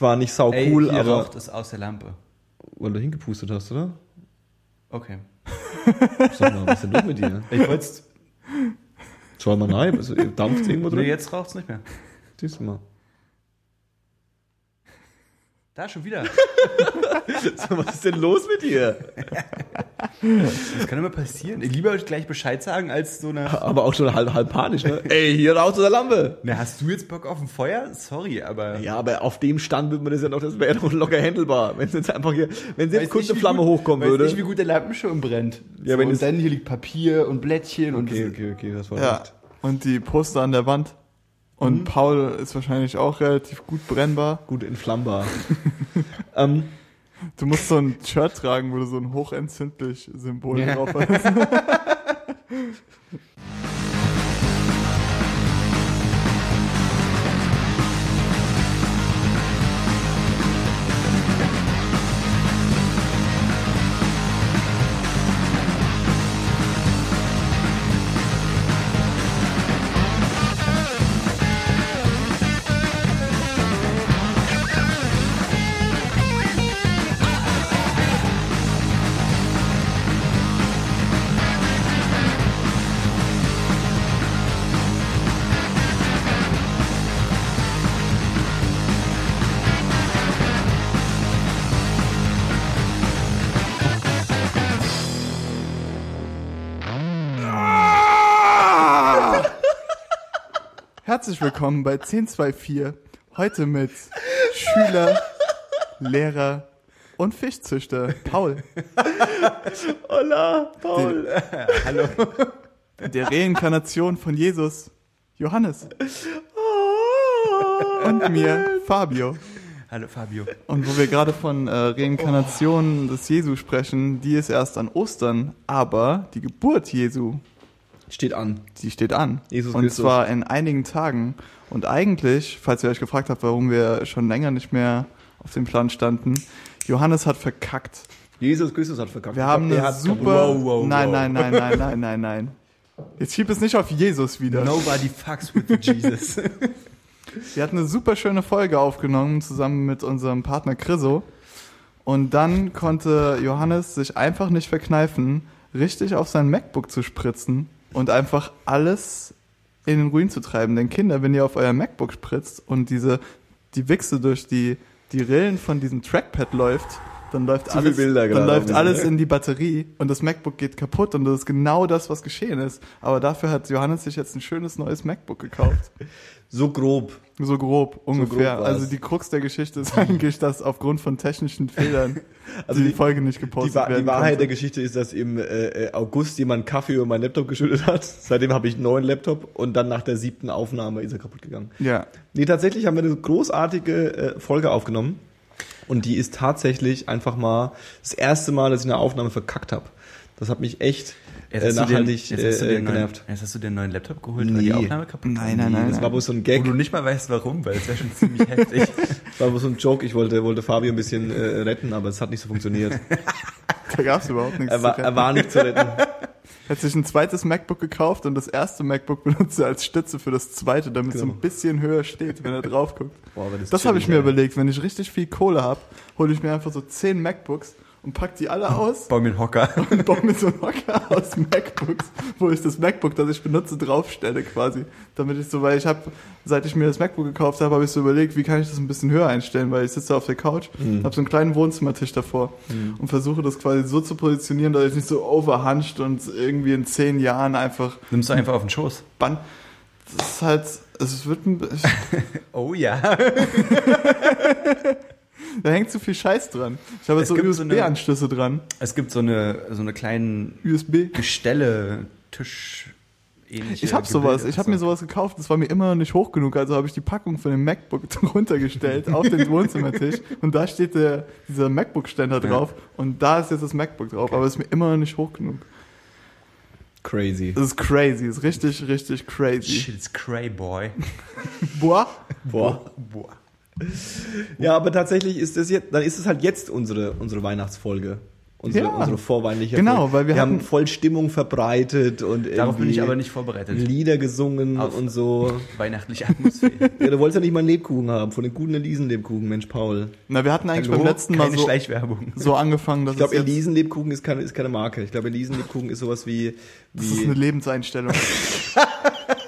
zwar nicht sau Ey, cool, hier aber raucht es aus der Lampe. weil du hingepustet hast, oder? Okay. Sag mal, was ist denn los mit dir? Ich wollte Schau mal rein, also, dampft irgendwo Nee, drin? jetzt raucht es nicht mehr. Siehst du mal. Da schon wieder. So, was ist denn los mit dir? Das kann immer passieren. Ich lieber gleich Bescheid sagen, als so eine. Aber auch schon halb, halb panisch, ne? Ey, hier raus aus der Lampe! Na, hast du jetzt Bock auf ein Feuer? Sorry, aber. Ja, aber auf dem Stand würde man das ja noch, das wäre doch locker handelbar. Wenn es jetzt einfach hier, wenn jetzt kurz nicht, eine Flamme gut- hochkommen weiß würde. nicht, wie gut der Lampenschirm brennt. Ja, so, wenn und es- dann hier liegt Papier und Blättchen und. Okay, okay, okay, das war Ja. recht. Und die Poster an der Wand. Und Paul ist wahrscheinlich auch relativ gut brennbar. Gut entflammbar. ähm, Du musst so ein Shirt tragen, wo du so ein hochentzündlich Symbol Ja. drauf hast. Herzlich willkommen bei 1024. Heute mit Schüler, Lehrer und Fischzüchter Paul. hola, Paul. Hallo. Der Reinkarnation von Jesus, Johannes. Und mir, Fabio. Hallo, Fabio. Und wo wir gerade von äh, Reinkarnation des Jesu sprechen, die ist erst an Ostern, aber die Geburt Jesu, Steht an. die steht an. Jesus und Christus. zwar in einigen Tagen. Und eigentlich, falls ihr euch gefragt habt, warum wir schon länger nicht mehr auf dem Plan standen, Johannes hat verkackt. Jesus Christus hat verkackt. Wir haben eine super. Wow, wow, nein, wow. nein, nein, nein, nein, nein, nein. Jetzt schieb es nicht auf Jesus wieder. Nobody fucks with Jesus. Wir hatten eine super schöne Folge aufgenommen, zusammen mit unserem Partner Chriso. Und dann konnte Johannes sich einfach nicht verkneifen, richtig auf sein MacBook zu spritzen und einfach alles in den Ruin zu treiben. Denn Kinder, wenn ihr auf euer MacBook spritzt und diese, die Wichse durch die, die Rillen von diesem Trackpad läuft, dann läuft alles, dann läuft alles in die Batterie und das MacBook geht kaputt und das ist genau das, was geschehen ist. Aber dafür hat Johannes sich jetzt ein schönes neues MacBook gekauft. So grob. So grob, ungefähr. grob war's. also die Krux der Geschichte ist eigentlich, dass aufgrund von technischen Fehlern Also die, die- Folge nicht Die, gepostet Wa werden die Wahrheit der konnte. Geschichte ist, dass im äh, äh, August jemand Kaffee über meinen Laptop geschüttet hat. Seitdem habe ich einen neuen Laptop und dann nach der siebten Aufnahme ist er kaputt gegangen. Ja, Nee, tatsächlich haben wir eine großartige äh, Folge aufgenommen. Und die ist tatsächlich einfach mal das erste Mal, dass ich eine Aufnahme verkackt habe. Das hat mich echt Jetzt äh, hast du den- nachhaltig jetzt du äh, den neuen- genervt. Jetzt hast du dir einen neuen Laptop geholt, weil Nee. die Aufnahme kaputt Nein, nein, nein. Das war wohl so ein Wo Gag, du nicht mal weißt, warum, weil es wäre schon ziemlich heftig. das war wohl so ein Joke. Ich wollte, wollte Fabio ein bisschen äh, retten, aber es hat nicht so funktioniert. da gab es überhaupt nichts er, war, zu er war nicht zu retten. Er hat sich ein zweites MacBook gekauft und das erste MacBook benutzt er als Stütze für das zweite, damit es Genau. ein bisschen höher steht, wenn er drauf guckt. Boah, aber Das habe ich mir überlegt. Wenn ich richtig viel Kohle habe, hole ich mir einfach so zehn MacBooks und pack die alle aus Bau mir einen Hocker. und baue mir so einen Hocker aus MacBooks, wo ich das MacBook, das ich benutze, draufstelle quasi. Damit ich so, weil ich habe, seit ich mir das MacBook gekauft habe, habe ich so überlegt, wie kann ich das ein bisschen höher einstellen, weil ich sitze auf der Couch, Mhm. habe so einen kleinen Wohnzimmertisch davor und versuche das quasi so zu positionieren, dass ich nicht so overhunched und irgendwie in zehn Jahren einfach Nimmst du einfach auf den Schoß. bann. Das ist halt, es wird ein, Oh ja. da hängt zu viel Scheiß dran. Ich habe jetzt so gibt so USB-Anschlüsse dran. Es gibt so eine, so eine kleinen USB. Gestelle, Tisch, Ich habe sowas, ich habe mir sowas gekauft, das war mir immer noch nicht hoch genug, also habe ich die Packung von dem MacBook runtergestellt auf den Wohnzimmertisch und da steht der, dieser MacBook-Ständer Ja. drauf und da ist jetzt das MacBook drauf, aber es ist mir immer noch nicht hoch genug. Crazy. Das ist crazy, das ist richtig, richtig crazy. Shit, it's cray boy. Boah, Boah. Boah. Ja, aber tatsächlich ist das jetzt, dann ist es halt jetzt unsere, unsere Weihnachtsfolge. Unsere, Ja. unsere vorweinliche Genau, weil wir haben hatten- voll Stimmung verbreitet und Darauf bin ich aber nicht vorbereitet. Lieder gesungen Auf- und so. Weihnachtliche Atmosphäre. Ja, du wolltest ja nicht mal einen Lebkuchen haben, von den guten Elisen-Lebkuchen, Mensch, Paul. Na, wir hatten eigentlich Hallo? beim letzten Mal Keine so, Schleichwerbung. so angefangen, dass Ich glaube, Elisen-Lebkuchen ist keine, ist keine Marke. Ich glaube, Elisen-Lebkuchen ist sowas wie, das ist eine wie Lebenseinstellung.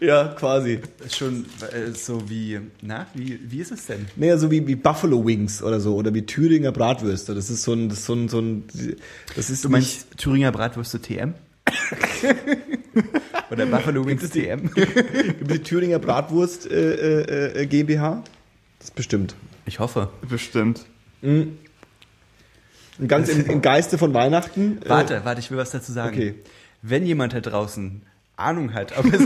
ja, quasi. Ist schon äh, so wie, na, wie, wie ist es denn? Naja, so wie, wie Buffalo Wings oder so, oder wie Thüringer Bratwürste. Das ist so ein, das ist so ein, so ein, das ist Du meinst Thüringer Bratwürste TM? Oder Buffalo Wings TM? nicht, gibt es die Thüringer Bratwurst äh, äh, äh, GmbH? Das ist bestimmt. Ich hoffe. Bestimmt. Und ganz im, im Geiste von Weihnachten. äh, Warte, warte, ich will was dazu sagen. Okay. Wenn jemand da draußen Ahnung hat, ob es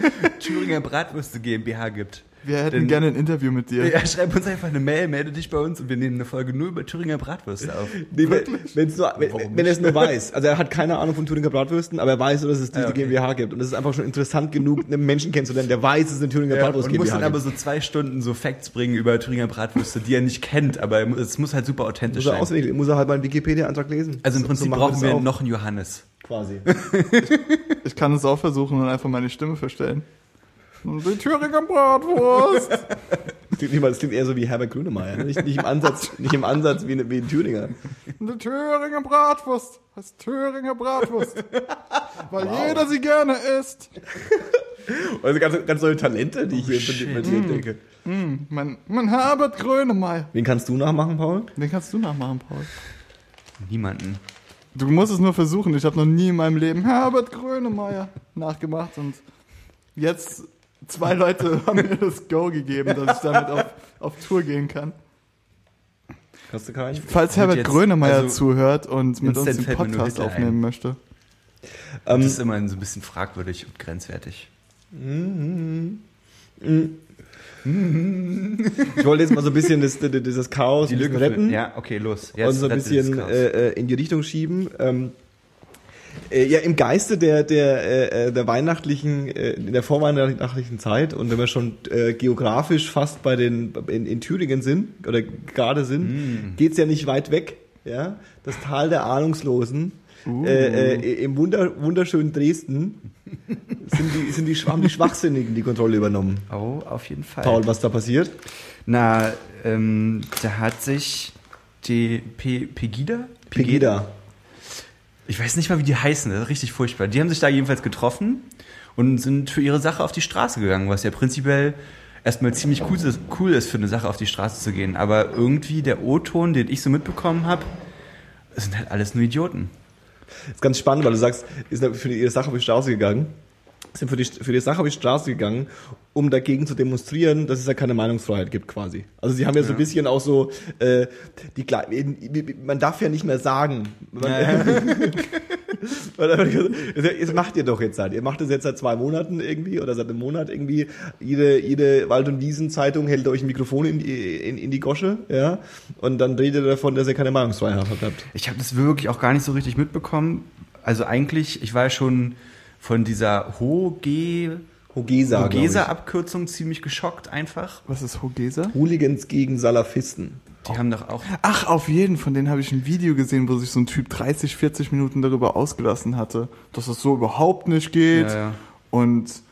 Thüringer Bratwürste GmbH gibt, Wir hätten Denn- gerne ein Interview mit dir. ja, schreib uns einfach eine Mail, melde dich bei uns und wir nehmen eine Folge nur über Thüringer Bratwürste auf. Nee, wenn, wenn's nur, wenn, Warum wenn er es nur weiß. Also er hat keine Ahnung von Thüringer Bratwürsten, aber er weiß, nur, dass es diese Ja, okay. GmbH gibt. Und es ist einfach schon interessant genug, einen Menschen kennenzulernen, der weiß, dass es eine Thüringer Ja, Bratwurst und muss GmbH dann gibt. aber so zwei Stunden so Facts bringen über Thüringer Bratwürste, die er nicht kennt, aber es muss halt super authentisch muss er sein. muss er halt mal einen Wikipedia-Eintrag lesen. Also im So- Prinzip so brauchen wir noch einen Johannes. Quasi. Ich kann es auch versuchen und einfach meine Stimme verstellen. Die Thüringer Bratwurst. Das klingt, das eher so wie Herbert Grönemeyer. ne? Nicht, nicht im Ansatz, nicht im Ansatz wie, ein- wie ein Thüringer. Die Thüringer Bratwurst heißt Thüringer Bratwurst. Weil jeder sie gerne isst. Also ganz, ganz neue Talente, die ich hier shit. bei dir entdecke. Hm, mein, mein Herbert Grönemeyer. Wen kannst du nachmachen, Paul? Den kannst du nachmachen, Paul. Niemanden. Du musst es nur versuchen. Ich habe noch nie in meinem Leben Herbert Grönemeyer nachgemacht und jetzt zwei Leute haben mir das Go gegeben, dass ich damit auf, auf Tour gehen kann. Hast du keinen? Falls Herbert jetzt- Grönemeyer also zuhört und mit uns den Podcast aufnehmen ein. möchte. das Ähm, ist immer so ein bisschen fragwürdig und grenzwertig. ich wollte jetzt mal so ein bisschen das, das, das Chaos ein bisschen retten. Ja, okay, los. und so ein bisschen äh, äh, in die Richtung schieben. Ähm, äh, ja, im Geiste der der äh, äh, der weihnachtlichen, äh, in der vorweihnachtlichen Zeit und wenn wir schon äh, geografisch fast bei den in, in Thüringen sind oder gerade sind, geht's ja nicht weit weg. Ja, das Tal der Ahnungslosen. Äh, äh, Im wunder, wunderschönen Dresden sind die, sind die, haben die Schwachsinnigen die Kontrolle übernommen. Oh, auf jeden Fall. Paul, was da passiert? Na, ähm, da hat sich die Pe Pegida? Pegida. Ich weiß nicht mal, wie die heißen, das ist richtig furchtbar. Die haben sich da jedenfalls getroffen und sind für ihre Sache auf die Straße gegangen, was ja prinzipiell erstmal ziemlich cool ist, cool ist für eine Sache auf die Straße zu gehen. Aber irgendwie der O-Ton, den ich so mitbekommen habe, sind halt alles nur Idioten. Das ist ganz spannend, weil du sagst, ist für die Sache auf die Straße gegangen, sind für die, für die Sache auf die Straße gegangen, um dagegen zu demonstrieren, dass es ja keine Meinungsfreiheit gibt quasi. Also sie haben ja, so ein bisschen auch so, äh, die, man darf ja nicht mehr sagen. Man, das macht ihr doch jetzt halt. Ihr macht das jetzt seit zwei Monaten irgendwie oder seit einem Monat irgendwie. Jede, jede Wald- und Wiesen-Zeitung hält euch ein Mikrofon in die, in, in die Gosche, ja. Und dann redet ihr davon, dass ihr keine Meinungsfreiheit habt. Ich habe das wirklich auch gar nicht so richtig mitbekommen. Also eigentlich, ich war ja schon von dieser Hoge Hogesa, glaub ich. Hogesa-Abkürzung ziemlich geschockt einfach. Was ist Hogesa? Hooligans gegen Salafisten. Die haben doch auch Ach, auf jeden, von denen habe ich ein Video gesehen, wo sich so ein Typ 30, 40 Minuten darüber ausgelassen hatte, dass das so überhaupt nicht geht. Ja, ja. Und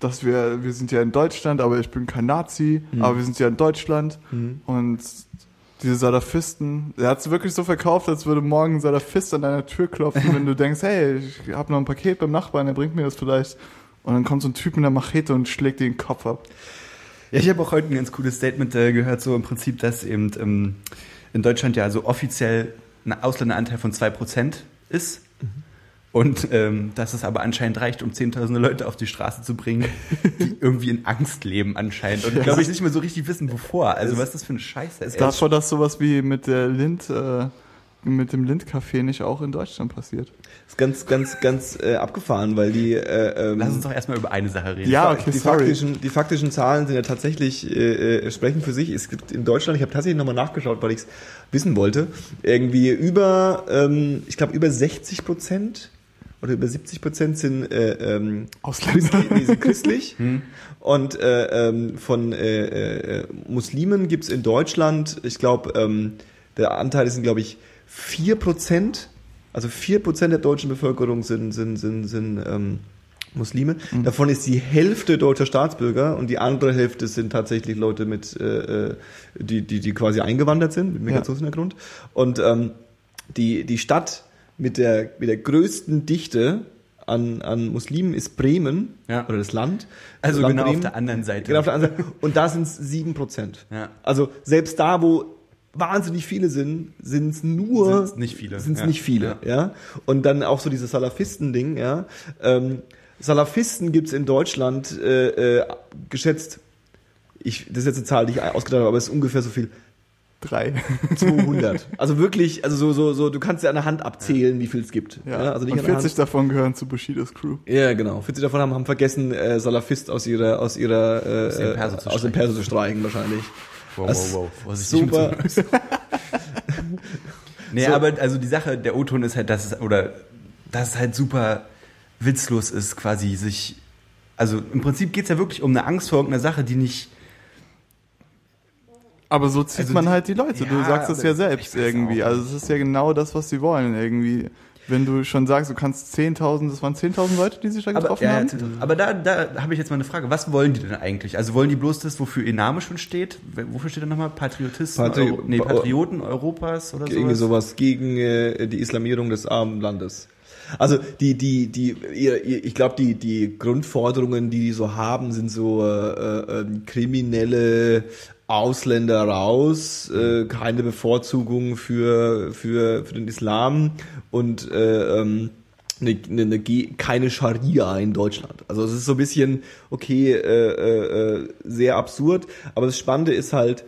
dass wir, wir sind ja in Deutschland, aber ich bin kein Nazi, aber wir sind ja in Deutschland. Und diese Salafisten, er hat es wirklich so verkauft, als würde morgen ein Salafist an deiner Tür klopfen, wenn du denkst, hey, ich habe noch ein Paket beim Nachbarn, der bringt mir das vielleicht. Und dann kommt so ein Typ mit einer Machete und schlägt dir den Kopf ab. Ja, ich habe auch heute ein ganz cooles Statement äh, gehört, so im Prinzip, dass eben ähm, in Deutschland ja so offiziell ein Ausländeranteil von 2% ist. Und ähm, dass es aber anscheinend reicht, um zehntausende Leute auf die Straße zu bringen, die irgendwie in Angst leben anscheinend. Und glaube ich nicht mehr so richtig wissen, wovor. Also was das für eine Scheiße ist. Davor, dass sowas wie mit der Lind, äh, mit dem Lindcafé nicht auch in Deutschland passiert. Das ist ganz, ganz, ganz äh, abgefahren, weil die, äh, ähm, Lass uns doch erstmal über eine Sache reden. Ja, okay, die, sorry. faktischen, die faktischen Zahlen sind ja tatsächlich, äh, äh, sprechen für sich. Es gibt in Deutschland, ich habe tatsächlich nochmal nachgeschaut, weil ich es wissen wollte, irgendwie über, ähm, ich glaube über 60 Prozent oder über 70 Prozent sind, äh, ähm, Ausländer. Christi, die sind christlich. Und äh, ähm, von äh, äh, Muslimen gibt's in Deutschland, ich glaube, ähm, der Anteil sind, glaube ich, 4 Prozent. Also 4 Prozent der deutschen Bevölkerung sind, sind, sind, sind ähm, Muslime. Davon ist die Hälfte deutscher Staatsbürger und die andere Hälfte sind tatsächlich Leute mit, äh, äh, die, die, die quasi eingewandert sind, mit Migrationshintergrund. Und ähm, die, die Stadt mit der, mit der größten Dichte an, an Muslimen ist Bremen Ja. oder das Land. Also Land genau auf Bremen. der anderen Seite. Genau auf der anderen Seite. Und da sind es 7 Prozent. Ja. Also selbst da, wo wahnsinnig viele sind, sind es nur Sind's nicht viele. Sind es Ja. nicht viele, ja. Und dann auch so dieses Salafisten-Ding, ja. Ähm, Salafisten gibt's in Deutschland äh, äh, geschätzt, ich, das ist jetzt eine Zahl, die ich ausgedacht habe, aber es ist ungefähr so viel. Drei. 200. Also wirklich, also so, so, so, du kannst ja an der Hand abzählen, wie viel es gibt. Ja. also nicht Und an der 40 Hand. davon gehören zu Bushidos Crew. Ja, genau. 40 davon haben, haben vergessen, äh, Salafist aus ihrer, aus ihrer, äh, Aus dem Perso zu streichen. Zu streichen, wahrscheinlich. Wow, wow, wow. Mit Super. Nee, So. aber also die Sache, der O-Ton ist halt, dass es, oder, dass es halt super witzlos ist, quasi sich, also im Prinzip geht's ja wirklich um eine Angst vor irgendeiner Sache, die nicht, Aber so zieht Also man die- halt die Leute. du Ja, sagst es ja selbst irgendwie. Also es ist ja genau das, was sie wollen irgendwie. Wenn du schon sagst, du kannst 10.000, das waren 10.000 Leute, die sich da aber, getroffen ja, haben? aber da, da habe ich jetzt mal eine Frage, was wollen die denn eigentlich? Also wollen die bloß das, wofür ihr Name schon steht? Wofür steht da nochmal? Patriotisten, Patri- Euro, nee, Patrioten Europas oder irgendwie sowas? sowas gegen äh, die Islamierung des armen Landes. Also die die die ihr, ihr, ich glaube die die Grundforderungen, die die so haben, sind so äh, äh, ähm, kriminelle Ausländer raus, äh, keine Bevorzugung für für für den Islam und äh, ähm, eine, eine, eine, Ge- keine Scharia in Deutschland. Also es ist so ein bisschen okay, äh, äh, äh, sehr absurd. Aber das Spannende ist halt,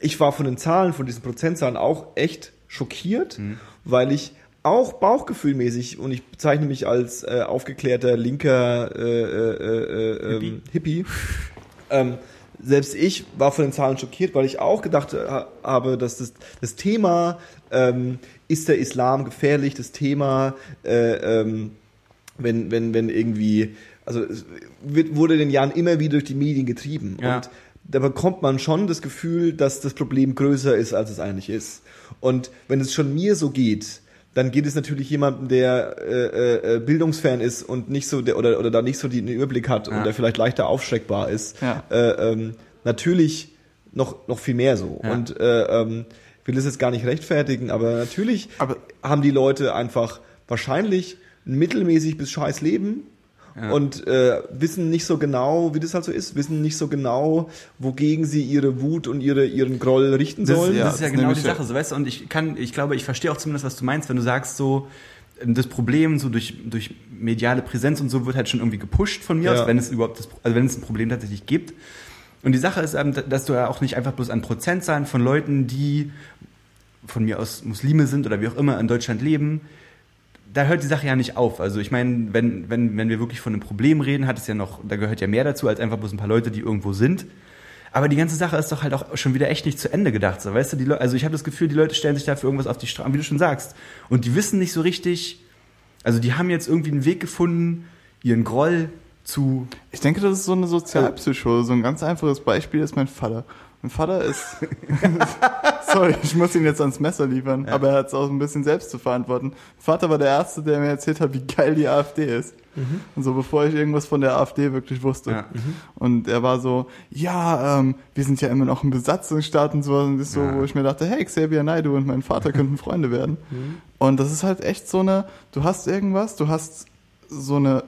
ich war von den Zahlen, von diesen Prozentzahlen auch echt schockiert, weil ich auch bauchgefühlmäßig und ich bezeichne mich als äh, aufgeklärter linker äh, äh, äh, ähm, Hippie. ähm, selbst ich war von den Zahlen schockiert, weil ich auch gedacht ha habe, dass das, das Thema ähm, ist der Islam gefährlich, das Thema äh, ähm, wenn, wenn, wenn irgendwie, also es wird, wurde in den Jahren immer wieder durch die Medien getrieben. Ja. Und da bekommt man schon das Gefühl, dass das Problem größer ist, als es eigentlich ist. Und wenn es schon mir so geht, dann geht es natürlich jemandem, der äh, äh, Bildungsfan ist und nicht so der, oder oder da nicht so die, den Überblick hat Ja. und der vielleicht leichter aufschreckbar ist, Ja. äh, ähm, natürlich noch noch viel mehr so. Ja. Und äh, ähm, ich will das jetzt gar nicht rechtfertigen, aber natürlich Aber- haben die Leute einfach wahrscheinlich ein mittelmäßig bis scheiß Leben Ja. und äh, wissen nicht so genau, wie das halt so ist, wissen nicht so genau, wogegen sie ihre Wut und ihre, ihren Groll richten Das, sollen. ja, das ist ja das genau die Sache, so weißt du, und ich kann, ich glaube, ich verstehe auch zumindest, was du meinst, wenn du sagst, so, ähm, das Problem so durch, durch mediale Präsenz und so wird halt schon irgendwie gepusht von mir Ja. aus, wenn es überhaupt das, also wenn es ein Problem tatsächlich gibt. Und die Sache ist, ähm, dass du ja auch nicht einfach bloß an Prozentzahlen von Leuten, die von mir aus Muslime sind oder wie auch immer in Deutschland leben, da hört die Sache ja nicht auf. Also ich meine, wenn, wenn, wenn wir wirklich von einem Problem reden, hat es ja noch, da gehört ja mehr dazu, als einfach bloß ein paar Leute, die irgendwo sind. Aber die ganze Sache ist doch halt auch schon wieder echt nicht zu Ende gedacht. So, weißt du, die also ich habe das Gefühl, die Leute stellen sich da für irgendwas auf die Straße, wie du schon sagst. Und die wissen nicht so richtig, also die haben jetzt irgendwie einen Weg gefunden, ihren Groll zu. Ich denke, das ist so eine Sozialpsychose. So ein ganz einfaches Beispiel ist mein Vater. Mein Vater ist. Sorry, ich muss ihn jetzt ans Messer liefern, aber er hat es auch ein bisschen selbst zu verantworten. Mein Vater war der Erste, der mir erzählt hat, wie geil die AfD ist. Und so bevor ich irgendwas von der AfD wirklich wusste. Ja. Und er war so, ja, ähm, wir sind ja immer noch ein Besatzungsstaat und so. Und das ist so, Ja. wo ich mir dachte, hey, Xavier Naidoo und mein Vater könnten Freunde werden. Und das ist halt echt so eine, du hast irgendwas, du hast so eine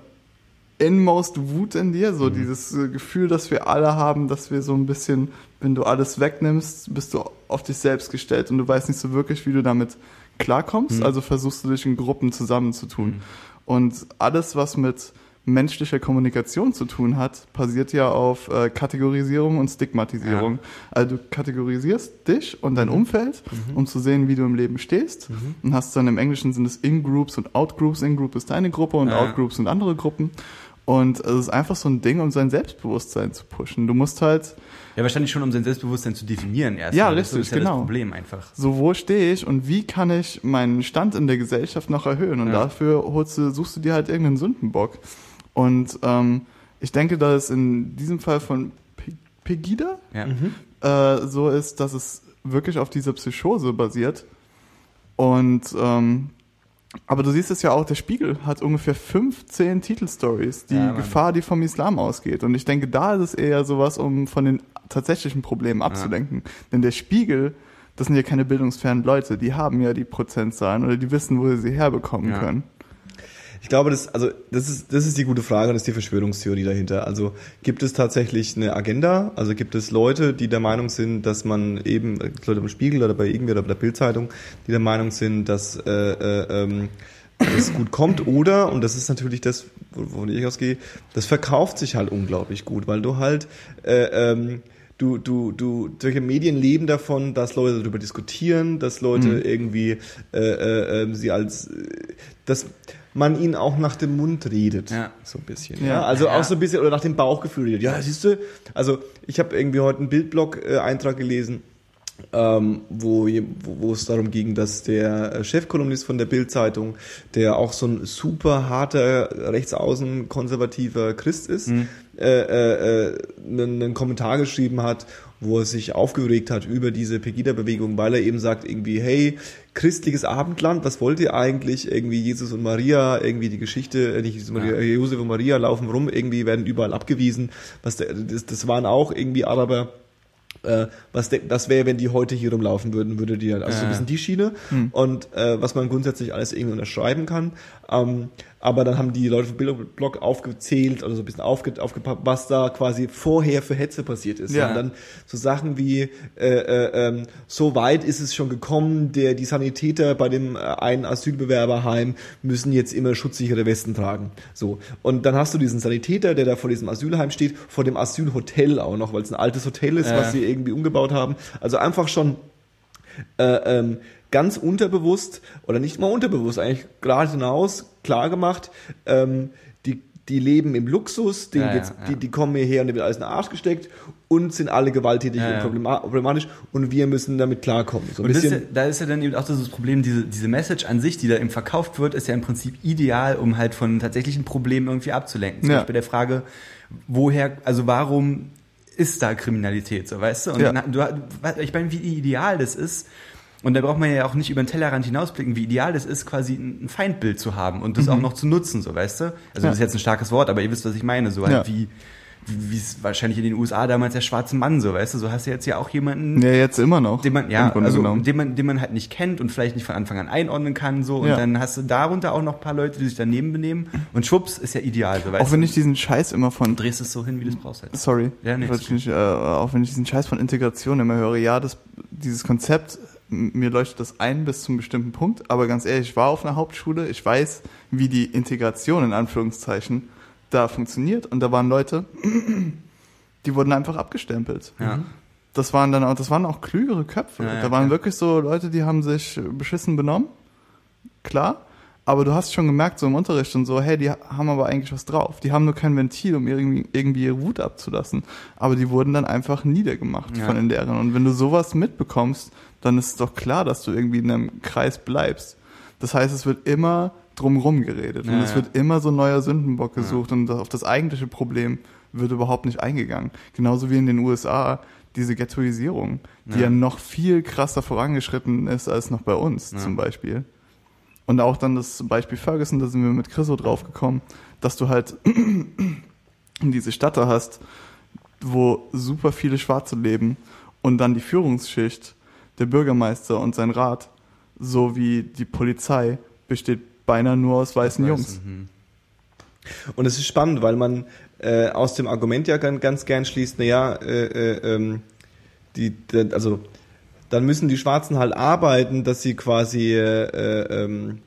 inmost Wut in dir, so dieses äh, Gefühl, das wir alle haben, dass wir so ein bisschen, wenn du alles wegnimmst, bist du auf dich selbst gestellt und du weißt nicht so wirklich, wie du damit klarkommst, also versuchst du dich in Gruppen zusammenzutun. Und alles, was mit menschlicher Kommunikation zu tun hat, basiert ja auf äh, Kategorisierung und Stigmatisierung. Also du kategorisierst dich und dein Umfeld, um zu sehen, wie du im Leben stehst. Und hast dann im Englischen sind es In-Groups und Out-Groups. In-Group ist deine Gruppe und Ja. Out-Groups sind andere Gruppen. Und es ist einfach so ein Ding, um sein Selbstbewusstsein zu pushen. Du musst halt Ja, wahrscheinlich schon, um sein Selbstbewusstsein zu definieren erst. Ja, das richtig, ist ja genau. das Problem einfach. so, wo stehe ich und wie kann ich meinen Stand in der Gesellschaft noch erhöhen? Und Ja. dafür holst du, suchst du dir halt irgendeinen Sündenbock. Und ähm, ich denke, dass es in diesem Fall von Pe- Pegida Ja. äh, so ist, dass es wirklich auf dieser Psychose basiert. Und ähm, aber du siehst es ja auch, der Spiegel hat ungefähr 15 Titelstories, die Ja. Gefahr, die vom Islam ausgeht. Und ich denke, da ist es eher sowas, um von den tatsächlichen Problemen abzulenken. Denn der Spiegel, das sind ja keine bildungsfernen Leute, die haben ja die Prozentzahlen oder die wissen, wo sie sie herbekommen Ja. können. Ich glaube, das, also, das ist, das ist die gute Frage, das ist die Verschwörungstheorie dahinter. Also, gibt es tatsächlich eine Agenda? Also, gibt es Leute, die der Meinung sind, dass man eben, äh, Leute im Spiegel oder bei irgendwie oder bei der Bildzeitung, die der Meinung sind, dass, äh, äh, ähm, das gut kommt oder, und das ist natürlich das, wovon ich ausgehe, das verkauft sich halt unglaublich gut, weil du halt, äh, ähm, du, du, du, solche Medien leben davon, dass Leute darüber diskutieren, dass Leute irgendwie äh, äh, äh, sie als, äh, dass man ihnen auch nach dem Mund redet, Ja. so ein bisschen. Ja. Ja. Also Ja. auch so ein bisschen, oder nach dem Bauchgefühl redet. Ja, siehst du, also ich habe irgendwie heute einen Bildblog-Eintrag gelesen, ähm, wo, wo, es darum ging, dass der äh, Chefkolumnist von der Bild-Zeitung, der auch so ein super harter, rechtsaußen konservativer Christ ist, Mhm. äh, äh, äh, einen, einen Kommentar geschrieben hat, wo er sich aufgeregt hat über diese Pegida-Bewegung, weil er eben sagt irgendwie, hey, christliches Abendland, was wollt ihr eigentlich? Irgendwie Jesus und Maria, irgendwie die Geschichte, äh, nicht Jesus Maria, Ja. Josef und Maria laufen rum, irgendwie werden überall abgewiesen. Was das, das waren auch irgendwie Araber. Äh, was das wäre, wenn die heute hier rumlaufen würden, würde die halt, also so ein Ja. bisschen die Schiene. Und äh, was man grundsätzlich alles irgendwie unterschreiben kann. Ähm, aber dann haben die Leute vom Bildblog aufgezählt oder so ein bisschen aufge, aufgepappt, was da quasi vorher für Hetze passiert ist. Ja. Und dann so Sachen wie, äh, äh, ähm, so weit ist es schon gekommen, der, die Sanitäter bei dem äh, einen Asylbewerberheim müssen jetzt immer schutzsichere Westen tragen. So. Und dann hast du diesen Sanitäter, der da vor diesem Asylheim steht, vor dem Asylhotel auch noch, weil es ein altes Hotel ist, Ja. was sie irgendwie umgebaut haben. Also einfach schon äh, ähm, ganz unterbewusst oder nicht mal unterbewusst, eigentlich gerade hinaus klar gemacht, ähm, die, die leben im Luxus, denen Ja, geht's, ja, ja. Die, die kommen hierher und denen wird alles in den Arsch gesteckt und sind alle gewalttätig und problematisch und wir müssen damit klarkommen. So ein Und ist da ist ja dann eben auch das Problem, diese, diese Message an sich, die da eben verkauft wird, ist ja im Prinzip ideal, um halt von tatsächlichen Problemen irgendwie abzulenken. Zum. Beispiel der Frage, woher, also warum ist da Kriminalität, so weißt du? Und Ja. du, ich meine, wie ideal das ist, und da braucht man ja auch nicht über den Tellerrand hinausblicken, wie ideal das ist, quasi ein Feindbild zu haben und das auch noch zu nutzen, so weißt du? Also Ja. das ist jetzt ein starkes Wort, aber ihr wisst, was ich meine, so halt Ja. wie wie es wahrscheinlich in den USA damals der schwarze Mann, so weißt du, so hast du jetzt ja auch jemanden, Ja, jetzt immer noch. den man, im ja, Grunde also genommen. den man, den man halt nicht kennt und vielleicht nicht von Anfang an einordnen kann, so. Und Ja. dann hast du darunter auch noch ein paar Leute, die sich daneben benehmen. Und schwupps, ist ja ideal, so weißt Auch wenn du. ich diesen Scheiß immer von Du drehst es so hin, wie du es brauchst halt. Sorry. Ja, nee, nicht, äh, auch wenn ich diesen Scheiß von Integration immer höre, ja, das, dieses Konzept, mir leuchtet das ein bis zum bestimmten Punkt, aber ganz ehrlich, ich war auf einer Hauptschule, ich weiß, wie die Integration in Anführungszeichen da funktioniert und da waren Leute, die wurden einfach abgestempelt. Ja. Das waren dann auch, das waren auch klügere Köpfe. Ja, ja, da waren wirklich so Leute, die haben sich beschissen benommen. Klar. Aber du hast schon gemerkt, so im Unterricht und so, hey, die haben aber eigentlich was drauf. Die haben nur kein Ventil, um irgendwie, irgendwie ihre Wut abzulassen. Aber die wurden dann einfach niedergemacht Ja. von den Lehrern. Und wenn du sowas mitbekommst, dann ist es doch klar, dass du irgendwie in einem Kreis bleibst. Das heißt, es wird immer drumrum geredet. und Ja, es ja. wird immer so ein neuer Sündenbock gesucht. Und auf das eigentliche Problem wird überhaupt nicht eingegangen. Genauso wie in den USA diese Ghettoisierung, die ja, Ja. noch viel krasser vorangeschritten ist als noch bei uns Ja. zum Beispiel. Und auch dann das Beispiel Ferguson, da sind wir mit Chriso drauf gekommen, dass du halt diese Stadt da hast, wo super viele Schwarze leben und dann die Führungsschicht, der Bürgermeister und sein Rat, sowie die Polizei besteht beinahe nur aus weißen Jungs. Mhm. Und es ist spannend, weil man äh, aus dem Argument ja ganz, ganz gern schließt, naja, äh, äh, ähm, die, die, also dann müssen die Schwarzen halt arbeiten, dass sie quasi äh, äh, ähm,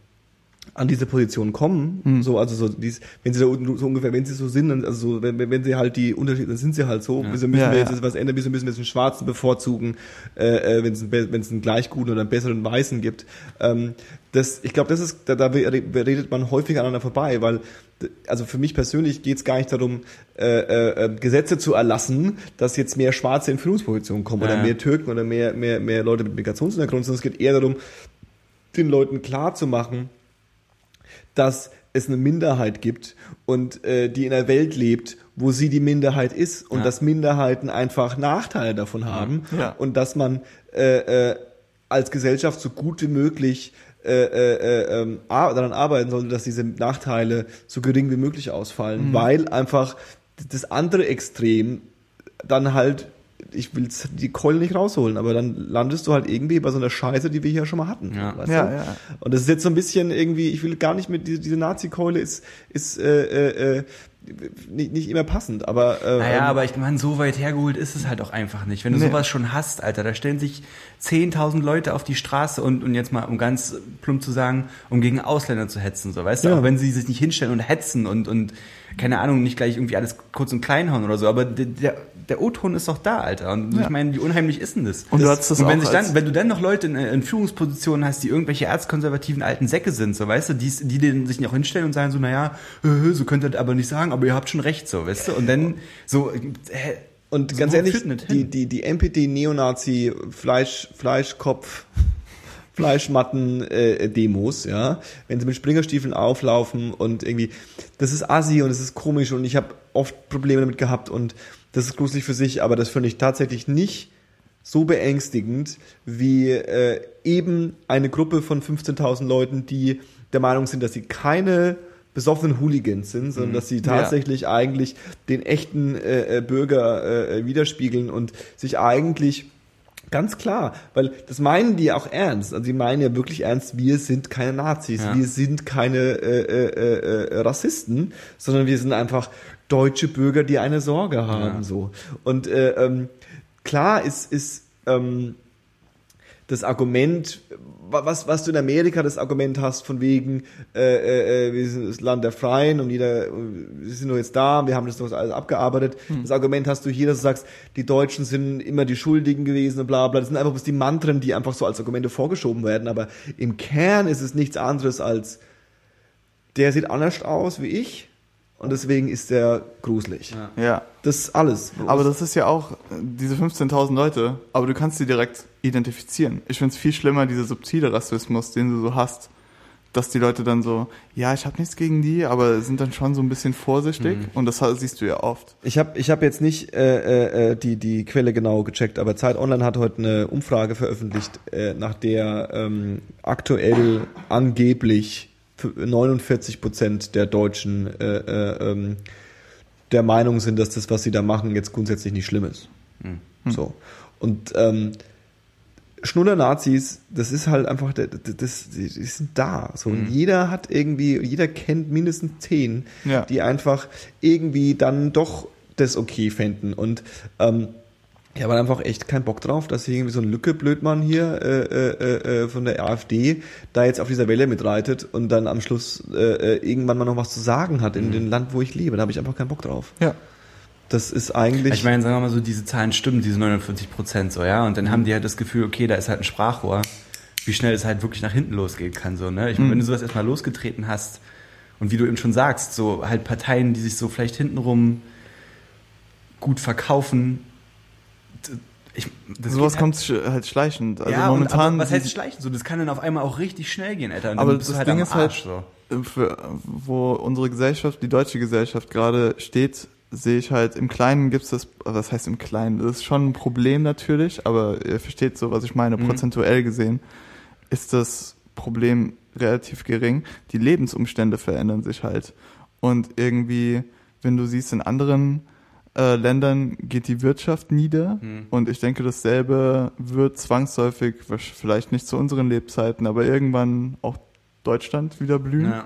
an diese Position kommen, Hm. so also so dies, wenn sie da unten so ungefähr, wenn sie so sind, also so, wenn, wenn sie halt die Unterschiede, dann sind sie halt so. Ja. Wieso müssen Ja, wir ja. jetzt was ändern? Wieso müssen wir jetzt einen Schwarzen bevorzugen, äh, äh, wenn es einen, be- wenn es einen gleich guten oder einen besseren Weißen gibt? Ähm, das, ich glaube, das ist, da, da redet man häufig aneinander vorbei, weil also für mich persönlich geht es gar nicht darum, äh, äh, äh, Gesetze zu erlassen, dass jetzt mehr Schwarze in Führungspositionen kommen oder mehr Türken oder mehr, mehr, mehr Leute mit Migrationshintergrund, sondern es geht eher darum, den Leuten klar zu machen, dass es eine Minderheit gibt und äh, die in einer Welt lebt, wo sie die Minderheit ist und Ja. dass Minderheiten einfach Nachteile davon haben Ja. und dass man äh, äh, als Gesellschaft so gut wie möglich äh, äh, äh, ähm, ar- daran arbeiten sollte, dass diese Nachteile so gering wie möglich ausfallen, Mhm. weil einfach das andere Extrem dann halt, ich will die Keule nicht rausholen, aber dann landest du halt irgendwie bei so einer Scheiße, die wir hier schon mal hatten. Ja. weißt Ja, du? ja. Und das ist jetzt so ein bisschen irgendwie, ich will gar nicht mit, diese, diese Nazi-Keule ist, ist äh, äh, äh, nicht, nicht immer passend, aber äh, Naja, ähm, aber ich meine, so weit hergeholt ist es halt auch einfach nicht. Wenn du Nee. sowas schon hast, Alter, da stellen sich 10.000 Leute auf die Straße und, und jetzt mal, um ganz plump zu sagen, um gegen Ausländer zu hetzen, so, weißt du? Ja. Auch wenn sie sich nicht hinstellen und hetzen und, und, keine Ahnung, nicht gleich irgendwie alles kurz und klein hauen oder so, aber der, der, O-Ton ist doch da, Alter. Und Ja. ich meine, wie unheimlich ist denn das? Und du hattest das und wenn, auch sich dann, wenn du dann noch Leute in, in Führungspositionen hast, die irgendwelche erzkonservativen alten Säcke sind, so weißt du, die, die sich nicht auch hinstellen und sagen so, naja, äh, so könnt ihr das aber nicht sagen, aber ihr habt schon recht, so, weißt du? Und dann so, äh, Und So, ganz ehrlich, die, die, die NPD Neonazi Fleisch, Fleischkopf, Fleischmatten äh, Demos, ja, wenn sie mit Springerstiefeln auflaufen und irgendwie, das ist assi und es ist komisch und ich habe oft Probleme damit gehabt und das ist gruselig für sich, aber das finde ich tatsächlich nicht so beängstigend wie äh, eben eine Gruppe von 15.000 Leuten, die der Meinung sind, dass sie keine besoffenen Hooligans sind, sondern dass sie tatsächlich eigentlich den echten äh, äh, Bürger äh, widerspiegeln und sich eigentlich Ganz klar, weil das meinen die auch ernst. Also die meinen ja wirklich ernst, wir sind keine Nazis, Ja. wir sind keine äh, äh, äh, Rassisten, sondern wir sind einfach deutsche Bürger, die eine Sorge haben. Ja. So. Und äh, ähm, klar ist, ist ähm, das Argument, was, was du in Amerika das Argument hast, von wegen, äh, äh, äh, wir sind das Land der Freien und jeder, wir sind nur jetzt da, wir haben das doch alles abgearbeitet. Das Argument hast du hier, dass du sagst, die Deutschen sind immer die Schuldigen gewesen und bla bla. Das sind einfach bloß die Mantren, die einfach so als Argumente vorgeschoben werden. Aber im Kern ist es nichts anderes als, der sieht anders aus wie ich und deswegen ist der gruselig. Ja. Ja. Das ist alles. Aber das ist ja auch äh, diese 15.000 Leute, aber du kannst sie direkt identifizieren. Ich finde es viel schlimmer, dieser subtile Rassismus, den du so hast, dass die Leute dann so, ja, ich habe nichts gegen die, aber sind dann schon so ein bisschen vorsichtig und das siehst du ja oft. Ich habe ich hab jetzt nicht äh, äh, die, die Quelle genau gecheckt, aber Zeit Online hat heute eine Umfrage veröffentlicht, äh, nach der ähm, aktuell angeblich 49 Prozent der Deutschen äh, äh, ähm, der Meinung sind, dass das, was sie da machen, jetzt grundsätzlich nicht schlimm ist. So. Und ähm, Schnuller-Nazis, das ist halt einfach, das, das, die sind da. So. Und jeder hat irgendwie, jeder kennt mindestens zehn, Ja. die einfach irgendwie dann doch das okay fänden. Und ähm, ich habe einfach echt keinen Bock drauf, dass hier irgendwie so ein Lücke-Blödmann hier äh, äh, äh, von der AfD da jetzt auf dieser Welle mitreitet und dann am Schluss äh, äh, irgendwann mal noch was zu sagen hat in dem Land, wo ich lebe. Da habe ich einfach keinen Bock drauf. Ja. Das ist eigentlich. Ich meine, sagen wir mal so, diese Zahlen stimmen, diese 49 Prozent so, ja. Und dann haben die halt das Gefühl, okay, da ist halt ein Sprachrohr, wie schnell es halt wirklich nach hinten losgehen kann, so, ne? Ich meine, wenn du sowas erstmal losgetreten hast und wie du eben schon sagst, so halt Parteien, die sich so vielleicht hintenrum gut verkaufen, ich, das Sowas geht kommt halt schleichend. Also ja, und, momentan. aber was heißt die- schleichen? So, das kann dann auf einmal auch richtig schnell gehen, Alter. Und Aber das halt Ding ist halt- so. für, wo unsere Gesellschaft, die deutsche Gesellschaft gerade steht, sehe ich halt, im Kleinen gibt's das, also was heißt im Kleinen, das ist schon ein Problem natürlich, aber ihr versteht so, was ich meine, Mhm. prozentuell gesehen ist das Problem relativ gering. Die Lebensumstände verändern sich halt. Und irgendwie, wenn du siehst, in anderen äh, Ländern geht die Wirtschaft nieder Mhm. und ich denke, dasselbe wird zwangsläufig, vielleicht nicht zu unseren Lebzeiten, aber irgendwann auch Deutschland wieder blühen. Ja.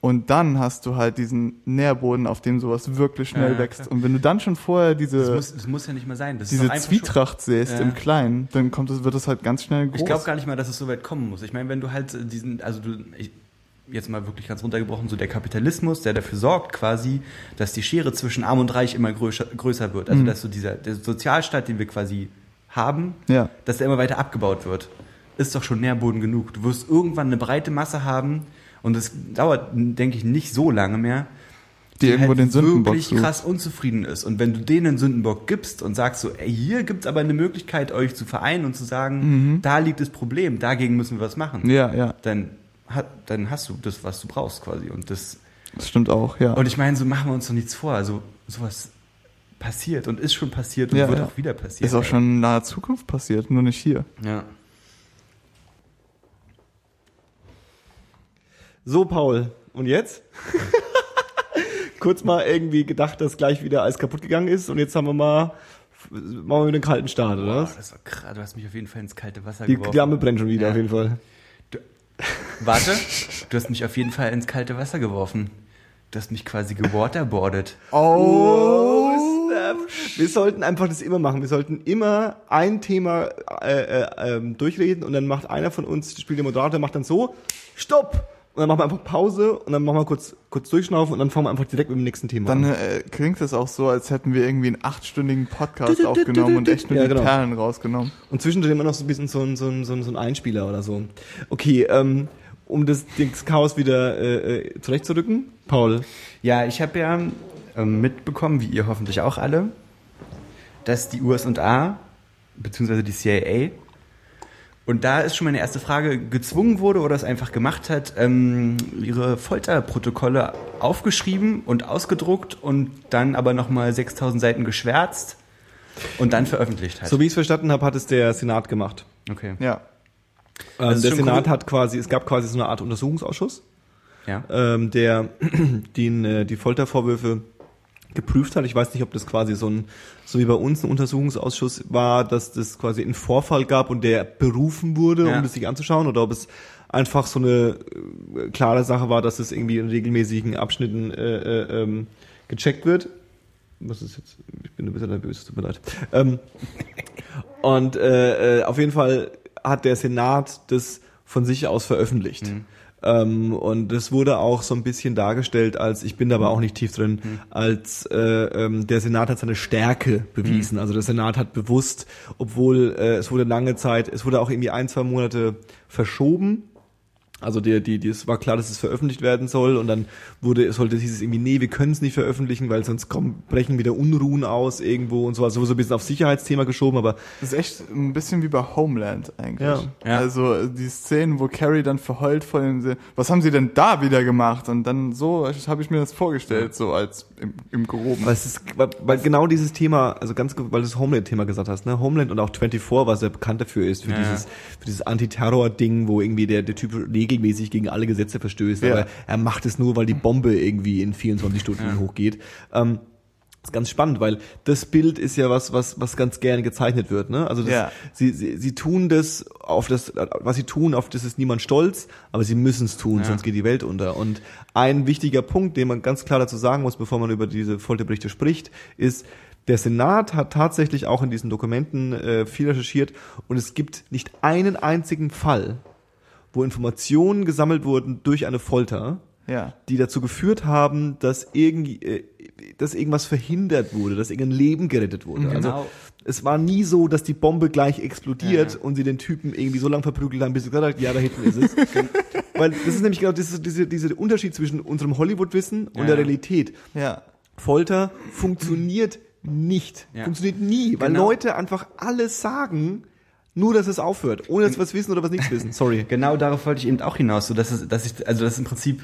Und dann hast du halt diesen Nährboden, auf dem sowas wirklich schnell Ja, wächst. klar. Und wenn du dann schon vorher Das diese, muss, das muss ja nicht mal sein. Das diese einfach schon- Zwietracht säst Ja. im Kleinen, dann kommt es, wird es halt ganz schnell groß. Ich glaube gar nicht mal, dass es so weit kommen muss. Ich meine, wenn du halt diesen, also du, ich, jetzt mal wirklich ganz runtergebrochen, so der Kapitalismus, der dafür sorgt quasi, dass die Schere zwischen Arm und Reich immer größer, größer wird. Also dass so dieser der Sozialstaat, den wir quasi haben, Ja. dass der immer weiter abgebaut wird, ist doch schon Nährboden genug. Du wirst irgendwann eine breite Masse haben und es dauert, denke ich, nicht so lange mehr, Die irgendwo den Sündenbock wirklich sucht. krass unzufrieden ist. Und wenn du denen einen Sündenbock gibst und sagst so, ey, hier gibt's aber eine Möglichkeit, euch zu vereinen und zu sagen, da liegt das Problem, dagegen müssen wir was machen, Ja, ja. dann hat, dann hast du das, was du brauchst quasi. Und das Das stimmt auch, ja. und ich meine, so machen wir uns doch nichts vor. Also sowas passiert und ist schon passiert und Ja, wird ja. auch wieder passieren. ist auch schon in naher Zukunft passiert, nur nicht hier. Ja. So, Paul. Und jetzt? Kurz mal irgendwie gedacht, dass gleich wieder alles kaputt gegangen ist und jetzt haben wir mal, machen wir einen kalten Start, oder Boah, das war krass. Du hast mich auf jeden Fall ins kalte Wasser Die geworfen. Flamme brennt schon wieder Ja. auf jeden Fall. Warte, du hast mich auf jeden Fall ins kalte Wasser geworfen. Du hast mich quasi gewaterboardet. Oh, snap. Wir sollten einfach das immer machen. Wir sollten immer ein Thema äh, äh, ähm, durchreden und dann macht einer von uns, spielt der Moderator, macht dann so, stopp! Und dann machen wir einfach Pause und dann machen wir kurz, kurz durchschnaufen und dann fangen wir einfach direkt mit dem nächsten Thema Dann an. äh, klingt es auch so, als hätten wir irgendwie einen achtstündigen Podcast aufgenommen und echt nur Ja, die genau. Perlen rausgenommen. Und zwischendrin immer noch so ein bisschen so ein, so ein, so ein, so ein Einspieler oder so. Okay, ähm, um das, das Chaos wieder äh, äh, zurechtzurücken, Paul. Ja, ich habe ja ähm, mitbekommen, wie ihr hoffentlich auch alle, dass die USA, beziehungsweise die CIA, und da ist schon meine erste Frage, gezwungen wurde oder es einfach gemacht hat, ähm, ihre Folterprotokolle aufgeschrieben und ausgedruckt und dann aber nochmal 6000 Seiten geschwärzt und dann veröffentlicht hat. So wie ich es verstanden habe, hat es der Senat gemacht. okay. Ja. Ähm, der Senat cool. hat quasi, es gab quasi so eine Art Untersuchungsausschuss, Ja. ähm, der den, äh, die Foltervorwürfe geprüft hat. Ich weiß nicht, ob das quasi so ein, so wie bei uns ein Untersuchungsausschuss war, dass das quasi einen Vorfall gab und der berufen wurde, Ja. um das sich anzuschauen, oder ob es einfach so eine äh, klare Sache war, dass es irgendwie in regelmäßigen Abschnitten äh, äh, ähm, gecheckt wird. Was ist jetzt? Ich bin ein bisschen nervös, tut mir leid. Ähm, und äh, äh, auf jeden Fall hat der Senat das von sich aus veröffentlicht. Ähm, und es wurde auch so ein bisschen dargestellt als, ich bin da aber auch nicht tief drin, als äh, ähm, der Senat hat seine Stärke bewiesen. Also der Senat hat bewusst, obwohl äh, es wurde lange Zeit, es wurde auch irgendwie ein, zwei Monate verschoben, also die, die, die, es war klar, dass es veröffentlicht werden soll und dann wurde, es sollte, hieß es irgendwie, nee, wir können es nicht veröffentlichen, weil sonst kommen, brechen wieder Unruhen aus irgendwo und so, also so ein bisschen auf Sicherheitsthema geschoben, aber Das ist echt ein bisschen wie bei Homeland eigentlich. Ja. Ja. Also die Szenen, wo Carrie dann verheult vor dem See, was haben sie denn da wieder gemacht? Und dann so habe ich mir das vorgestellt, so als im, im Groben. weil es ist, weil, weil genau dieses Thema, also ganz, weil du das Homeland-Thema gesagt hast, ne, Homeland und auch 24, was ja bekannt dafür ist, für Ja, dieses, für dieses Antiterror-Ding, wo irgendwie der, der Typ regelmäßig gegen alle Gesetze verstößt, Ja. aber er macht es nur, weil die Bombe irgendwie in 24 Stunden Ja. hochgeht. Ähm, ist ganz spannend, weil das Bild ist ja was, was, was ganz gerne gezeichnet wird, ne? Also das, Ja. sie, sie, sie tun das auf das, was sie tun, auf das ist niemand stolz, aber sie müssen es tun, Ja. sonst geht die Welt unter. Und ein wichtiger Punkt, den man ganz klar dazu sagen muss, bevor man über diese Folterberichte spricht, ist, der Senat hat tatsächlich auch in diesen Dokumenten äh, viel recherchiert und es gibt nicht einen einzigen Fall, wo Informationen gesammelt wurden durch eine Folter, ja. die dazu geführt haben, dass irgendwie, äh, dass irgendwas verhindert wurde, dass irgendein Leben gerettet wurde. Also Genau. es war nie so, dass die Bombe gleich explodiert Ja. und sie den Typen irgendwie so lange verprügelt haben, bis sie gesagt hat, ja, da hinten ist es. Weil das ist nämlich genau dieser diese, diese Unterschied zwischen unserem Hollywood-Wissen und Ja. der Realität. Ja. Folter funktioniert nicht. Ja. Funktioniert nie, weil Genau. Leute einfach alles sagen, nur dass es aufhört, ohne dass wir was wissen oder was nichts wissen. Sorry. Genau darauf wollte ich eben auch hinaus, so dass es, dass ich, also dass im Prinzip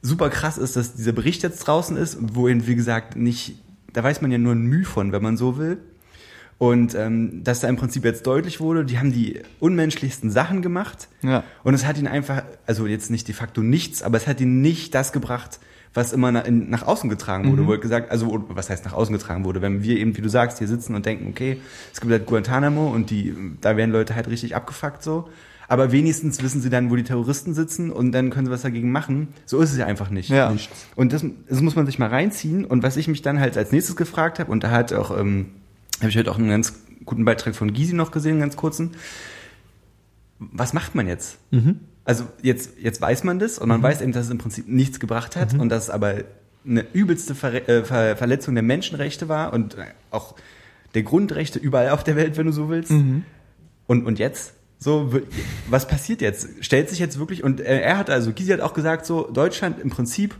super krass ist, dass dieser Bericht jetzt draußen ist, wohin, wie gesagt, nicht, da weiß man ja nur ein Mühe von, wenn man so will. Und ähm, dass da im Prinzip jetzt deutlich wurde, die haben die unmenschlichsten Sachen gemacht. Ja. Und es hat ihn einfach, also jetzt nicht de facto nichts, aber es hat ihn nicht das gebracht, was immer nach, in, nach außen getragen wurde. Wurde gesagt, also was heißt nach außen getragen wurde, wenn wir eben, wie du sagst, hier sitzen und denken, okay, es gibt halt Guantanamo und die, da werden Leute halt richtig abgefuckt so. Aber wenigstens wissen sie dann, wo die Terroristen sitzen und dann können sie was dagegen machen. So ist es ja einfach nicht. Ja. Und das, das muss man sich mal reinziehen. Und was ich mich dann halt als nächstes gefragt habe, und da hat auch, ähm, habe ich heute auch einen ganz guten Beitrag von Gysi noch gesehen, einen ganz kurzen. Was macht man jetzt? Also jetzt, jetzt weiß man das und man weiß eben, dass es im Prinzip nichts gebracht hat und dass es aber eine übelste Ver äh, Ver Verletzung der Menschenrechte war und äh, auch der Grundrechte überall auf der Welt, wenn du so willst. Und, und jetzt? So, was passiert jetzt? Stellt sich jetzt wirklich, und äh, er hat also, Gysi hat auch gesagt, so, Deutschland im Prinzip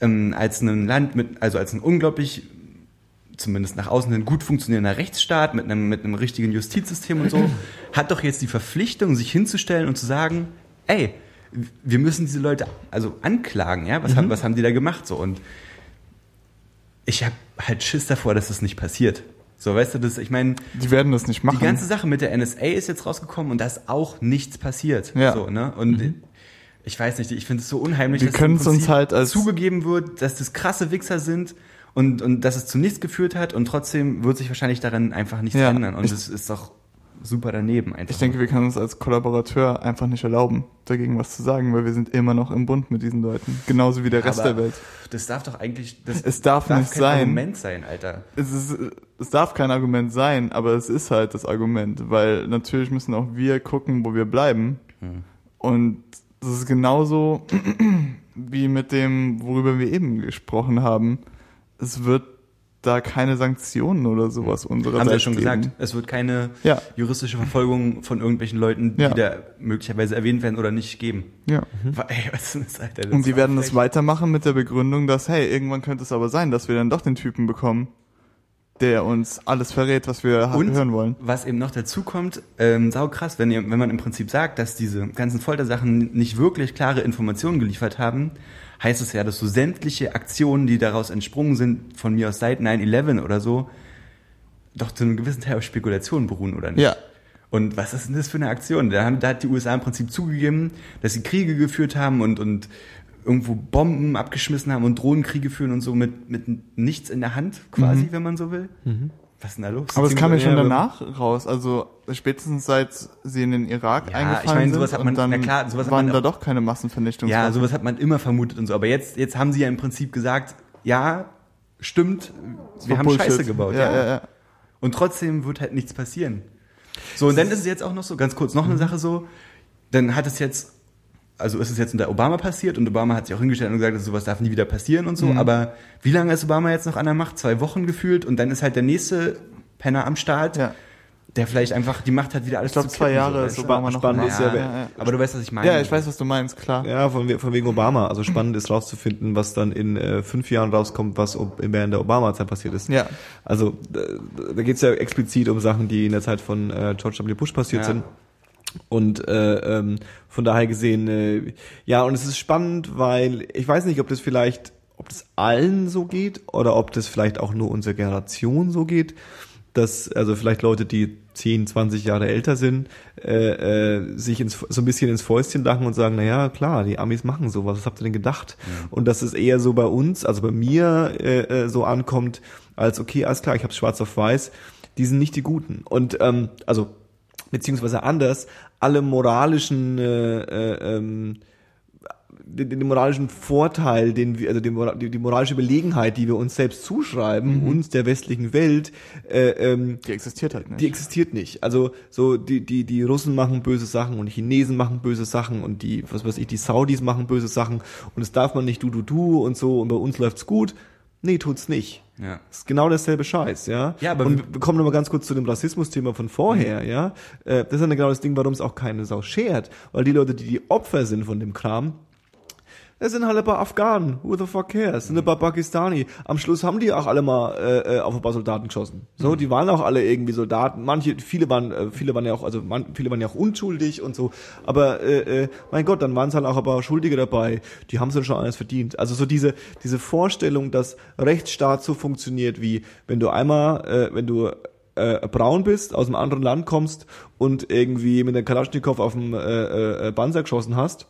ähm, als ein Land mit, also als ein unglaublich, zumindest nach außen ein gut funktionierender Rechtsstaat mit einem, mit einem richtigen Justizsystem und so, hat doch jetzt die Verpflichtung, sich hinzustellen und zu sagen, ey, wir müssen diese Leute also anklagen, ja? Was, haben, was haben die da gemacht so? Und ich habe halt Schiss davor, dass das nicht passiert. So, weißt du, das, ich meine, Die werden das nicht machen. die ganze Sache mit der NSA ist jetzt rausgekommen und da ist auch nichts passiert. Ja. So, ne? Und ich weiß nicht, ich finde es so unheimlich, Wir dass uns halt als- zugegeben wird, dass das krasse Wichser sind und, und dass es zu nichts geführt hat und trotzdem wird sich wahrscheinlich daran einfach nichts Ja, ändern. Und das ist doch super daneben einfach. Ich denke, wir können uns als Kollaborateur einfach nicht erlauben, dagegen was zu sagen, weil wir sind immer noch im Bund mit diesen Leuten. Genauso wie der Rest Aber der Welt. Das darf doch eigentlich, das Es darf nicht kein sein. Argument sein, Alter. Es, ist, es darf kein Argument sein, aber es ist halt das Argument, weil natürlich müssen auch wir gucken, wo wir bleiben. Und das ist genauso wie mit dem, worüber wir eben gesprochen haben. Es wird da keine Sanktionen oder sowas unsererseits Haben sie ja schon geben. gesagt. Es wird keine Ja. juristische Verfolgung von irgendwelchen Leuten, die Ja. da möglicherweise erwähnt werden oder nicht geben. Ja. Ey, was ist das, Alter? Das Und die werden das weitermachen mit der Begründung, dass, hey, irgendwann könnte es aber sein, dass wir dann doch den Typen bekommen, der uns alles verrät, was wir Und hören wollen. was eben noch dazu kommt, ähm, sau krass, wenn, ihr, wenn man im Prinzip sagt, dass diese ganzen Foltersachen nicht wirklich klare Informationen geliefert haben, heißt es ja, dass so sämtliche Aktionen, die daraus entsprungen sind, von mir aus seit 9-11 oder so, doch zu einem gewissen Teil auf Spekulationen beruhen, oder nicht? Ja. Und was ist denn das für eine Aktion? Da, haben, da hat die USA im Prinzip zugegeben, dass sie Kriege geführt haben und, und irgendwo Bomben abgeschmissen haben und Drohnenkriege führen und so mit, mit nichts in der Hand quasi, wenn man so will. Was ist denn da los? Aber es kam ja schon danach raus. Also spätestens seit sie in den Irak Ja, ich eingefallen meine, sowas sind hat man- dann na klar, sowas hat waren man da doch keine Massenvernichtungswaffen. Ja, sowas hat man immer vermutet und so. Aber jetzt, jetzt haben sie ja im Prinzip gesagt, ja, stimmt, wir war haben Bullshit. Scheiße gebaut. Ja, ja, ja. Und trotzdem wird halt nichts passieren. So, und dann ist es jetzt auch noch so, ganz kurz noch Mhm. eine Sache so, dann hat es jetzt, also ist es jetzt unter Obama passiert und Obama hat sich auch hingestellt und gesagt, dass sowas darf nie wieder passieren und so, Mhm. aber wie lange ist Obama jetzt noch an der Macht? Zwei Wochen gefühlt und dann ist halt der nächste Penner am Start, Ja. der vielleicht einfach die Macht hat, wieder alles Ich glaube, zu zwei kippen, Jahre so, ist? Obama noch spannend ist ja, ja, ja. Aber du weißt, was ich meine. ja, ich weiß, was du meinst, klar. Ja, von, von wegen Obama. Also spannend ist rauszufinden, was dann in äh, fünf Jahren rauskommt, was während der Obama-Zeit passiert ist. Ja. Also äh, da geht es ja explizit um Sachen, die in der Zeit von äh, George W. Bush passiert Ja. sind. Und äh, ähm, von daher gesehen, äh, ja, und es ist spannend, weil ich weiß nicht, ob das vielleicht, ob das allen so geht oder ob das vielleicht auch nur unserer Generation so geht, dass also vielleicht Leute, die 10, 20 Jahre älter sind, äh, äh, sich ins, so ein bisschen ins Fäustchen lachen und sagen, na ja, klar, die Amis machen sowas, was habt ihr denn gedacht? Und dass es eher so bei uns, also bei mir äh, äh, so ankommt, als okay, alles klar, ich hab's schwarz auf weiß, die sind nicht die Guten. Und ähm, also beziehungsweise anders, alle moralischen äh, äh, ähm, den, den moralischen Vorteil, den wir, also den, die, die moralische Überlegenheit, die wir uns selbst zuschreiben, uns der westlichen Welt, äh, ähm, Die existiert halt nicht. die existiert nicht. Also so die die die Russen machen böse Sachen und die Chinesen machen böse Sachen und die was weiß ich die Saudis machen böse Sachen und das darf man nicht du du du und so und bei uns läuft's gut. Nee, tut's nicht. Ja. Ist genau dasselbe Scheiß, ja. Ja, aber und wir kommen nochmal ganz kurz zu dem Rassismus-Thema von vorher, ja. Äh, Das ist ja genau das Ding, warum es auch keine Sau schert, weil die Leute, die die Opfer sind von dem Kram, das sind halt ein paar Afghanen. Who the fuck cares? Das sind ein paar Pakistani. Am Schluss haben die auch alle mal äh, äh, auf ein paar Soldaten geschossen. So, die waren auch alle irgendwie Soldaten. Manche, viele waren, äh, viele waren ja auch, also man, viele waren ja auch unschuldig und so. Aber äh, äh, mein Gott, dann waren es halt auch ein paar Schuldige dabei. Die haben es dann schon alles verdient. Also so diese diese Vorstellung, dass Rechtsstaat so funktioniert, wie wenn du einmal, äh, wenn du äh, braun bist, aus einem anderen Land kommst und irgendwie mit der Kalaschnikow auf dem äh, äh, Banzer geschossen hast,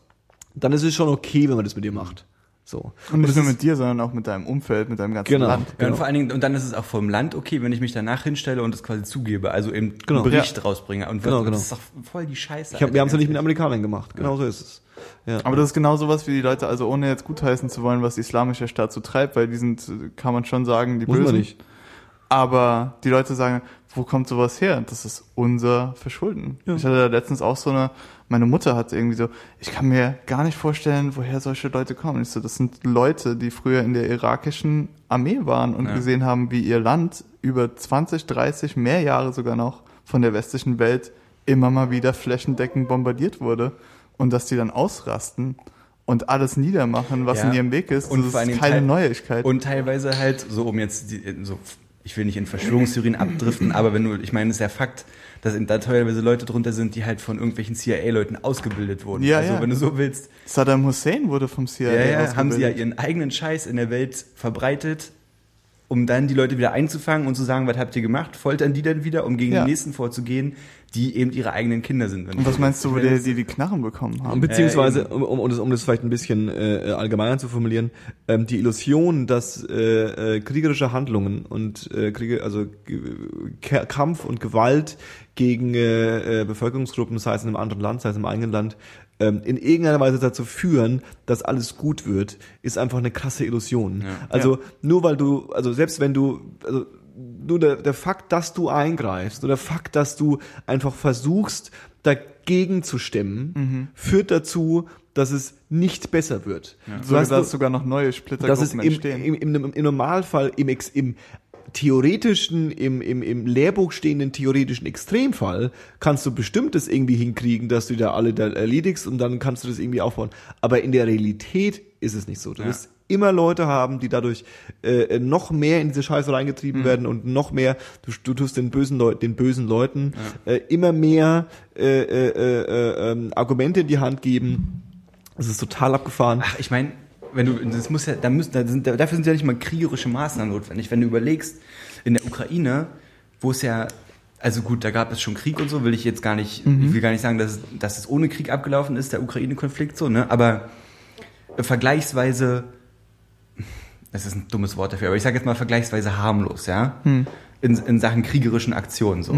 dann ist es schon okay, wenn man das mit dir macht. So. und nicht das nur mit dir, sondern auch mit deinem Umfeld, mit deinem ganzen Genau. Land. Ja, Genau. und vor allen Dingen, und dann ist es auch vom Land okay, wenn ich mich danach hinstelle und es quasi zugebe, also eben Genau. einen Bericht rausbringe. Und Genau, das genau. ist doch voll die Scheiße. Ich hab, wir haben es ja nicht mit Alter, Amerikanern gemacht. Genau so ist es. Ja. Aber das ist genau sowas, wie die Leute, also ohne jetzt gutheißen zu wollen, was die islamische Staat so treibt, weil die sind, kann man schon sagen, die Muss man Bösen. nicht. Aber die Leute sagen, wo kommt sowas her? Das ist unser Verschulden. Ja. Ich hatte da letztens auch so eine, meine Mutter hat irgendwie so, ich kann mir gar nicht vorstellen, woher solche Leute kommen. Ich so, das sind Leute, die früher in der irakischen Armee waren und Ja. gesehen haben, wie ihr Land über 20, 30, mehr Jahre sogar noch von der westlichen Welt immer mal wieder flächendeckend bombardiert wurde und dass die dann ausrasten und alles niedermachen, was Ja. in ihrem Weg ist. Und das ist keine Teil- Neuigkeit. Und teilweise halt, so um jetzt die, so ich will nicht in Verschwörungstheorien abdriften, aber wenn du, ich meine, es ist ja Fakt, dass da teilweise Leute drunter sind, die halt von irgendwelchen CIA-Leuten ausgebildet wurden. Ja, also ja. wenn du so willst, Saddam Hussein wurde vom CIA ja, ja, ausgebildet. haben sie ja ihren eigenen Scheiß in der Welt verbreitet, um dann die Leute wieder einzufangen und zu sagen, was habt ihr gemacht? Foltern die dann wieder, um gegen Ja. die nächsten vorzugehen, die eben ihre eigenen Kinder sind. Und was meinst du, wo die, die die Knarren bekommen haben? Beziehungsweise, um, um, um, das, um das vielleicht ein bisschen äh, allgemeiner zu formulieren, ähm, die Illusion, dass äh, äh, kriegerische Handlungen und äh, Kriege, also K Kampf und Gewalt gegen äh, äh, Bevölkerungsgruppen, sei es in einem anderen Land, sei es im eigenen Land, ähm, in irgendeiner Weise dazu führen, dass alles gut wird, ist einfach eine krasse Illusion. Ja. Also nur weil du, also selbst wenn du, also nur der, der Fakt, dass du eingreifst, nur der Fakt, dass du einfach versuchst, dagegen zu stemmen, führt dazu, dass es nicht besser wird. Du so hast dass sogar noch neue dass es Splittergruppen im, entstehen. im, im, im Normalfall im, im theoretischen, im, im, im Lehrbuch stehenden theoretischen Extremfall kannst du bestimmt das irgendwie hinkriegen, dass du da alle da erledigst und dann kannst du das irgendwie aufbauen. Aber in der Realität ist es nicht so. Du Ja. wirst immer Leute haben, die dadurch äh, noch mehr in diese Scheiße reingetrieben Mhm. werden und noch mehr, du, du tust den bösen, Leu den bösen Leuten äh, immer mehr äh, äh, äh, ähm, Argumente in die Hand geben. Das ist total abgefahren. Ach, ich meine, wenn du, das muss ja, da müssen, da sind, dafür sind ja nicht mal kriegerische Maßnahmen notwendig. Wenn du überlegst, in der Ukraine, wo es ja, also gut, da gab es schon Krieg und so, will ich jetzt gar nicht, ich will gar nicht sagen, dass, es- dass es ohne Krieg abgelaufen ist, der Ukraine-Konflikt so, ne, aber äh, vergleichsweise, das ist ein dummes Wort dafür, aber ich sage jetzt mal vergleichsweise harmlos, ja, in, in Sachen kriegerischen Aktionen so.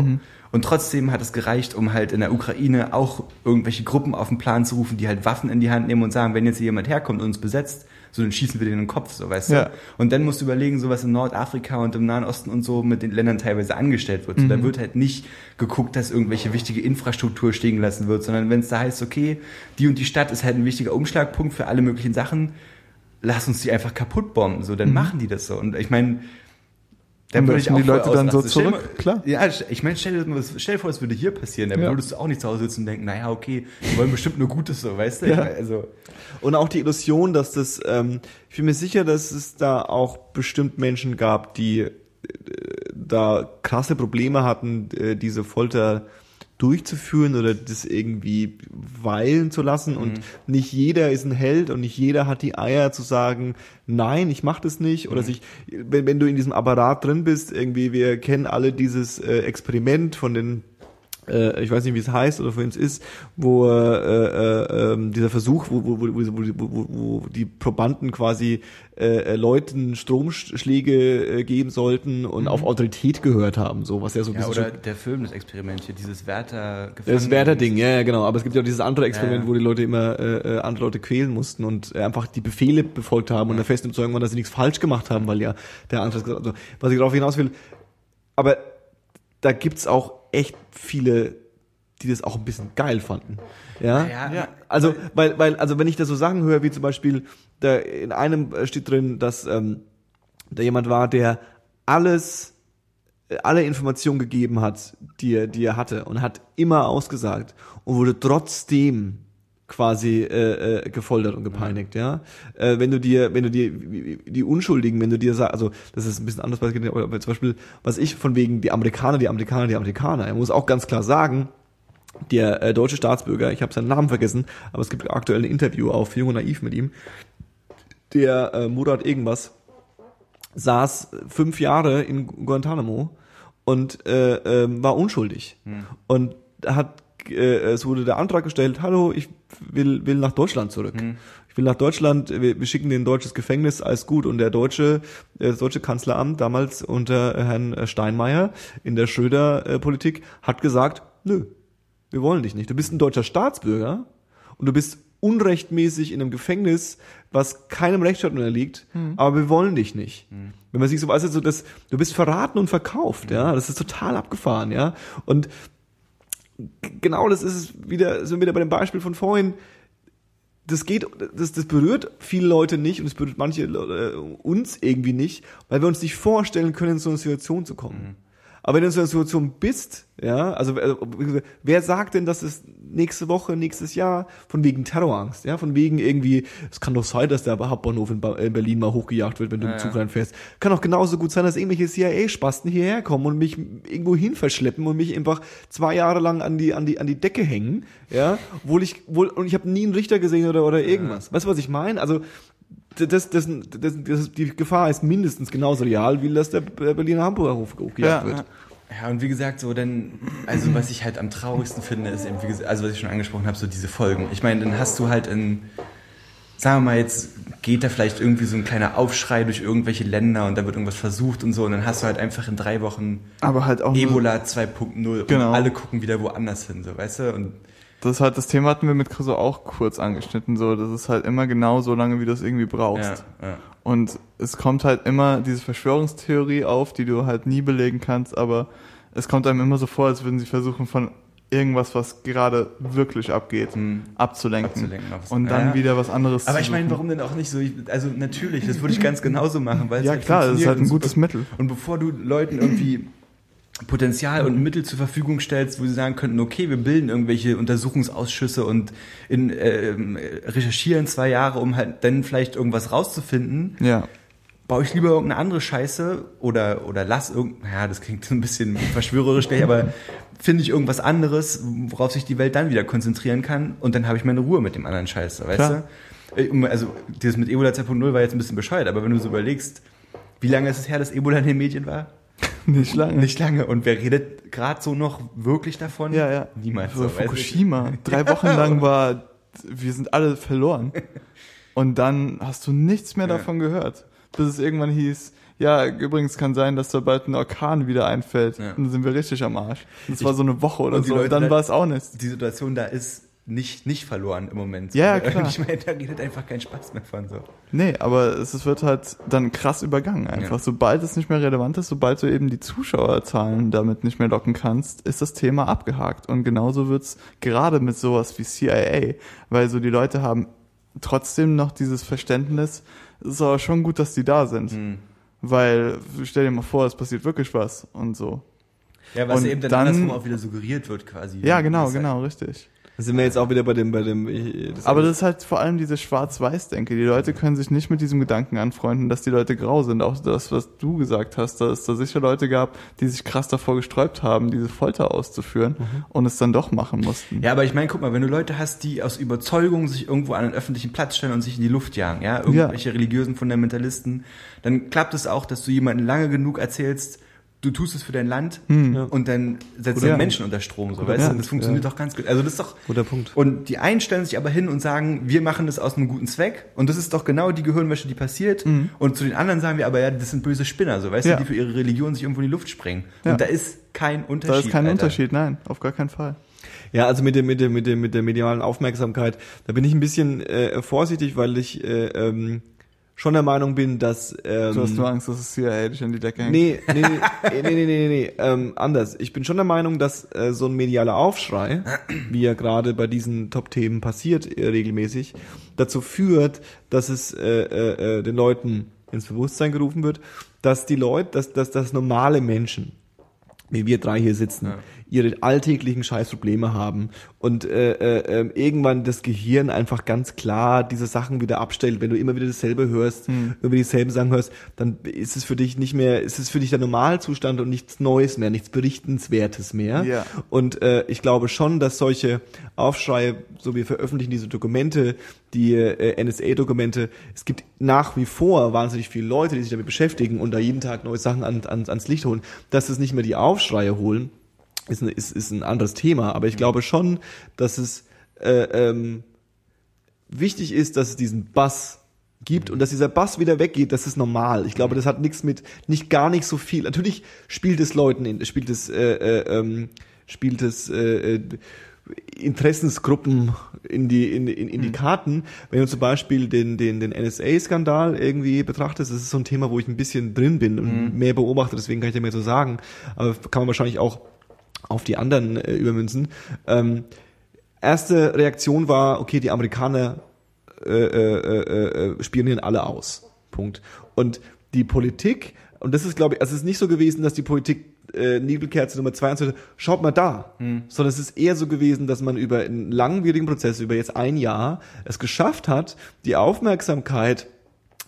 Und trotzdem hat es gereicht, um halt in der Ukraine auch irgendwelche Gruppen auf den Plan zu rufen, die halt Waffen in die Hand nehmen und sagen, wenn jetzt hier jemand herkommt und uns besetzt, so dann schießen wir den in den Kopf, so weißt Ja. du. Und dann musst du überlegen, so was in Nordafrika und im Nahen Osten und so mit den Ländern teilweise angestellt wird. So, Da wird halt nicht geguckt, dass irgendwelche wichtige Infrastruktur stehen gelassen wird, sondern wenn es da heißt, okay, die und die Stadt ist halt ein wichtiger Umschlagpunkt für alle möglichen Sachen, lass uns die einfach kaputt bomben. So, dann machen die das so. Und ich meine, Und lassen die Leute dann so zurück? mal- Klar. Ja, ich meine, stell dir, mal- stell dir vor, es würde hier passieren. Dann Ja. würdest du auch nicht zu Hause sitzen und denken, naja, okay, die wollen bestimmt nur Gutes so, weißt du? Ja. Also, Und auch die Illusion, dass das, ähm, ich bin mir sicher, dass es da auch bestimmt Menschen gab, die äh, da krasse Probleme hatten, äh, diese Folter durchzuführen oder das irgendwie weilen zu lassen. Und nicht jeder ist ein Held und nicht jeder hat die Eier zu sagen, nein, ich mach das nicht. Oder sich, wenn, wenn du in diesem Apparat drin bist, irgendwie, wir kennen alle dieses äh, Experiment von den äh, ich weiß nicht, wie es heißt oder für es ist, wo äh, äh, ähm, dieser Versuch, wo, wo, wo, wo, wo, wo, die Probanden quasi äh, äh, Leuten Stromschläge äh, geben sollten und auf Autorität gehört haben, so was ja so ein ja, bisschen oder der Film, das Experiment hier, dieses Werther das Werther-Ding, ja, ja, genau. Aber es gibt ja auch dieses andere Experiment, Ja, wo die Leute immer äh, äh, andere Leute quälen mussten und äh, einfach die Befehle befolgt haben und der festen Überzeugung waren, dass sie nichts falsch gemacht haben, weil ja der andere gesagt hat. Also, was ich darauf hinaus will, aber da gibt's auch echt viele, die das auch ein bisschen geil fanden. Ja, Ja, Ja. also, weil, weil, also wenn ich da so Sachen höre, wie zum Beispiel, da in einem äh, steht drin, dass ähm, da jemand war, der alles, äh, alle Informationen gegeben hat, die er, die er hatte und hat immer ausgesagt und wurde trotzdem quasi äh, äh, gefoltert und gepeinigt, ja. Äh, wenn du dir, wenn du dir die Unschuldigen, wenn du dir sagst, also das ist ein bisschen anders, aber zum Beispiel, was ich von wegen die Amerikaner, die Amerikaner, die Amerikaner, er muss auch ganz klar sagen, der äh, deutsche Staatsbürger, ich habe seinen Namen vergessen, aber es gibt aktuell ein Interview auf Jung und Naiv mit ihm, der äh, Murat irgendwas saß fünf Jahre in Guantanamo und äh, ähm, war unschuldig und hat äh, es wurde der Antrag gestellt, hallo, ich will will nach Deutschland zurück. Ich will nach Deutschland, wir, wir schicken den deutsches Gefängnis, alles gut. Und der deutsche, äh, das deutsche Kanzleramt damals unter Herrn Steinmeier in der Schröder-Politik hat gesagt, nö, wir wollen dich nicht. Du bist ein deutscher Staatsbürger und du bist unrechtmäßig in einem Gefängnis, was keinem Rechtsstaat unterliegt, aber wir wollen dich nicht. Wenn man sich so weiß, so dass du bist verraten und verkauft, ja, das ist total abgefahren, ja. Und genau das ist es wieder, sind wir wieder bei dem Beispiel von vorhin. Das geht, das, das berührt viele Leute nicht und es berührt manche äh, uns irgendwie nicht, weil wir uns nicht vorstellen können, in so eine Situation zu kommen. Aber wenn du in so einer Situation bist, ja, also äh, wer sagt denn, dass es nächste Woche, nächstes Jahr von wegen Terrorangst, ja, von wegen irgendwie, es kann doch sein, dass der Hauptbahnhof in Berlin mal hochgejagt wird, wenn du Ja, im Zug ja. reinfährst. Kann auch genauso gut sein, dass irgendwelche CIA-Spasten hierher kommen und mich irgendwo hin verschleppen und mich einfach zwei Jahre lang an die an die an die Decke hängen, ja, obwohl ich wohl und ich habe nie einen Richter gesehen oder oder irgendwas. Weißt du, was ich meine? Also das, das, das, das, die Gefahr ist mindestens genauso real, wie dass der Berliner Hamburgerhof hochgejagt Ja, wird. ja. Ja, und wie gesagt, so dann, also was ich halt am traurigsten finde, ist eben, wie gesagt, also was ich schon angesprochen habe, so diese Folgen. Ich meine, dann hast du halt in, sagen wir mal, jetzt geht da vielleicht irgendwie so ein kleiner Aufschrei durch irgendwelche Länder und da wird irgendwas versucht und so und dann hast du halt einfach in drei Wochen Aber halt Ebola 2.0 Genau. und alle gucken wieder woanders hin, so, weißt du? Und Das ist halt, das Thema hatten wir mit Chriso auch kurz angeschnitten, so, das ist halt immer genau so lange, wie du es irgendwie brauchst. ja, ja. Und es kommt halt immer diese Verschwörungstheorie auf, die du halt nie belegen kannst, aber es kommt einem immer so vor, als würden sie versuchen, von irgendwas, was gerade wirklich abgeht, Hm. abzulenken. Abzulenken und dann Ja. wieder was anderes Aber ich meine, warum denn auch nicht so? Ich- Also natürlich, das würde ich ganz genauso machen, weil es Ja, halt klar, das ist halt ein gutes Mittel. Und bevor du Leuten irgendwie Potenzial und Mittel zur Verfügung stellst, wo sie sagen könnten, okay, wir bilden irgendwelche Untersuchungsausschüsse und in, ähm, recherchieren zwei Jahre, um halt dann vielleicht irgendwas rauszufinden, Ja. baue ich lieber irgendeine andere Scheiße oder, oder lass irgend, ja, das klingt ein bisschen verschwörerisch gleich, aber finde ich irgendwas anderes, worauf sich die Welt dann wieder konzentrieren kann und dann habe ich meine Ruhe mit dem anderen Scheiße, weißt Klar. du? Äh, Also, dieses mit Ebola 2.0 war jetzt ein bisschen bescheuert, aber wenn du so überlegst, wie lange ist es her, dass Ebola in den Medien war? Nicht lange. Nicht lange. Und wer redet gerade so noch wirklich davon? Ja, ja. Niemals. So, weißt du? Fukushima. Drei Wochen lang war, wir sind alle verloren. Und dann hast du nichts mehr Ja. davon gehört. Bis es irgendwann hieß, ja, übrigens kann sein, dass da bald ein Orkan wieder einfällt. Ja. Und dann sind wir richtig am Arsch. Das war so eine Woche oder so. Leute Und dann da- war es auch nichts. Die Situation da ist nicht, nicht verloren im Moment. Ja, klar. Ich meine, da redet einfach kein Spaß mehr von so. Nee, aber es, es wird halt dann krass übergangen einfach. Ja. Sobald es nicht mehr relevant ist, sobald du eben die Zuschauerzahlen damit nicht mehr locken kannst, ist das Thema abgehakt. Und genauso wird's gerade mit sowas wie CIA, weil so die Leute haben trotzdem noch dieses Verständnis, es ist aber schon gut, dass die da sind. Hm. Weil, stell dir mal vor, es passiert wirklich was und so. Ja, was Und eben dann, dann- andersrum auch wieder suggeriert wird quasi. Ja, genau, Das ist genau, richtig. Da sind wir jetzt auch wieder bei dem, bei dem. ich- Das Aber das ist halt vor allem diese Schwarz-Weiß-Denke. Die Leute können sich nicht mit diesem Gedanken anfreunden, dass die Leute grau sind. Auch das, was du gesagt hast, dass es da sicher Leute gab, die sich krass davor gesträubt haben, diese Folter auszuführen und es dann doch machen mussten. Ja, aber ich meine, guck mal, wenn du Leute hast, die aus Überzeugung sich irgendwo an einen öffentlichen Platz stellen und sich in die Luft jagen, ja, irgendwelche religiösen Fundamentalisten, dann klappt es auch, dass du jemanden lange genug erzählst, du tust es für dein Land und dann setzt du. Menschen unter Strom, so, weißt du? Das funktioniert ja. doch ganz gut. Also das ist doch Guter Punkt. Und die einen stellen sich aber hin und sagen, wir machen das aus einem guten Zweck. Und das ist doch genau die Gehirnwäsche, die passiert. Und zu den anderen sagen wir aber, ja, das sind böse Spinner, so, weißt Mhm. Ja. du, die für ihre Religion sich irgendwo in die Luft sprengen. Ja. Und da ist kein Unterschied. Da ist kein Alter. Unterschied, nein, auf gar keinen Fall. Ja, also mit dem, mit dem, mit dem, mit der medialen Aufmerksamkeit, da bin ich ein bisschen äh, vorsichtig, weil ich äh, ähm, schon der Meinung bin, dass ähm, Du hast nur Angst, dass es CIA dich an die Decke hängt. Nee, nee, nee, nee, nee, nee, nee, nee, ähm, anders. Ich bin schon der Meinung, dass äh, so ein medialer Aufschrei, wie ja gerade bei diesen Top-Themen passiert, äh, regelmäßig, dazu führt, dass es äh, äh, äh, den Leuten ins Bewusstsein gerufen wird, dass die Leute, dass, dass, dass normale Menschen, wie wir drei hier sitzen, ihre alltäglichen Scheißprobleme haben und äh, äh, äh, irgendwann das Gehirn einfach ganz klar diese Sachen wieder abstellt. Wenn du immer wieder dasselbe hörst, immer dieselben Sachen hörst, dann ist es für dich nicht mehr, ist es für dich der Normalzustand und nichts Neues mehr, nichts Berichtenswertes mehr. Ja. Und äh, ich glaube schon, dass solche Aufschreie, so wir veröffentlichen diese Dokumente, die äh, NSA-Dokumente, es gibt nach wie vor wahnsinnig viele Leute, die sich damit beschäftigen und da jeden Tag neue Sachen an, an, ans Licht holen, dass es nicht mehr die Aufschreie holen, ist, ein- ist, ist ein anderes Thema. Aber ich glaube schon, dass es äh, ähm, wichtig ist, dass es diesen Bass gibt und dass dieser Bass wieder weggeht, das ist normal. Ich glaube, das hat nichts mit, nicht gar nicht so viel. Natürlich spielt es Leuten, in, spielt es, äh, äh, ähm, spielt es äh, äh, Interessensgruppen in die in, in, in die Karten. Wenn du zum Beispiel den den den NSA-Skandal irgendwie betrachtest, das ist so ein Thema, wo ich ein bisschen drin bin und mehr beobachte. Deswegen kann ich dir mehr so sagen. Aber kann man wahrscheinlich auch auf die anderen äh, übermünzen. Ähm, erste Reaktion war, okay, die Amerikaner äh, äh, äh, äh, spionieren alle aus. Punkt. Und die Politik, und das ist, glaube ich, also es ist nicht so gewesen, dass die Politik äh, Nebelkerze Nummer zwei und so, schaut mal da. Sondern es ist eher so gewesen, dass man über einen langwierigen Prozess, über jetzt ein Jahr, es geschafft hat, die Aufmerksamkeit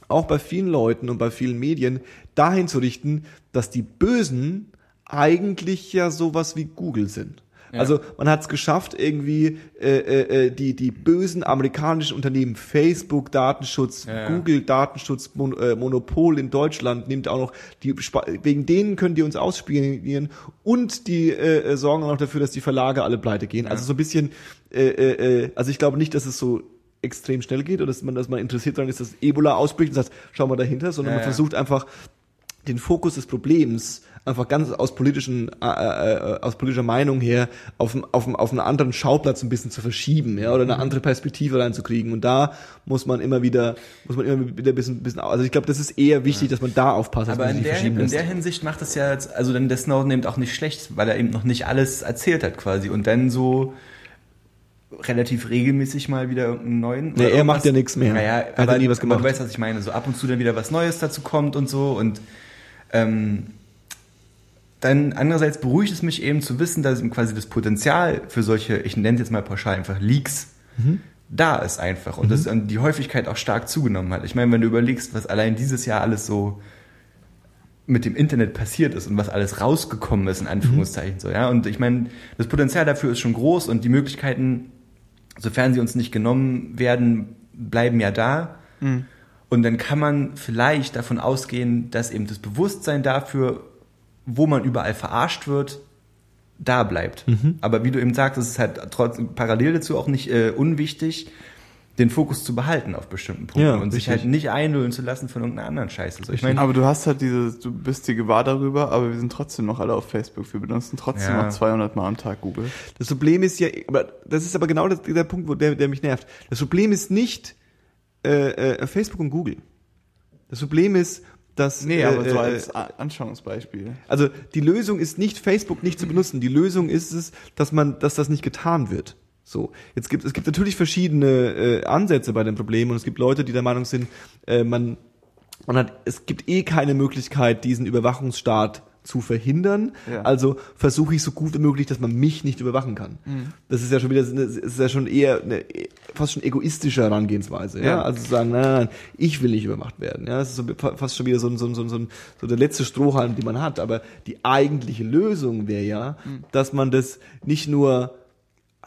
auch bei vielen Leuten und bei vielen Medien dahin zu richten, dass die Bösen eigentlich ja sowas wie Google sind. Also man hat es geschafft, irgendwie äh, äh, äh, die die bösen amerikanischen Unternehmen, Facebook Datenschutz, Ja, ja. Google Datenschutz Mon äh, Monopol in Deutschland nimmt auch noch die wegen denen können die uns ausspionieren und die äh, äh, sorgen auch noch dafür, dass die Verlage alle pleite gehen. Also so ein bisschen, äh, äh, äh, also ich glaube nicht, dass es so extrem schnell geht oder dass man, dass man interessiert daran ist, dass Ebola ausbricht und sagt, schau mal dahinter, sondern Ja, man ja. versucht einfach den Fokus des Problems einfach ganz aus politischen äh, äh, aus politischer Meinung her auf einen- auf auf einen anderen Schauplatz ein bisschen zu verschieben, ja, oder eine Mhm. andere Perspektive reinzukriegen und da muss man immer wieder muss man immer wieder ein bisschen, bisschen also ich glaube, das ist eher wichtig, dass man da aufpasst, Aber in der, in der Hinsicht macht es ja, jetzt, also dann der Snowden eben auch nicht schlecht, weil er eben noch nicht alles erzählt hat quasi und dann so relativ regelmäßig mal wieder irgendeinen neuen. Nee, er macht ja nichts mehr. Naja, Er hat aber ja nie was gemacht. Man weiß, was ich meine. So ab und zu dann wieder was Neues dazu kommt und so und ähm, dann andererseits beruhigt es mich eben zu wissen, dass eben quasi das Potenzial für solche, ich nenne es jetzt mal pauschal einfach Leaks, Mhm. da ist einfach und dass dann die Häufigkeit auch stark zugenommen hat. Ich meine, wenn du überlegst, was allein dieses Jahr alles so mit dem Internet passiert ist und was alles rausgekommen ist, in Anführungszeichen so, ja. Und ich meine, das Potenzial dafür ist schon groß und die Möglichkeiten, sofern sie uns nicht genommen werden, bleiben ja da. Und dann kann man vielleicht davon ausgehen, dass eben das Bewusstsein dafür, wo man überall verarscht wird, da bleibt. Aber wie du eben sagst, es ist halt trotzdem parallel dazu auch nicht äh, unwichtig, den Fokus zu behalten auf bestimmten Punkten Ja, und sich richtig. halt nicht einlullen zu lassen von irgendeiner anderen Scheiße. So, ich meine, Aber du hast halt dieses, du bist dir gewahr darüber, aber wir sind trotzdem noch alle auf Facebook. Wir benutzen trotzdem Ja. noch 200 Mal am Tag Google. Das Problem ist ja, aber das ist aber genau das, der Punkt, wo der, der mich nervt. Das Problem ist nicht äh, äh, Facebook und Google. Das Problem ist, dass Nee, aber äh, so als Anschauungsbeispiel. also die Lösung ist nicht Facebook nicht zu benutzen. Die Lösung ist es, dass man, dass das nicht getan wird. So, jetzt gibt es gibt natürlich verschiedene äh, Ansätze bei dem Problem und es gibt Leute, die der Meinung sind, äh, man man hat es gibt eh keine Möglichkeit, diesen Überwachungsstaat zu verhindern. Ja. Also versuche ich so gut wie möglich, dass man mich nicht überwachen kann. Das ist ja schon wieder, das ist ja schon eher eine fast schon egoistische Herangehensweise. Ja, Ja. also zu sagen, nein, nein, nein, ich will nicht überwacht werden. Ja, das ist so, fast schon wieder so, ein- so, ein- so, ein- so, so der letzte Strohhalm, den man hat. Aber die eigentliche Lösung wäre ja, dass man das nicht nur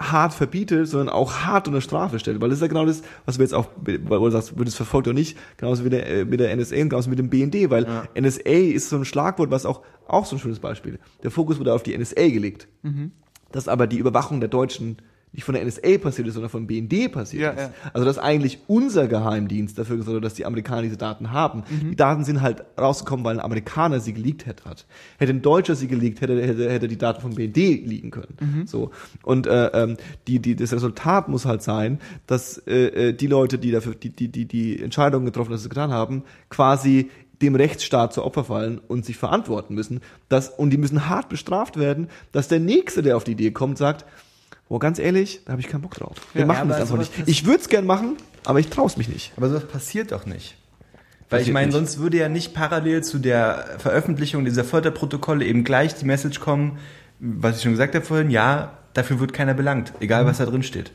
hart verbietet, sondern auch hart unter Strafe stellt. Weil das ist ja genau das, was wir jetzt auch, weil du sagst, wird es verfolgt oder nicht, genauso wie der, äh, mit der NSA und genauso mit dem BND, weil NSA ist so ein Schlagwort, was auch, auch so ein schönes Beispiel. Der Fokus wurde auf die NSA gelegt. Dass aber die Überwachung der Deutschen nicht von der NSA passiert ist, sondern vom BND passiert Ja, ist. ja. Also dass eigentlich unser Geheimdienst dafür gesorgt hat, dass die Amerikaner diese Daten haben. Die Daten sind halt rausgekommen, weil ein Amerikaner sie geleakt hätte. Hat. Hätte ein Deutscher sie geleakt, hätte, hätte, hätte die Daten vom BND liegen können. So. Und äh, ähm, die, die, das Resultat muss halt sein, dass äh, äh, die Leute, die dafür die, die, die, die Entscheidung getroffen, dass sie es getan haben, quasi dem Rechtsstaat zu Opfer fallen und sich verantworten müssen. Dass, und die müssen hart bestraft werden, dass der Nächste, der auf die Idee kommt, sagt, Boah, ganz ehrlich, da habe ich keinen Bock drauf. Wir Ja, machen das einfach nicht. Ich würde es gern machen, aber ich traue es mich nicht. Aber sowas passiert doch nicht. Weil Passiert ich meine, sonst würde ja nicht parallel zu der Veröffentlichung dieser Folterprotokolle eben gleich die Message kommen, was ich schon gesagt habe vorhin, ja, dafür wird keiner belangt, egal was da drin steht.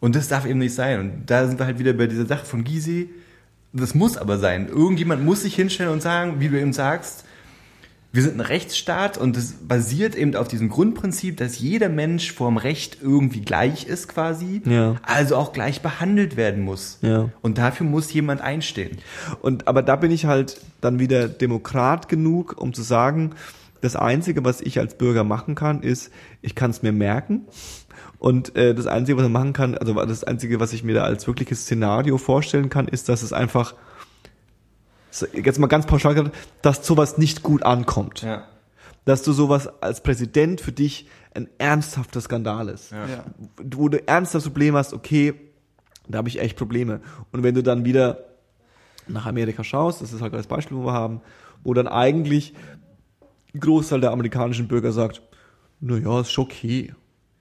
Und das darf eben nicht sein. Und da sind wir halt wieder bei dieser Sache von Gysi. Das muss aber sein. Irgendjemand muss sich hinstellen und sagen, wie du eben sagst, wir sind ein Rechtsstaat und das basiert eben auf diesem Grundprinzip, dass jeder Mensch vorm Recht irgendwie gleich ist quasi, Ja. also auch gleich behandelt werden muss. Ja. Und dafür muss jemand einstehen. Und aber da bin ich halt dann wieder Demokrat genug, um zu sagen, das Einzige, was ich als Bürger machen kann, ist, ich kann es mir merken. Und äh, das Einzige, was man machen kann, also das Einzige, was ich mir da als wirkliches Szenario vorstellen kann, ist, dass es einfach, jetzt mal ganz pauschal gesagt, dass sowas nicht gut ankommt. Ja. Dass du sowas als Präsident für dich ein ernsthafter Skandal ist. Ja. wo du ernsthaft das Problem hast, okay, da habe ich echt Probleme. Und wenn du dann wieder nach Amerika schaust, das ist halt das Beispiel, wo wir haben, wo dann eigentlich ein Großteil der amerikanischen Bürger sagt, na ja, ist schon okay.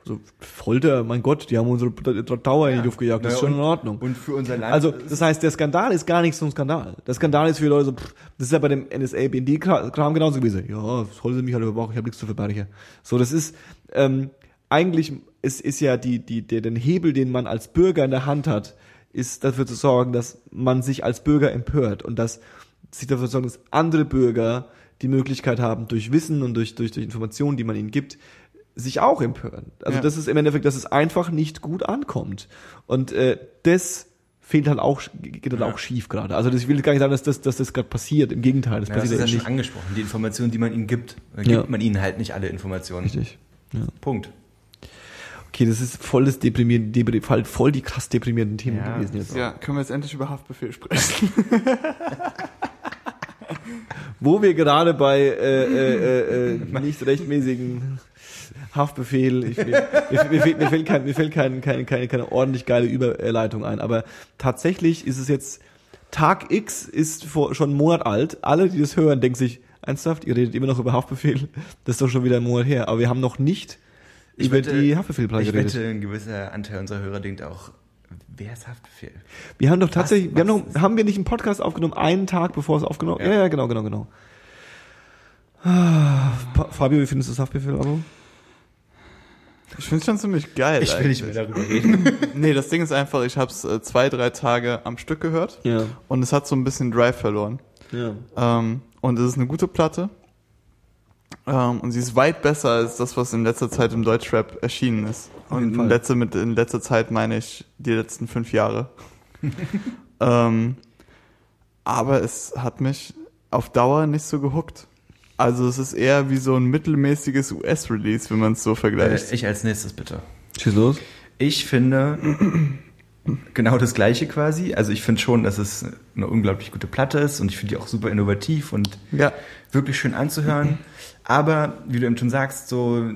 Also Folter, mein Gott, die haben unsere Tower in die Luft gejagt, das ist schon in Ordnung. Und für unser Land. Also, das heißt, der Skandal ist gar nicht so ein Skandal. Der Skandal ist für Leute so, pff, das ist ja bei dem NSA-BND-Kram genauso gewesen. Ja, das holen sie mich halt überwachen, ich habe nichts zu verbergen. So, das ist, ähm, eigentlich ist, ist ja die, die, der, den Hebel, den man als Bürger in der Hand hat, ist dafür zu sorgen, dass man sich als Bürger empört und dass sich dafür sorgen, dass andere Bürger die Möglichkeit haben, durch Wissen und durch, durch, durch Informationen, die man ihnen gibt, sich auch empören. Also Ja. das ist im Endeffekt, dass es einfach nicht gut ankommt. Und äh, das fehlt halt auch, geht halt auch schief gerade. Also das, ich will gar nicht sagen, dass das, dass das gerade passiert. Im Gegenteil, das ja, das ist passiert ja eben schon nicht. angesprochen, die Informationen, die man ihnen gibt. Da gibt Ja. man ihnen halt nicht alle Informationen. Richtig. Ja. Punkt. Okay, das ist voll das deprimierende, depri voll- voll die krass deprimierenden Themen Ja, gewesen jetzt. Ja, können wir jetzt endlich über Haftbefehl sprechen? Wo wir gerade bei äh, äh, äh, äh, nicht rechtmäßigen Haftbefehl, ich, mir, mir, fehlt, mir fällt, kein, mir fällt kein, keine, keine, keine ordentlich geile Überleitung ein, aber tatsächlich ist es jetzt, Tag X ist vor, schon einen Monat alt, alle, die das hören, denken sich, ernsthaft, ihr redet immer noch über Haftbefehl, das ist doch schon wieder ein Monat her, aber wir haben noch nicht Ich über wette- die Haftbefehlplage Ich geredet. wette, ein gewisser Anteil unserer Hörer denkt auch, wer ist Haftbefehl? Wir haben doch tatsächlich, wir haben was noch, haben wir nicht einen Podcast aufgenommen, einen Tag bevor es aufgenommen, ja, Ja. ja, genau, genau, genau. Ah, Fabio, wie findest du das Haftbefehl-Abo? Ich finde es schon ziemlich geil. Ich will nicht mehr darüber reden. Nee, das Ding ist einfach, ich habe es äh, zwei, drei Tage am Stück gehört Ja, und es hat so ein bisschen Drive verloren. ja. Ähm, und es ist eine gute Platte. Ähm, und sie ist weit besser als das, was in letzter Zeit im Deutschrap erschienen ist. Und in letzter, mit, in letzter Zeit meine ich die letzten fünf Jahre. ähm, aber es hat mich auf Dauer nicht so gehuckt. Also es ist eher wie so ein mittelmäßiges US-Release, wenn man es so vergleicht. Äh, ich als nächstes bitte. Schieß los. Ich finde genau das gleiche quasi. Also ich finde schon, dass es eine unglaublich gute Platte ist und ich finde die auch super innovativ und ja. wirklich schön anzuhören. Aber wie du eben schon sagst, so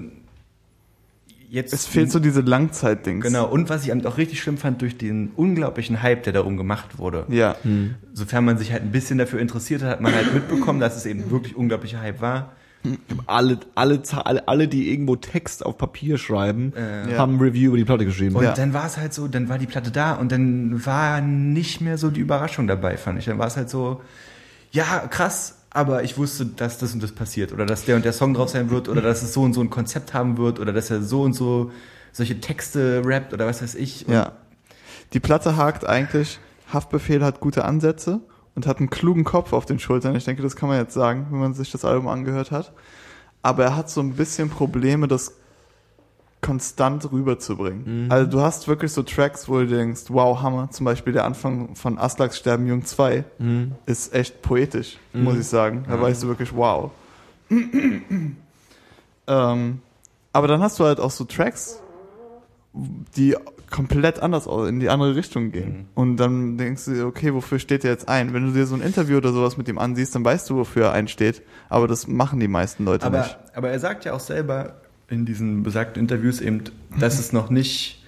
jetzt Es fehlt so diese Langzeit-Dings. genau. Und was ich eben auch richtig schlimm fand, durch den unglaublichen Hype, der darum gemacht wurde. Ja. Sofern man sich halt ein bisschen dafür interessiert hat, hat man halt mitbekommen, dass es eben wirklich unglaublicher Hype war. Alle, alle, alle, alle, die irgendwo Text auf Papier schreiben, Äh. haben ein Review über die Platte geschrieben. Und Ja. dann war es halt so, dann war die Platte da und dann war nicht mehr so die Überraschung dabei, fand ich. Dann war es halt so, ja, krass, aber ich wusste, dass das und das passiert oder dass der und der Song drauf sein wird oder dass es so und so ein Konzept haben wird oder dass er so und so solche Texte rappt oder was weiß ich. Und Ja. Die Platte hakt eigentlich, Haftbefehl hat gute Ansätze und hat einen klugen Kopf auf den Schultern. Ich denke, das kann man jetzt sagen, wenn man sich das Album angehört hat. Aber er hat so ein bisschen Probleme, das konstant rüberzubringen. Also du hast wirklich so Tracks, wo du denkst, wow, Hammer. Zum Beispiel der Anfang von Aslaks Sterben Jung 2 ist echt poetisch, muss ich sagen. Da weißt du wirklich, wow. ähm, aber dann hast du halt auch so Tracks, die komplett anders aus, in die andere Richtung gehen. Und dann denkst du dir, okay, wofür steht der jetzt ein? Wenn du dir so ein Interview oder sowas mit ihm ansiehst, dann weißt du, wofür er einsteht. Aber das machen die meisten Leute aber, nicht. aber er sagt ja auch selber in diesen besagten Interviews eben, dass es noch nicht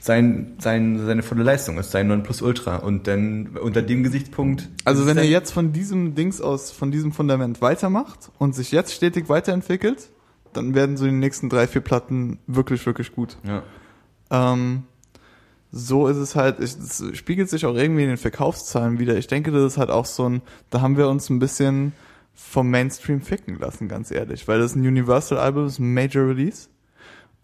sein, sein, seine volle Leistung ist, sein Nonplusultra. Und dann unter dem Gesichtspunkt. Also wenn er sein- jetzt von diesem Dings aus, von diesem Fundament weitermacht und sich jetzt stetig weiterentwickelt, dann werden so die nächsten drei, vier Platten wirklich, wirklich gut. Ja. Ähm, so ist es halt, es spiegelt sich auch irgendwie in den Verkaufszahlen wieder. Ich denke, das ist halt auch so ein, da haben wir uns ein bisschen vom Mainstream ficken lassen, ganz ehrlich, weil das ist ein Universal-Album, das ist ein Major Release.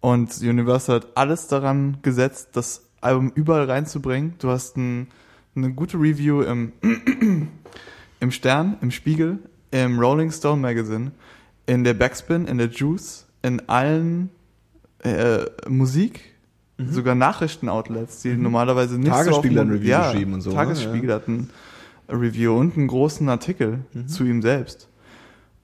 Und Universal hat alles daran gesetzt, das Album überall reinzubringen. Du hast ein, eine gute Review im, im Stern, im Spiegel, im Rolling Stone Magazine, in der Backspin, in der Juice, in allen äh, Musik, sogar Nachrichtenoutlets, die normalerweise nicht Tagesspiegel so hat auf ein Review ja, geschrieben und so, ne? Tagesspiegel hat ein Review und einen großen Artikel zu ihm selbst.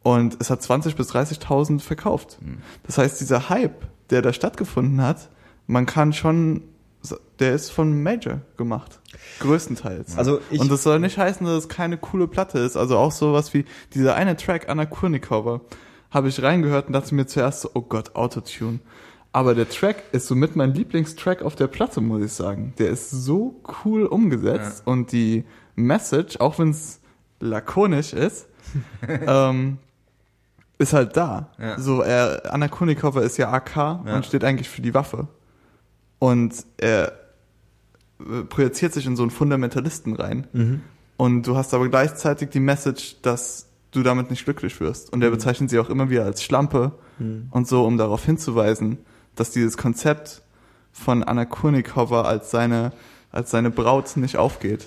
Und es hat 20 bis 30.000 verkauft. Das heißt, dieser Hype, der da stattgefunden hat, man kann schon, der ist von Major gemacht. Größtenteils. Also ich- und das soll nicht heißen, dass es keine coole Platte ist. Also auch sowas wie dieser eine Track Anna Kurnikova habe ich reingehört und dachte mir zuerst so, oh Gott, Autotune. Aber der Track ist somit mein Lieblingstrack auf der Platte, muss ich sagen. Der ist so cool umgesetzt und die Message, auch wenn es lakonisch ist, ähm, ist halt da. Ja. So, er, Anna Konikova ist ja AK Ja. und steht eigentlich für die Waffe. Und er äh, projiziert sich in so einen Fundamentalisten rein. Mhm. Und du hast aber gleichzeitig die Message, dass du damit nicht glücklich wirst. Und er bezeichnet sie auch immer wieder als Schlampe und so, um darauf hinzuweisen, dass dieses Konzept von Anna Kurnikova als seine, als seine Braut nicht aufgeht.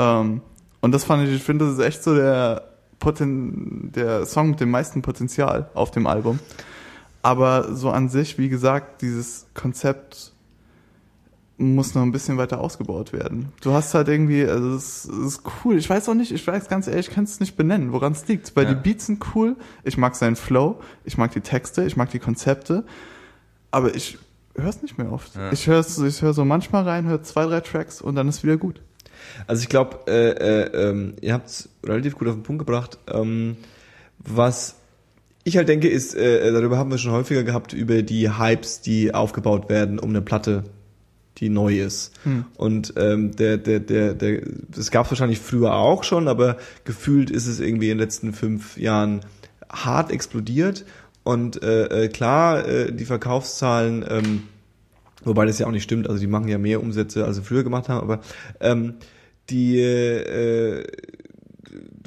Ähm, und das fand ich, ich finde, das ist echt so der, Poten der Song mit dem meisten Potenzial auf dem Album. Aber so an sich, wie gesagt, dieses Konzept muss noch ein bisschen weiter ausgebaut werden. Du hast halt irgendwie, also es ist cool. Ich weiß auch nicht, ich weiß ganz ehrlich, ich kann es nicht benennen, woran es liegt. Weil Ja. die Beats sind cool, ich mag seinen Flow, ich mag die Texte, ich mag die Konzepte, aber ich höre es nicht mehr oft. Ja. Ich höre ich hör so manchmal rein, höre zwei, drei Tracks und dann ist wieder gut. Also ich glaube, äh, äh, ähm, ihr habt es relativ gut auf den Punkt gebracht. Ähm, was ich halt denke, ist, äh, darüber haben wir schon häufiger gehabt, über die Hypes, die aufgebaut werden um eine Platte, die neu ist. Und ähm, der, der, der, der, das gab es wahrscheinlich früher auch schon, aber gefühlt ist es irgendwie in den letzten fünf Jahren hart explodiert. Und äh, äh, klar, äh, die Verkaufszahlen ähm, Wobei das ja auch nicht stimmt, also die machen ja mehr Umsätze, als sie früher gemacht haben, aber ähm, die äh,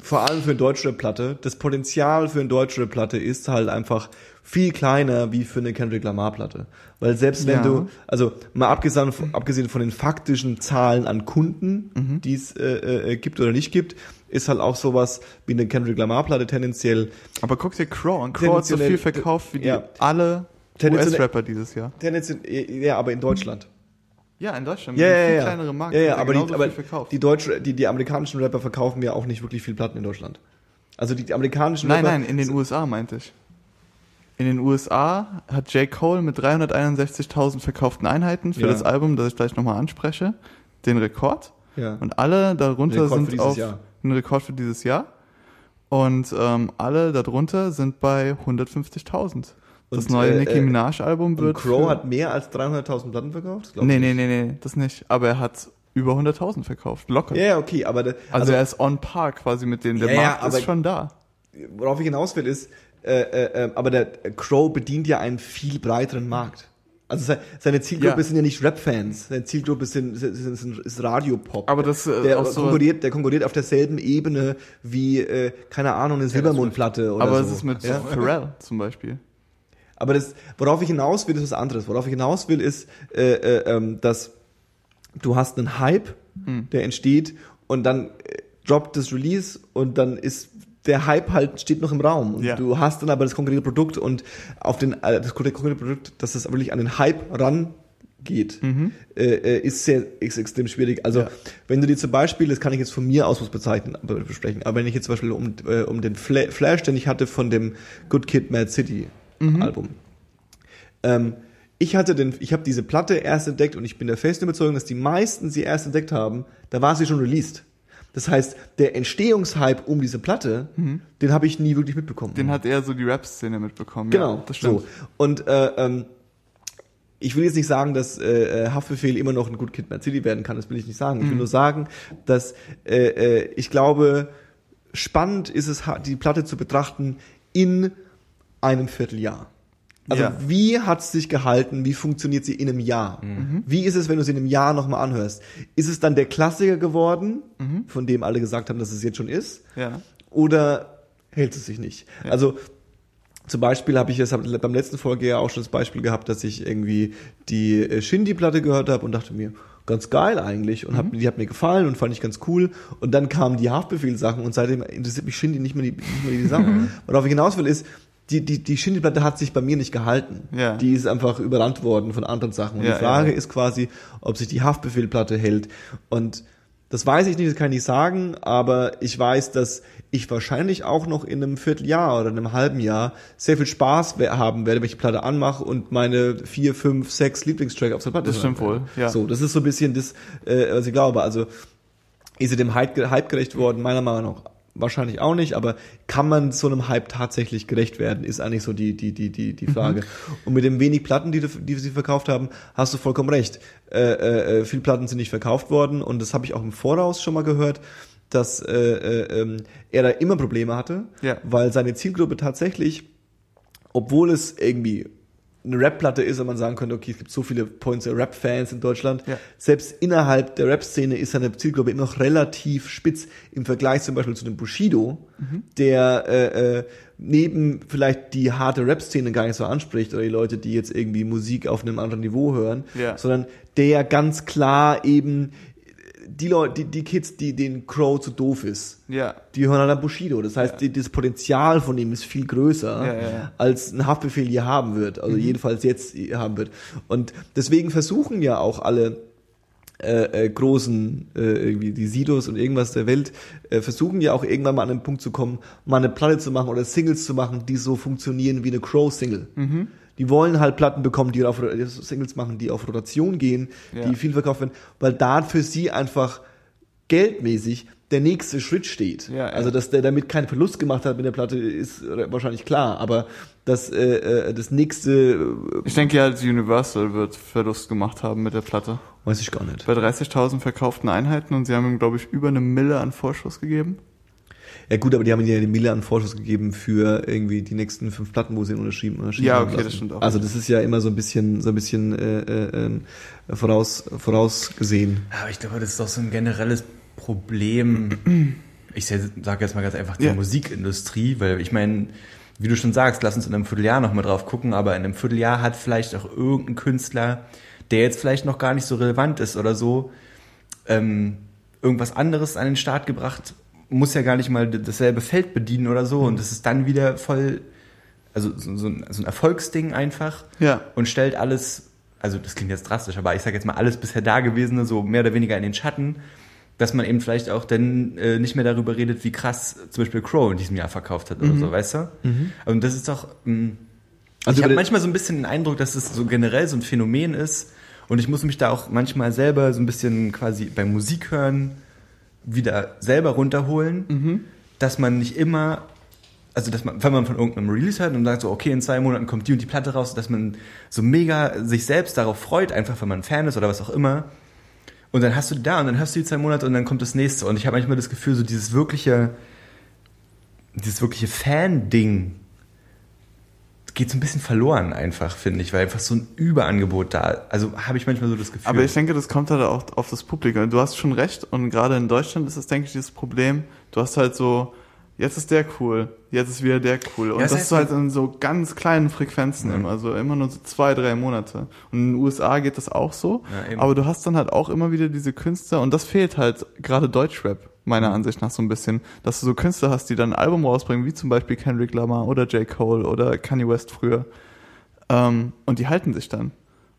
vor allem für eine Deutschrap-Platte, das Potenzial für eine Deutschrap-Platte ist halt einfach viel kleiner wie für eine Kendrick Lamar-Platte. Weil selbst wenn Ja. du, also mal abgesehen, von- abgesehen von den faktischen Zahlen an Kunden, die es äh, äh, gibt oder nicht gibt, ist halt auch sowas wie eine Kendrick Lamar-Platte tendenziell Aber guck dir Crow an. Crow hat so viel verkauft wie die Ja. alle US-Rapper dieses Jahr. tendenziell, ja, aber in Deutschland. Ja, in Deutschland. Ja, ja, ja. kleinere Markt. ja, ja, er aber, die, aber die, deutsche, die, die amerikanischen Rapper verkaufen ja auch nicht wirklich viel Platten in Deutschland. Also die, die amerikanischen Nein, Rapper. nein, in den USA meinte ich. In den USA hat J. Cole mit 361.000 verkauften Einheiten für Ja. das Album, das ich gleich nochmal anspreche, den Rekord. Ja. Und alle darunter sind auf Jahr. ein Rekord für dieses Jahr. Und ähm, alle darunter sind bei 150.000. Das neue äh, Nicki äh, Minaj Album Und wird. Crow hat mehr als 300.000 Platten verkauft? Glaub Nee, nee, nee, nee, das nicht. Aber er hat über 100.000 verkauft. Locker. Ja, ja, okay, aber der, Also, er ist on par quasi mit denen. Der Ja, ja, Markt aber- ist schon da. worauf ich hinaus will, ist, äh, äh, äh, aber der Crow bedient ja einen viel breiteren Markt. Also se- seine Zielgruppe Ja. sind ja nicht Rap-Fans, seine Zielgruppe sind, sind, sind, ist Radiopop. Aber das, äh, der so- konkurriert, der konkurriert auf derselben Ebene wie, äh, keine Ahnung, eine Silbermondplatte oder Aber so. es ist mit ja? Pharrell zum Beispiel. Aber das, worauf ich hinaus will, ist was anderes. Worauf ich hinaus will, ist, äh, äh, ähm, dass du hast einen Hype, Hm. der entsteht und dann äh, droppt das Release und dann ist der Hype halt steht noch im Raum und Ja. du hast dann aber das konkrete Produkt und auf den äh, das konkrete Produkt, dass es wirklich an den Hype rangeht, äh, äh, ist sehr ist extrem schwierig. Also Mhm. Ja. wenn du dir zum Beispiel, das kann ich jetzt von mir aus was bezeichnen, aber besprechen, aber wenn ich jetzt zum Beispiel um, äh, um den Fla Flash, den ich hatte von dem Good Kid, Mad City Mhm. Album, ähm, ich hatte den, ich habe diese Platte erst entdeckt und ich bin der festen Überzeugung, dass die meisten sie erst entdeckt haben, da war sie schon released. Das heißt, der Entstehungshype um diese Platte, den habe ich nie wirklich mitbekommen. Mhm. Den hat eher so die Rap-Szene mitbekommen. Genau, ja, das stimmt. So. Und äh, ähm, ich will jetzt nicht sagen, dass äh, äh, Haftbefehl immer noch ein Good Kid, Mad City werden kann. Das will ich nicht sagen. Ich Mhm. will nur sagen, dass äh, äh, ich glaube, spannend ist es, die Platte zu betrachten in einem Vierteljahr. Also Ja. wie hat es sich gehalten? Wie funktioniert sie in einem Jahr? Wie ist es, wenn du sie in einem Jahr nochmal anhörst? Ist es dann der Klassiker geworden, von dem alle gesagt haben, dass es jetzt schon ist? Ja. oder hält es sich nicht? Also zum Beispiel habe ich es hab beim letzten Folge ja auch schon das Beispiel gehabt, dass ich irgendwie die äh, Shindy-Platte gehört habe und dachte mir, ganz geil eigentlich und hab, die hat mir gefallen und fand ich ganz cool und dann kamen die Haftbefehl-Sachen und seitdem interessiert mich Shindy nicht mehr die, nicht mehr die Sachen. Worauf ich hinaus will ist, die, die, die Shindy-Platte hat sich bei mir nicht gehalten. Ja. Die ist einfach überrannt worden von anderen Sachen. Und Ja, die Frage ja. ist quasi, ob sich die Haftbefehl-Platte hält. Und das weiß ich nicht, das kann ich nicht sagen, aber ich weiß, dass ich wahrscheinlich auch noch in einem Vierteljahr oder einem halben Jahr sehr viel Spaß haben werde, wenn ich die Platte anmache und meine vier, fünf, sechs Lieblingstrack auf der Platte Das stimmt wohl, ja. So, das ist so ein bisschen das, äh, was ich glaube. Also ist sie dem Hype gerecht worden? Meiner Meinung nach wahrscheinlich auch nicht, aber kann man so einem Hype tatsächlich gerecht werden, ist eigentlich so die, die, die, die, die Frage. Und mit den wenig Platten, die, die sie verkauft haben, hast du vollkommen recht. Äh, äh, äh, viel Platten sind nicht verkauft worden und das habe ich auch im Voraus schon mal gehört, dass äh, äh, ähm, er da immer Probleme hatte, Ja. weil seine Zielgruppe tatsächlich, obwohl es irgendwie eine Rap-Platte ist und man sagen könnte, okay, es gibt so viele Points Rap-Fans in Deutschland, Ja. selbst innerhalb der Rap-Szene ist seine Zielgruppe immer noch relativ spitz im Vergleich zum Beispiel zu dem Bushido, Mhm. der äh, äh, neben vielleicht die harte Rap-Szene gar nicht so anspricht oder die Leute, die jetzt irgendwie Musik auf einem anderen Niveau hören, Ja. sondern der ganz klar eben die Leute, die, die Kids, die den Crow zu doof ist, Ja. die hören halt an Bushido. Das heißt, die, das Potenzial von ihm ist viel größer, Ja, ja, ja. als ein Haftbefehl hier haben wird. Also jedenfalls jetzt haben wird. Und deswegen versuchen ja auch alle äh, äh, großen, äh, irgendwie die Sidos und irgendwas der Welt, äh, versuchen ja auch irgendwann mal an den Punkt zu kommen, mal eine Platte zu machen oder Singles zu machen, die so funktionieren wie eine Crow-Single. Die wollen halt Platten bekommen, die auf Singles machen, die auf Rotation gehen, Ja. die viel verkauft werden, weil da für sie einfach geldmäßig der nächste Schritt steht. Ja, ja. Also dass der damit keinen Verlust gemacht hat mit der Platte, ist wahrscheinlich klar, aber dass äh, äh, das nächste äh, Ich denke ja, Universal wird Verlust gemacht haben mit der Platte. weiß ich gar nicht. Bei 30.000 verkauften Einheiten und sie haben ihm, glaube ich, über eine Mille an Vorschuss gegeben. Ja gut, aber die haben ja die Mille an Vorschuss gegeben für irgendwie die nächsten fünf Platten, wo sie ihn unterschrieben, unterschrieben Ja, haben okay, das stimmt auch. Also das ist ja immer so ein bisschen, so ein bisschen äh, äh, äh, voraus, vorausgesehen. Aber ich glaube, das ist doch so ein generelles Problem. Ich sage jetzt mal ganz einfach die Ja. Musikindustrie, weil ich meine, wie du schon sagst, lass uns in einem Vierteljahr noch mal drauf gucken, aber in einem Vierteljahr hat vielleicht auch irgendein Künstler, der jetzt vielleicht noch gar nicht so relevant ist oder so, ähm, irgendwas anderes an den Start gebracht, muss ja gar nicht mal dasselbe Feld bedienen oder so. Und das ist dann wieder voll, also so, so, ein, so ein Erfolgsding einfach. Ja. und stellt alles, also das klingt jetzt drastisch, aber ich sage jetzt mal alles bisher Dagewesene so mehr oder weniger in den Schatten, dass man eben vielleicht auch dann äh, nicht mehr darüber redet, wie krass zum Beispiel Crow in diesem Jahr verkauft hat oder so, weißt du? Und das ist doch, mh, Also ich habe manchmal so ein bisschen den Eindruck, dass es so generell so ein Phänomen ist. Und ich muss mich da auch manchmal selber so ein bisschen quasi beim Musik hören wieder selber runterholen, dass man nicht immer also dass man, wenn man von irgendeinem Release hört und sagt so, okay, in zwei Monaten kommt die und die Platte raus, dass man so mega sich selbst darauf freut, einfach wenn man Fan ist oder was auch immer. Und dann hast du da und dann hörst du die zwei Monate und dann kommt das nächste. Und ich habe manchmal das Gefühl, so dieses wirkliche, dieses wirkliche Fan-Ding geht so ein bisschen verloren einfach, finde ich, weil einfach so ein Überangebot da, also habe ich manchmal so das Gefühl. Aber ich denke, das kommt halt auch auf das Publikum. Du hast schon recht und gerade in Deutschland ist das, denke ich, dieses Problem. Du hast halt so, jetzt ist der cool, jetzt ist wieder der cool. Und Ja, es das heißt ist halt in so ganz kleinen Frequenzen immer, also immer nur so zwei, drei Monate. Und in den USA geht das auch so. Ja, aber du hast dann halt auch immer wieder diese Künstler und das fehlt halt gerade Deutschrap meiner Ansicht nach so ein bisschen, dass du so Künstler hast, die dann ein Album rausbringen, wie zum Beispiel Kendrick Lamar oder J. Cole oder Kanye West früher. Ähm, und die halten sich dann.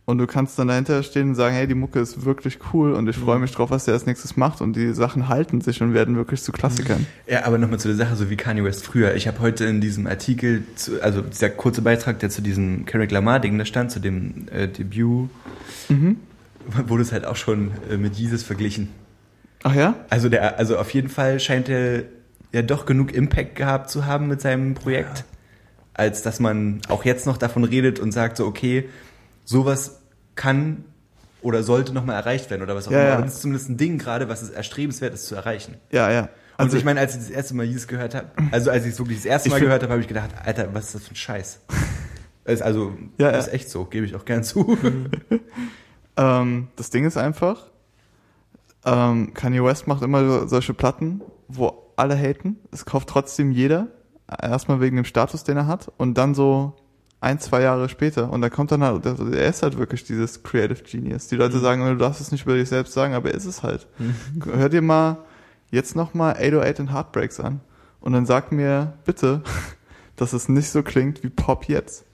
Und du kannst dann dahinter stehen und sagen, hey, die Mucke ist wirklich cool und ich freue mich drauf, was der als nächstes macht. Und die Sachen halten sich und werden wirklich zu Klassikern. Ja, aber nochmal zu der Sache, so wie Kanye West früher. Ich habe heute in diesem Artikel, zu, also dieser kurze Beitrag, der zu diesem Kendrick Lamar-Ding da stand, zu dem äh, Debüt, wurde es halt auch schon äh, mit Jesus verglichen. Ach ja? Also der, also auf jeden Fall scheint er ja doch genug Impact gehabt zu haben mit seinem Projekt, als dass man auch jetzt noch davon redet und sagt so, okay, sowas kann oder sollte nochmal erreicht werden oder was auch Ja, immer. ja. Aber das ist zumindest ein Ding gerade, was es erstrebenswert ist zu erreichen. Ja, ja. Also ich meine, als ich das erste Mal Jesus gehört habe, also als ich es wirklich das erste Mal gehört habe, habe ich gedacht, Alter, was ist das für ein Scheiß? Ist also, Ja, ist ja. echt so, gebe ich auch gern zu. Ähm, das Ding ist einfach, ähm, Kanye West macht immer so- solche Platten, wo alle haten. Es kauft trotzdem jeder. Erstmal wegen dem Status, den er hat. Und dann so ein, zwei Jahre später. Und da kommt dann halt, er ist halt wirklich dieses Creative Genius. Die Leute sagen, du darfst es nicht über dich selbst sagen, aber er ist es halt. Hör dir mal jetzt nochmal 808 and Heartbreaks an. Und dann sag mir bitte, dass es nicht so klingt wie Pop jetzt.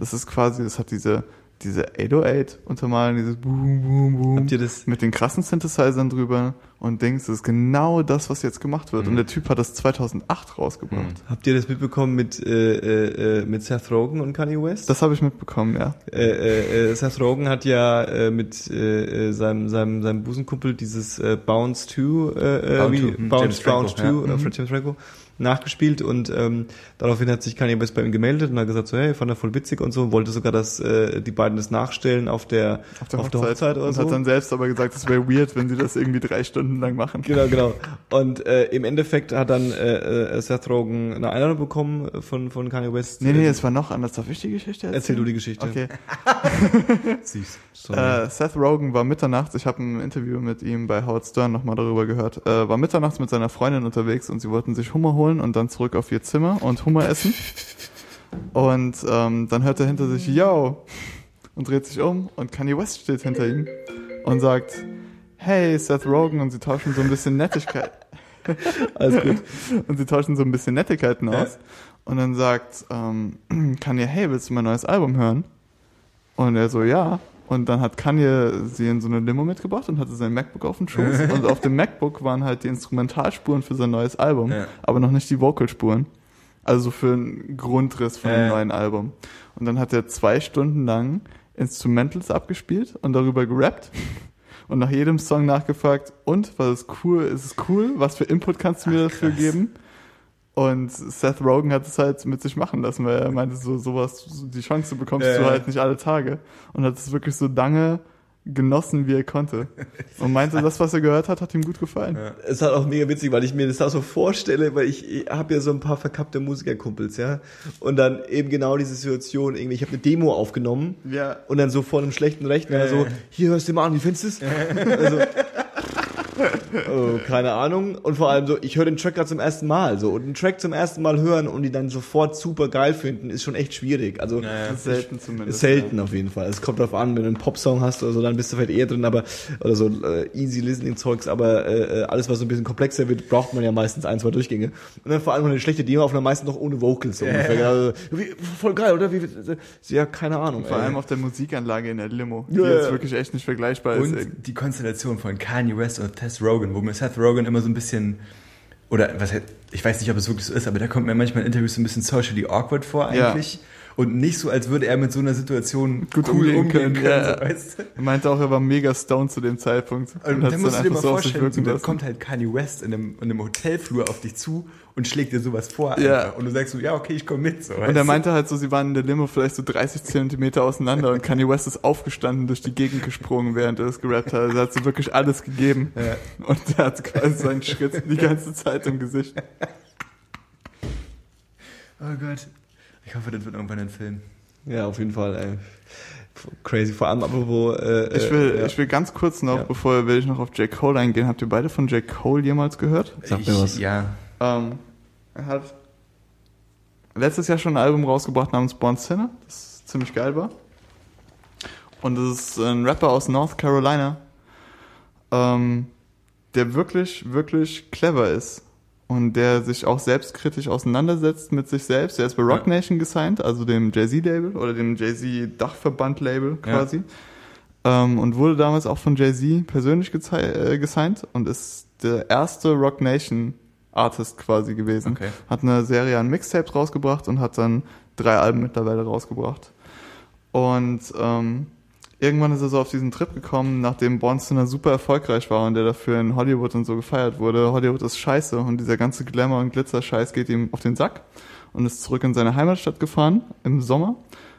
Das ist quasi, das hat diese, diese 808 untermalen, dieses Boom, Boom, Boom. Habt ihr das? Mit den krassen Synthesizern drüber und Dings, das ist genau das, was jetzt gemacht wird. Und der Typ hat das 2008 rausgebracht. Habt ihr das mitbekommen mit, äh, äh, äh, mit Seth Rogen und Kanye West? Das habe ich mitbekommen, ja. äh, äh, äh, Seth Rogen hat ja äh, mit äh, äh, seinem, seinem, seinem Busenkumpel dieses äh, Bounce 2, äh, Bound wie, to, hm, Bounce, James Franco, Bounce 2, ja. äh, von James Franco, nachgespielt und ähm, daraufhin hat sich Kanye West bei ihm gemeldet und hat gesagt so, hey, fand er voll witzig und so und wollte sogar, dass äh, die beiden das nachstellen auf der, Auf der Hochzeit, oder und so. hat dann selbst aber gesagt, es wäre weird, wenn sie das irgendwie drei Stunden lang machen. Genau, genau. Und äh, im Endeffekt hat dann äh, äh, Seth Rogen eine Einladung bekommen von, von Kanye West. Nee, nee, es war noch anders. Darf ich die Geschichte erzählen? Erzähl du die Geschichte. Okay. Süß. Sorry. Äh, Seth Rogen war mitternachts, ich habe ein Interview mit ihm bei Howard Stern nochmal darüber gehört, äh, war mitternachts mit seiner Freundin unterwegs und sie wollten sich Hummer holen und dann zurück auf ihr Zimmer und Hummer essen. Und ähm, dann hört er hinter sich, yo, und dreht sich um und Kanye West steht hinter ihm und sagt, hey, Seth Rogen, und sie tauschen so ein bisschen Nettigkeit. Alles gut. Und sie tauschen so ein bisschen Nettigkeiten aus. Und dann sagt ähm, Kanye, hey, willst du mein neues Album hören? Und er so, ja. Und dann hat Kanye sie in so eine Limo mitgebracht und hatte sein MacBook auf dem Schoß. und auf dem MacBook waren halt die Instrumentalspuren für sein neues Album, Ja. aber noch nicht die Vocalspuren. Also so für einen Grundriss von dem Ja. neuen Album. Und dann hat er zwei Stunden lang Instrumentals abgespielt und darüber gerappt. Und nach jedem Song nachgefragt, und, was ist cool, ist es cool? Was für Input kannst du mir dafür krass. geben? Und Seth Rogen hat es halt mit sich machen lassen, weil er meinte, so sowas, so die Chance bekommst Ja, du halt nicht alle Tage. Und hat es wirklich so lange genossen, wie er konnte. Und meinte, das, was er gehört hat, hat ihm gut gefallen. Ja. Es halt auch mega witzig, weil ich mir das auch so vorstelle, weil ich, ich habe ja so ein paar verkappte Musikerkumpels, ja. Und dann eben genau diese Situation, irgendwie, ich habe eine Demo aufgenommen Ja. und dann so vor einem schlechten Rechner Ja, so, hier hörst du mal an, wie findest du es? Also, oh, keine Ahnung. Und vor allem so, ich höre den Track gerade zum ersten Mal, so. Und einen Track zum ersten Mal hören und die dann sofort super geil finden, ist schon echt schwierig. Also, Ja, ja. Ist selten zumindest. selten auf jeden Fall. Es kommt darauf an, wenn du einen Popsong hast oder so, dann bist du vielleicht eher drin, aber oder so äh, easy listening Zeugs, aber äh, äh, alles was so ein bisschen komplexer wird, braucht man ja meistens ein, zwei Durchgänge. Und dann vor allem eine schlechte Demo auf einer meistens noch ohne Vocals so ungefähr. Also, wie, voll geil, oder? Wie, ja, keine Ahnung. Vor ey. allem auf der Musikanlage in der Limo, die Ja, jetzt ja. wirklich echt nicht vergleichbar ist. Und die Konstellation von Kanye West und Seth Rogen, wo mir Seth Rogen immer so ein bisschen, oder was ich weiß nicht, ob es wirklich so ist, aber der kommt mir manchmal in Interviews so ein bisschen socially awkward vor Ja. Und nicht so, als würde er mit so einer Situation Gut cool umgehen können, können. ja. so, weißt du? Er meinte auch, er war mega stoned zu dem Zeitpunkt. Und hat's dann musst du dir mal so vorstellen, so, dann lassen. kommt halt Kanye West in einem, in einem Hotelflur auf dich zu und schlägt dir sowas vor. Ja. einfach. Und du sagst so, ja, okay, ich komme mit. So, Und er meinte halt so, sie waren in der Limo vielleicht so 30 Zentimeter auseinander und Kanye West ist aufgestanden, durch die Gegend gesprungen, während er das gerappt hat. Er hat so wirklich alles gegeben. Ja. Und er hat quasi seinen Schritt die ganze Zeit im Gesicht. Oh Gott. Ich hoffe, das wird irgendwann ein Film. Ja, auf jeden Fall, ey. Crazy, vor allem apropos, äh, Ich will, äh, ja. ich will ganz kurz noch, Ja. bevor will ich noch auf J. Cole eingehen. Habt ihr beide von J. Cole jemals gehört? Sag ich, mir was. Ja. Ähm, er hat letztes Jahr schon ein Album rausgebracht namens Born Sinner, das ziemlich geil war. Und das ist ein Rapper aus North Carolina, ähm, der wirklich, wirklich clever ist. Und der sich auch selbstkritisch auseinandersetzt mit sich selbst. Er ist bei Rock Ja. Nation gesigned, also dem Jay-Z-Label oder dem Jay-Z-Dachverband-Label Ja. quasi. Ähm, und wurde damals auch von Jay-Z persönlich äh, gesigned und ist der erste Rock Nation Artist quasi gewesen. Okay. Hat eine Serie an Mixtapes rausgebracht und hat dann drei Alben mittlerweile rausgebracht. Und ähm, irgendwann ist er so auf diesen Trip gekommen, nachdem Born Sinner super erfolgreich war und der dafür in Hollywood und so gefeiert wurde. Hollywood ist scheiße und dieser ganze Glamour und Glitzer-Scheiß geht ihm auf den Sack und ist zurück in seine Heimatstadt gefahren im Sommer.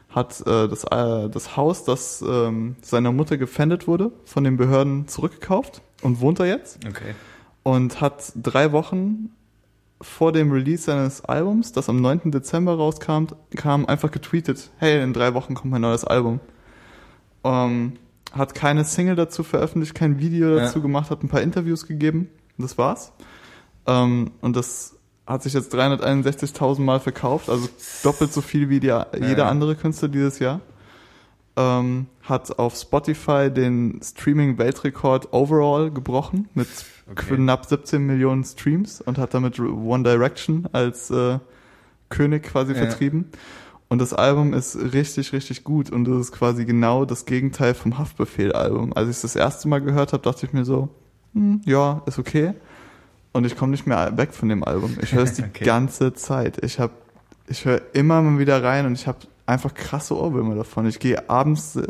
Hat äh, das, äh, das Haus, das ähm, seiner Mutter gefändet wurde, von den Behörden zurückgekauft und wohnt da jetzt Okay. und hat drei Wochen vor dem Release seines Albums, das am 9. Dezember rauskam, kam einfach getweetet, hey, in drei Wochen kommt mein neues Album. Ähm, hat keine Single dazu veröffentlicht, kein Video Ja. dazu gemacht, hat ein paar Interviews gegeben, und das war's. Ähm, und das hat sich jetzt 361.000 Mal verkauft, also doppelt so viel wie die, jeder Ja. andere Künstler dieses Jahr. Ähm, hat auf Spotify den Streaming-Weltrekord overall gebrochen mit Okay. knapp 17 Millionen Streams und hat damit One Direction als äh, König quasi Ja. vertrieben. Und das Album ist richtig, richtig gut und das ist quasi genau das Gegenteil vom Haftbefehl-Album. Als ich es das erste Mal gehört habe, dachte ich mir so, hm, ja, ist okay. Und ich komme nicht mehr weg von dem Album. Ich höre es die Okay. ganze Zeit. Ich habe, ich höre immer mal wieder rein und ich habe einfach krasse Ohrwürmer davon. Ich gehe abends äh,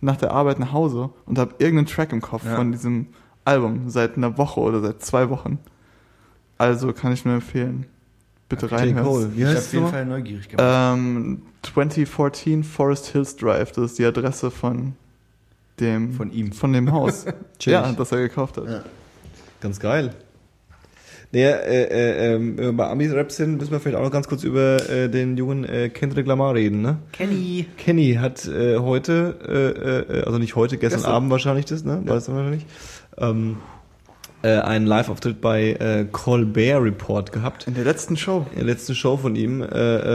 nach der Arbeit nach Hause und habe irgendeinen Track im Kopf Ja. von diesem Album seit einer Woche oder seit zwei Wochen. Also kann ich nur empfehlen. Bitte J. reinhörst. Cole. Wie Ich heißt auf jeden? Fall neugierig gemacht. Ähm, 2014 Forest Hills Drive, das ist die Adresse von dem Von ihm. von dem Haus. Ja, das er gekauft hat. Ja. Ganz geil. Naja, äh, äh, ähm, bei Amis-Rap sind, müssen wir vielleicht auch noch ganz kurz über äh, den jungen äh, Kendrick Lamar reden, ne? Kenny. Kenny hat äh, heute, äh, äh, also nicht heute, gestern, Gestern. Abend wahrscheinlich das, ne? War das dann wahrscheinlich? Ähm, äh, einen Live-Auftritt bei äh, Colbert Report gehabt. In der letzten Show. In der letzten Show von ihm. Äh,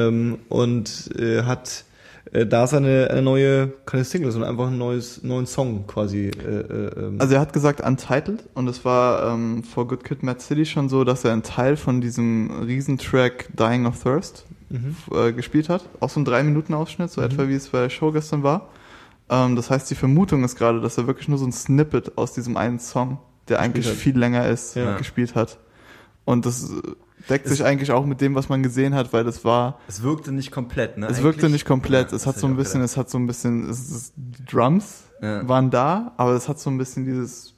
ähm, und äh, hat äh, da seine eine neue, keine Single, sondern einfach einen neues, neuen Song quasi. Äh, äh, ähm, Also er hat gesagt Untitled und es war ähm, vor Good Kid, Mad City schon so, dass er einen Teil von diesem Riesentrack Dying of Thirst mhm. äh, gespielt hat. Auch so ein 3-Minuten-Ausschnitt, so etwa wie es bei der Show gestern war. Ähm, das heißt, die Vermutung ist gerade, dass er wirklich nur so ein Snippet aus diesem einen Song, der eigentlich hat. viel länger ist, Ja. gespielt hat. Und das äh, deckt sich eigentlich auch mit dem, was man gesehen hat, weil das war, Es wirkte nicht komplett, ne? es wirkte eigentlich? nicht komplett. Ja, es hat so ein bisschen, es hat so ein bisschen, es, es, die Drums Ja. waren da, aber es hat so ein bisschen dieses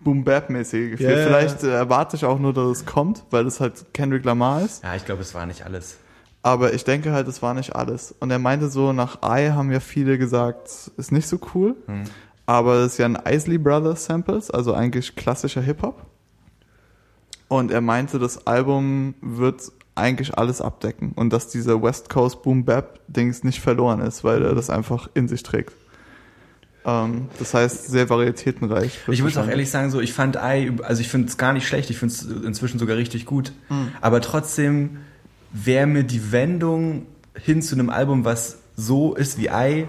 Boom-Bap-mäßige Gefühl. Ja, Vielleicht äh, erwarte ich auch nur, dass es kommt, weil es halt Kendrick Lamar ist. Ja, ich glaube, es war nicht alles. Aber ich denke halt, es war nicht alles. Und er meinte so, nach I haben ja viele gesagt, ist nicht so cool. Hm. Aber es ist ja ein Isley Brothers Samples, also eigentlich klassischer Hip-Hop. Und er meinte, das Album wird eigentlich alles abdecken und dass dieser West Coast Boom Bap Dings nicht verloren ist, weil er das einfach in sich trägt. Ähm, das heißt, sehr varietätenreich. Ich muss auch ehrlich sagen, so ich fand I, also ich finde es gar nicht schlecht, ich finde es inzwischen sogar richtig gut. Mhm. Aber trotzdem wäre mir die Wendung hin zu einem Album, was so ist wie I,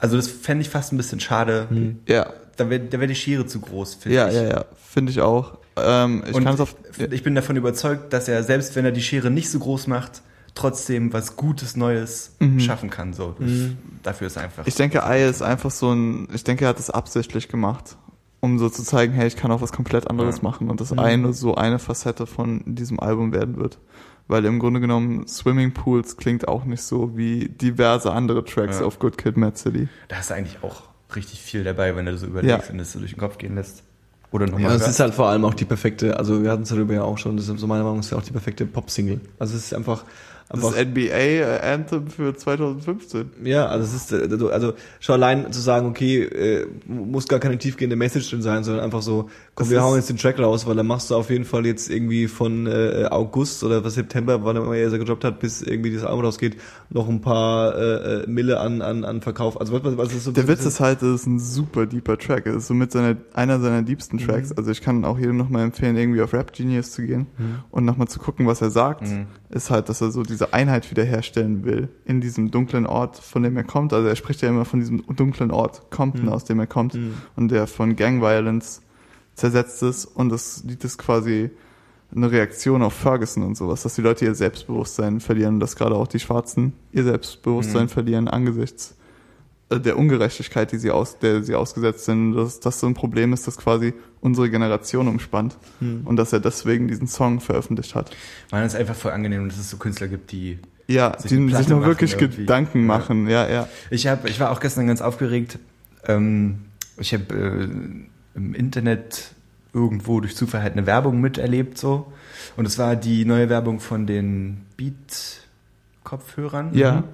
also das fände ich fast ein bisschen schade. Ja, Da wäre da wär die Schere zu groß, finde ja, ich. ja, ja, finde ich auch. Ähm, ich Und kann es auf. ich bin davon überzeugt, dass er, selbst wenn er die Schere nicht so groß macht, trotzdem was Gutes, Neues schaffen kann. So. Dafür ist einfach. Ich denke, Ei ist einfach so ein, ich denke, er hat es absichtlich gemacht, um so zu zeigen, hey, ich kann auch was komplett anderes Ja. machen und das eine so eine Facette von diesem Album werden wird. Weil im Grunde genommen Swimming Pools klingt auch nicht so wie diverse andere Tracks Ja. auf Good Kid, Mad City. da ist eigentlich auch richtig viel dabei, wenn du so überlegst Ja. und das so durch den Kopf gehen lässt. Oder nochmal Ja, es ist halt vor allem auch die perfekte, also wir hatten es darüber ja auch schon, das ist so meiner Meinung nach ist ja auch die perfekte Pop-Single. Also es ist einfach, Das einfach NBA Anthem für 2015. ja, also es ist, äh, also schon allein zu sagen, okay, äh, muss gar keine tiefgehende Message drin sein, sondern einfach so, komm, Das wir ist- hauen jetzt den Track raus, weil dann machst du auf jeden Fall jetzt irgendwie von äh, August oder was September, wann er immer er gedroppt hat, bis irgendwie das Album rausgeht, noch ein paar äh, äh, Mille an, an, an Verkauf. Also was, was, ist so Der Witz ist halt, es ist ein super deeper Track. Es ist somit seine, einer seiner liebsten Mhm. Tracks. Also ich kann auch jedem nochmal empfehlen, irgendwie auf Rap Genius zu gehen und nochmal zu gucken, was er sagt. Mhm. Ist halt, dass er so diese Einheit wiederherstellen will in diesem dunklen Ort, von dem er kommt. Also er spricht ja immer von diesem dunklen Ort Compton, Mhm. aus dem er kommt und der von Gang Violence zersetzt ist und das Lied ist quasi eine Reaktion auf Ferguson und sowas, dass die Leute ihr Selbstbewusstsein verlieren, dass gerade auch die Schwarzen ihr Selbstbewusstsein Mhm. verlieren angesichts der Ungerechtigkeit, die sie aus, der sie ausgesetzt sind, dass das so ein Problem ist, das quasi unsere Generation umspannt Hm. und dass er deswegen diesen Song veröffentlicht hat. Man ist einfach voll angenehm, dass es so Künstler gibt, die. Ja, Sich die sich machen wirklich irgendwie. Gedanken Ja. machen, ja, ja. Ich habe, ich war auch gestern ganz aufgeregt. Ähm, ich habe äh, im Internet irgendwo durch Zufall halt eine Werbung miterlebt so. Und es war die neue Werbung von den Beat-Kopfhörern. Ja.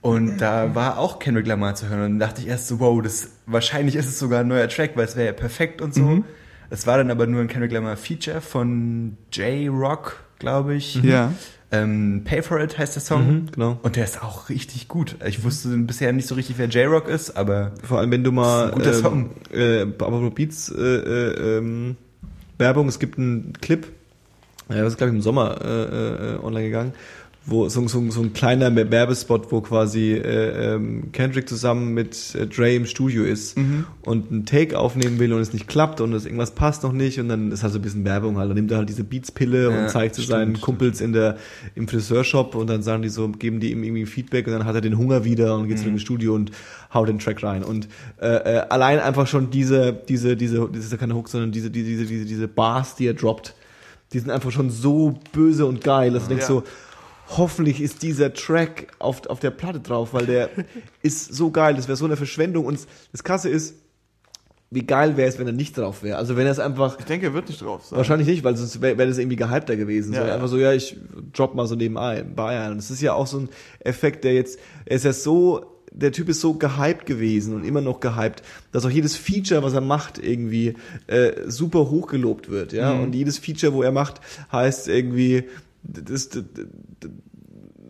Und da war auch Kendrick Lamar zu hören. Und dann dachte ich erst so, wow, das wahrscheinlich ist es sogar ein neuer Track, weil es wäre ja perfekt und so. Mhm. Es war dann aber nur ein Kendrick Lamar Feature von J-Rock, glaube ich. Ja. Ähm, Pay for It heißt der Song. Mhm, genau. Und der ist auch richtig gut. Ich wusste bisher nicht so richtig, wer J-Rock ist, aber Vor allem, wenn du mal guter Song. ähm, äh, aber Beats äh, äh, ähm, Werbung, es gibt einen Clip, äh, das ist glaube ich im Sommer äh, äh, online gegangen, wo so, so, so ein kleiner Werbespot, wo quasi äh, ähm, Kendrick zusammen mit äh, Dre im Studio ist Mhm. und einen Take aufnehmen will und es nicht klappt und es irgendwas passt noch nicht und dann ist halt so ein bisschen Werbung halt. Dann nimmt er halt diese Beats-Pille Ja, und zeigt zu stimmt, seinen stimmt. Kumpels in der im Friseurshop und dann sagen die so, geben die ihm irgendwie Feedback und dann hat er den Hunger wieder und geht zurück ins Studio und haut den Track rein. Und äh, äh, allein einfach schon diese, diese, diese, das ist ja keine Hook, sondern diese, diese, diese, diese, diese Bars, die er droppt, die sind einfach schon so böse und geil, dass du denkst Ja. so, hoffentlich ist dieser Track auf, auf der Platte drauf, weil der ist so geil, das wäre so eine Verschwendung. Und das Krasse ist, wie geil wäre es, wenn er nicht drauf wäre. Also wenn er es einfach Ich denke, er wird nicht drauf sein. Wahrscheinlich nicht, weil sonst wäre wär das irgendwie gehypter gewesen. Ja, so, ja. Einfach so, ja, ich drop mal so nebenbei bei ein. Und das ist ja auch so ein Effekt, der jetzt, er ist ja so, der Typ ist so gehypt gewesen und immer noch gehypt, dass auch jedes Feature, was er macht, irgendwie äh, super hochgelobt wird. Ja? Mhm. Und jedes Feature, wo er macht, heißt irgendwie, das, das, das,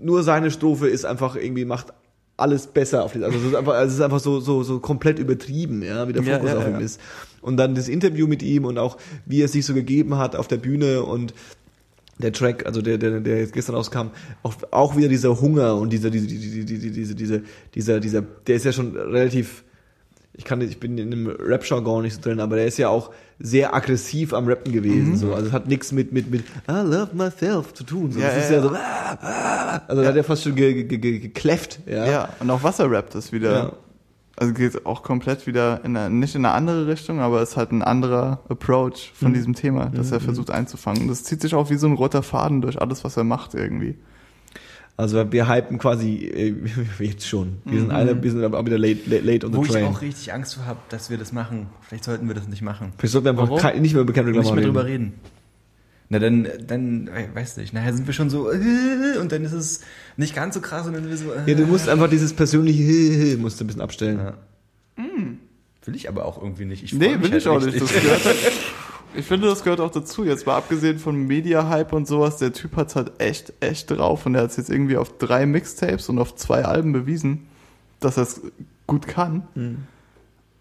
nur seine Strophe ist einfach irgendwie, macht alles besser auf die, also es ist einfach, also es ist einfach so, so, so komplett übertrieben, ja, wie der Ja, Fokus ja, auf ja. ihm ist. Und dann das Interview mit ihm und auch, wie er sich so gegeben hat auf der Bühne und der Track, also der, der, der jetzt gestern rauskam, auch, auch wieder dieser Hunger und dieser, diese, diese, diese, diese, diese, dieser, dieser, der ist ja schon relativ, ich kann, nicht- ich bin in dem Rap-Jargon nicht so drin, aber der ist ja auch sehr aggressiv am Rappen gewesen, Mhm. so. Also es hat nichts mit, mit, mit, I love myself zu tun, so. Ja, das ist ja, ja, so, ah, ah, also da hat er fast schon ge, ge, ge, gekläfft, ja. Ja, und auch was er rappt ist wieder. Ja. Also geht auch komplett wieder in eine, nicht in eine andere Richtung, aber es ist halt ein anderer Approach von Mhm. diesem Thema, das er versucht einzufangen. Das zieht sich auch wie so ein roter Faden durch alles, was er macht irgendwie. Also wir hypen quasi äh, jetzt schon. Wir sind alle, wir sind aber wieder late, late, late on the Wo ich train. auch richtig Angst vor habe, dass wir das machen. Vielleicht sollten wir das nicht machen. Vielleicht sollten wir einfach Warum? kein, nicht mehr Nicht Klammer mehr reden. drüber reden. Na dann, dann, äh, weiß nicht, nachher sind wir schon so, äh, und dann ist es nicht ganz so krass und dann sind wir so, äh, Ja, du musst einfach dieses persönliche musst du ein bisschen abstellen. Ja. Will ich aber auch irgendwie nicht. Ich Nee, will halt ich auch nicht. Das gehört halt, ich finde, das gehört auch dazu. Jetzt mal abgesehen von Media-Hype und sowas, der Typ hat's halt echt, echt drauf und er hat's jetzt irgendwie auf drei Mixtapes und auf zwei Alben bewiesen, dass er es gut kann. Hm.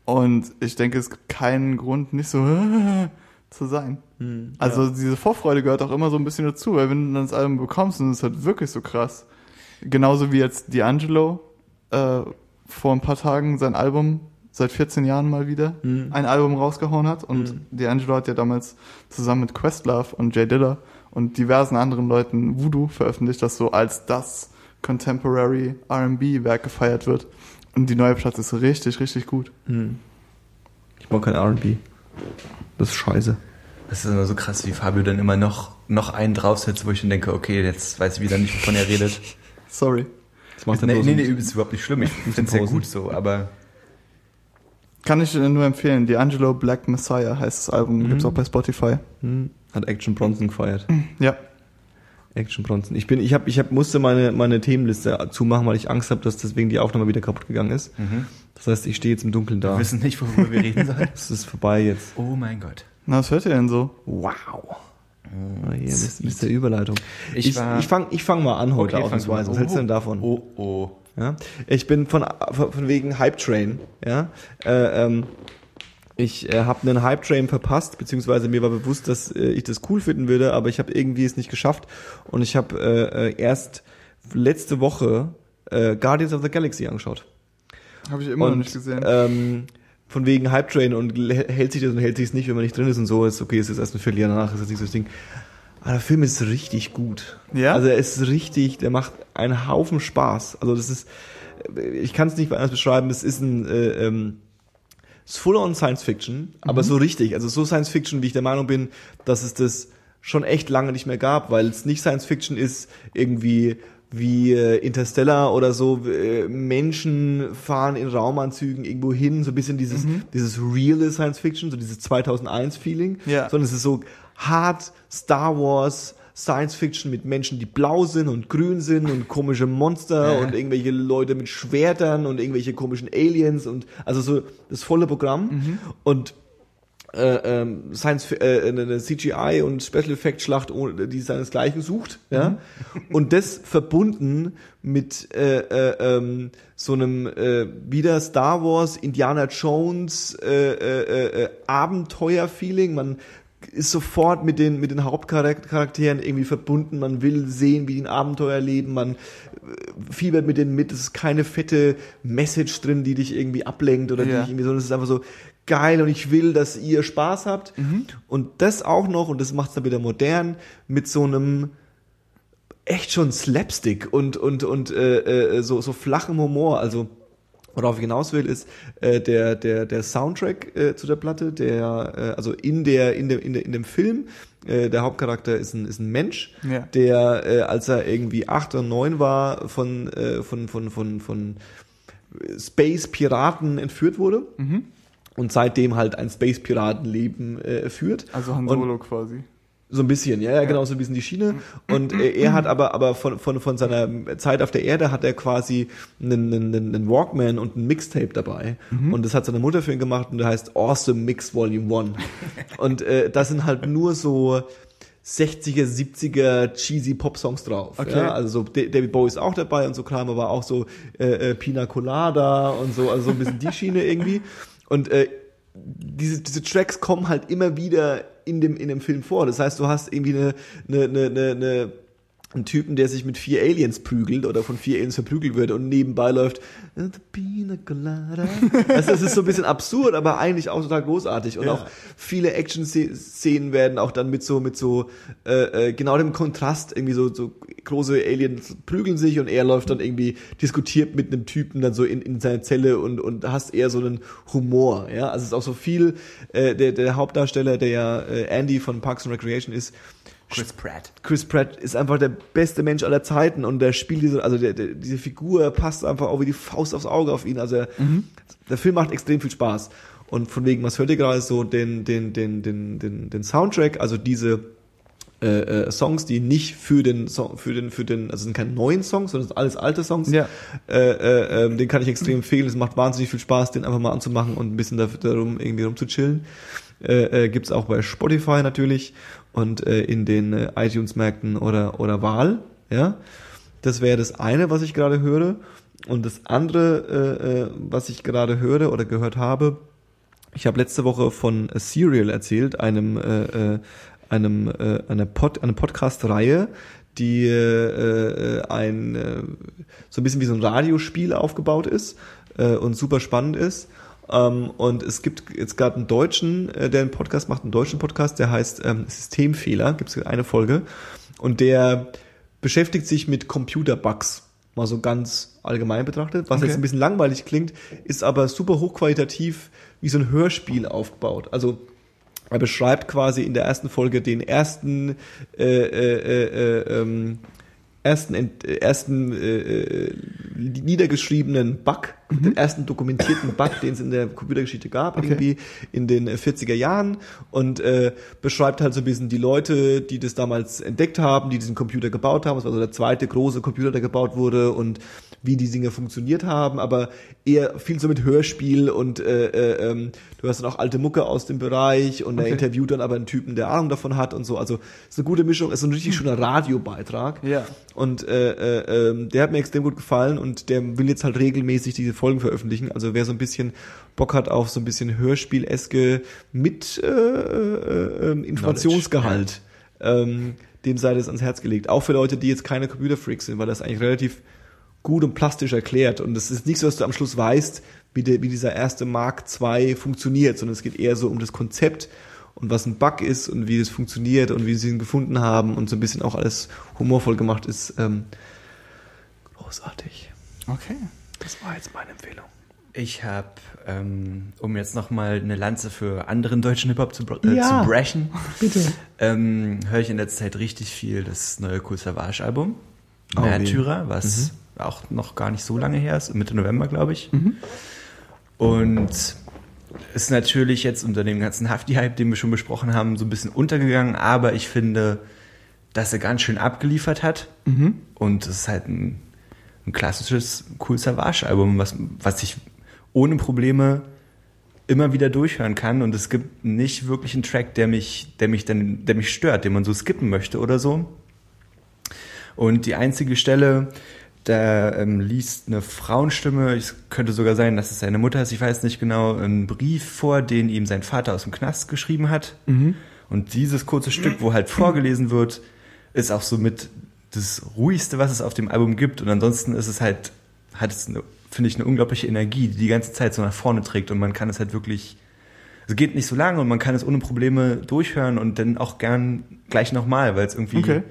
Und ich denke, es gibt keinen Grund, nicht so zu sein. Hm, Also diese Vorfreude gehört auch immer so ein bisschen dazu, weil wenn du dann das Album bekommst, dann ist es halt wirklich so krass. Genauso wie jetzt D'Angelo äh, vor ein paar Tagen sein Album seit 14 Jahren mal wieder Mhm. ein Album rausgehauen hat. Und D'Angelo hat ja damals zusammen mit Questlove und Jay Dilla und diversen anderen Leuten Voodoo veröffentlicht, das so als das Contemporary R&B-Werk gefeiert wird. Und die neue Platte ist richtig, richtig gut. Hm. Ich mag kein R&B. Das ist scheiße. Das ist immer so krass, wie Fabio dann immer noch, noch einen draufsetzt, wo ich dann denke, okay, jetzt weiß ich wieder nicht, wovon er redet. Sorry. Das macht er nee, nee, nee, ist überhaupt nicht schlimm. Ich finde es ja Pausen. gut so, aber Kann ich dir nur empfehlen. D'Angelo Black Messiah heißt das Album. Mhm. Gibt's auch bei Spotify. Hm. Hat Action Bronson gefeiert. Ja. Action Bronson. Ich bin, ich habe, ich hab, musste meine meine Themenliste zumachen, weil ich Angst habe, dass deswegen die Aufnahme wieder kaputt gegangen ist. Das heißt, ich stehe jetzt im Dunkeln da. wir wissen nicht, worüber wir reden sollen. Es ist vorbei jetzt. Oh mein Gott. Na, was hört ihr denn so? Wow. Oh, hier, Mr. Mr. Überleitung. Ich Ich, ich fange ich fang mal an heute Okay, ausnahmsweise. Was hältst du denn davon? Oh, oh. Ja? Ich bin von, von wegen Hype Train. Ja? Äh, ähm, ich äh, habe einen Hype Train verpasst, beziehungsweise mir war bewusst, dass äh, ich das cool finden würde, aber ich habe irgendwie es nicht geschafft. Und ich habe äh, äh, erst letzte Woche äh, Guardians of the Galaxy angeschaut. Habe ich immer und, noch nicht gesehen. Ähm, von wegen Hype Train und hält sich das und hält sich es nicht, wenn man nicht drin ist und so, ist okay, ist jetzt erst ein Vierteljahr danach, ist das nicht so das Ding. Aber der Film ist richtig gut. Ja? Also er ist richtig, der macht einen Haufen Spaß. Also das ist, ich kann es nicht anders beschreiben, es ist ein, äh, ähm, ist full on Science Fiction, aber so richtig, also so Science Fiction, wie ich der Meinung bin, dass es das schon echt lange nicht mehr gab, weil es nicht Science Fiction ist, irgendwie wie äh, Interstellar oder so, äh, Menschen fahren in Raumanzügen irgendwo hin, so ein bisschen dieses, dieses reale Science Fiction, so dieses 2001 Feeling, Ja. sondern es ist so hart Star Wars, Science Fiction mit Menschen, die blau sind und grün sind und komische Monster Ja. und irgendwelche Leute mit Schwertern und irgendwelche komischen Aliens und also so das volle Programm und äh, ähm, Science äh, eine CGI und Special Effect Schlacht ohne- die seinesgleichen sucht ja. Und das verbunden mit äh, äh, ähm, so einem äh, wieder Star Wars Indiana Jones äh, äh, äh, Abenteuer Feeling man ist sofort mit den mit den Hauptcharakteren irgendwie verbunden man will sehen wie die ein Abenteuer leben man fiebert mit denen mit, es ist keine fette Message drin, die dich irgendwie ablenkt oder die Ja. dich irgendwie, sondern es ist einfach so geil und ich will, dass ihr Spaß habt. Und das auch noch, und das macht es dann wieder modern, mit so einem echt schon Slapstick und, und, und äh, äh, so, so flachem Humor. Also worauf ich hinaus will, ist äh, der, der, der Soundtrack äh, zu der Platte, der, äh, also in der, in dem, in, der, in dem Film, äh, der Hauptcharakter ist ein, ist ein Mensch, Ja. der, äh, als er irgendwie acht oder neun war, von, äh, von, von, von, von Space Piraten entführt wurde. und seitdem halt ein Space-Piratenleben äh, führt. Also Han Und- Solo quasi. So ein bisschen, ja, ja, genau, so ein bisschen die Schiene. Und äh, er hat aber, aber von, von, von seiner Zeit auf der Erde hat er quasi einen, einen, einen Walkman und ein Mixtape dabei. Und das hat seine Mutter für ihn gemacht und der heißt Awesome Mix Volume 1. und äh, das sind halt nur so 60er, 70er cheesy Pop-Songs drauf. Okay. Ja? Also so Da- David Bowie ist auch dabei und so Kram, aber auch so äh, äh, Pina Colada und so, also so ein bisschen die Schiene irgendwie. Und äh, diese, diese Tracks kommen halt immer wieder in dem, in dem Film vor. Das heißt, du hast irgendwie eine, eine, eine, eine, einen Typen, der sich mit vier Aliens prügelt oder von vier Aliens verprügelt wird und nebenbei läuft "The Pina Colada. Also das ist so ein bisschen absurd, aber eigentlich auch total großartig. Und Ja. auch viele Action-Szenen werden auch dann mit so, mit so äh, äh, genau dem Kontrast irgendwie so, so große Aliens prügeln sich und er läuft dann irgendwie, diskutiert mit einem Typen dann so in, in seiner Zelle und, und hast eher so einen Humor. Ja, also es ist auch so viel, äh, der, der Hauptdarsteller, der ja äh, Andy von Parks and Recreation ist, Chris Pratt. Chris Pratt ist einfach der beste Mensch aller Zeiten und der spielt diese, also der, der, diese Figur passt einfach auch wie die Faust aufs Auge auf ihn. Also er, der Film macht extrem viel Spaß. Und von wegen, was hört ihr gerade so, den, den, den, den, den, den Soundtrack, also diese äh, äh, Songs, die nicht für den Song, für den, für den, also es sind keine neuen Songs, sondern sind alles alte Songs. Ja. Äh, äh, ähm, den kann ich extrem empfehlen. Es macht wahnsinnig viel Spaß, den einfach mal anzumachen und ein bisschen da- darum irgendwie rumzuchillen. Äh, äh, gibt's auch bei Spotify natürlich und äh, in den äh, iTunes-Märkten oder, oder Wahl. Ja, das wäre das eine, was ich gerade höre. Und das andere, äh, äh, was ich gerade höre oder gehört habe, ich habe letzte Woche von A Serial erzählt, einem äh, äh, einem äh, einer Pod, eine Podcast-Reihe, die äh, äh, ein äh, so ein bisschen wie so ein Radiospiel aufgebaut ist äh, und super spannend ist. Ähm, und es gibt jetzt gerade einen Deutschen, äh, der einen Podcast macht, einen deutschen Podcast, der heißt ähm, Systemfehler, gibt es eine Folge. Und der beschäftigt sich mit Computerbugs, mal so ganz allgemein betrachtet. Was Okay. jetzt ein bisschen langweilig klingt, ist aber super hochqualitativ wie so ein Hörspiel aufgebaut. Also er beschreibt quasi in der ersten Folge den ersten äh, äh, äh, äh, ähm, ersten äh, ersten äh, äh, niedergeschriebenen Bug, den ersten dokumentierten Bug, den es in der Computergeschichte gab, Okay. irgendwie in den äh, 40er Jahren und äh, beschreibt halt so ein bisschen die Leute, die das damals entdeckt haben, die diesen Computer gebaut haben. Es war so der zweite große Computer, der gebaut wurde und wie die Dinge funktioniert haben, aber eher viel so mit Hörspiel und äh, äh, ähm, du hast dann auch alte Mucke aus dem Bereich und er Okay. interviewt dann aber einen Typen, der Ahnung davon hat und so. Also es ist eine gute Mischung, es ist ein richtig schöner Radiobeitrag. Ja. Und äh, äh, ähm, der hat mir extrem gut gefallen und der will jetzt halt regelmäßig diese Folgen veröffentlichen. Also wer so ein bisschen Bock hat auf so ein bisschen Hörspiel-eske mit äh, äh, äh, Informationsgehalt, ähm, dem sei das ans Herz gelegt. Auch für Leute, die jetzt keine Computerfreaks sind, weil das eigentlich relativ gut und plastisch erklärt. Und es ist nicht so, dass du am Schluss weißt, wie, der, wie dieser erste Mark II funktioniert, sondern es geht eher so um das Konzept und was ein Bug ist und wie es funktioniert und wie sie ihn gefunden haben und so ein bisschen auch alles humorvoll gemacht ist. Ähm, großartig. Okay. Das war jetzt meine Empfehlung. Ich habe, ähm, um jetzt nochmal eine Lanze für anderen deutschen Hip-Hop zu, äh, Ja. zu brechen, Bitte. ähm, höre ich in letzter Zeit richtig viel das neue Cool Savage Album. Oh? Märtyrer, was auch noch gar nicht so lange her ist, Mitte November, glaube ich. Und ist natürlich jetzt unter dem ganzen Hafti-Hype, den wir schon besprochen haben, so ein bisschen untergegangen, aber ich finde, dass er ganz schön abgeliefert hat. Und es ist halt ein, ein klassisches Cool Savage-Album, was, was ich ohne Probleme immer wieder durchhören kann und es gibt nicht wirklich einen Track, der mich, der mich dann, der mich stört, den man so skippen möchte oder so. Und die einzige Stelle, da ähm, liest eine Frauenstimme, es könnte sogar sein, dass es seine Mutter ist, ich weiß nicht genau, einen Brief vor, den ihm sein Vater aus dem Knast geschrieben hat. Und dieses kurze Stück, wo halt vorgelesen wird, ist auch so mit das ruhigste, was es auf dem Album gibt. Und ansonsten ist es halt, hat es finde ich, eine unglaubliche Energie, die die ganze Zeit so nach vorne trägt und man kann es halt wirklich, es geht nicht so lange und man kann es ohne Probleme durchhören und dann auch gern gleich nochmal, weil es irgendwie Okay.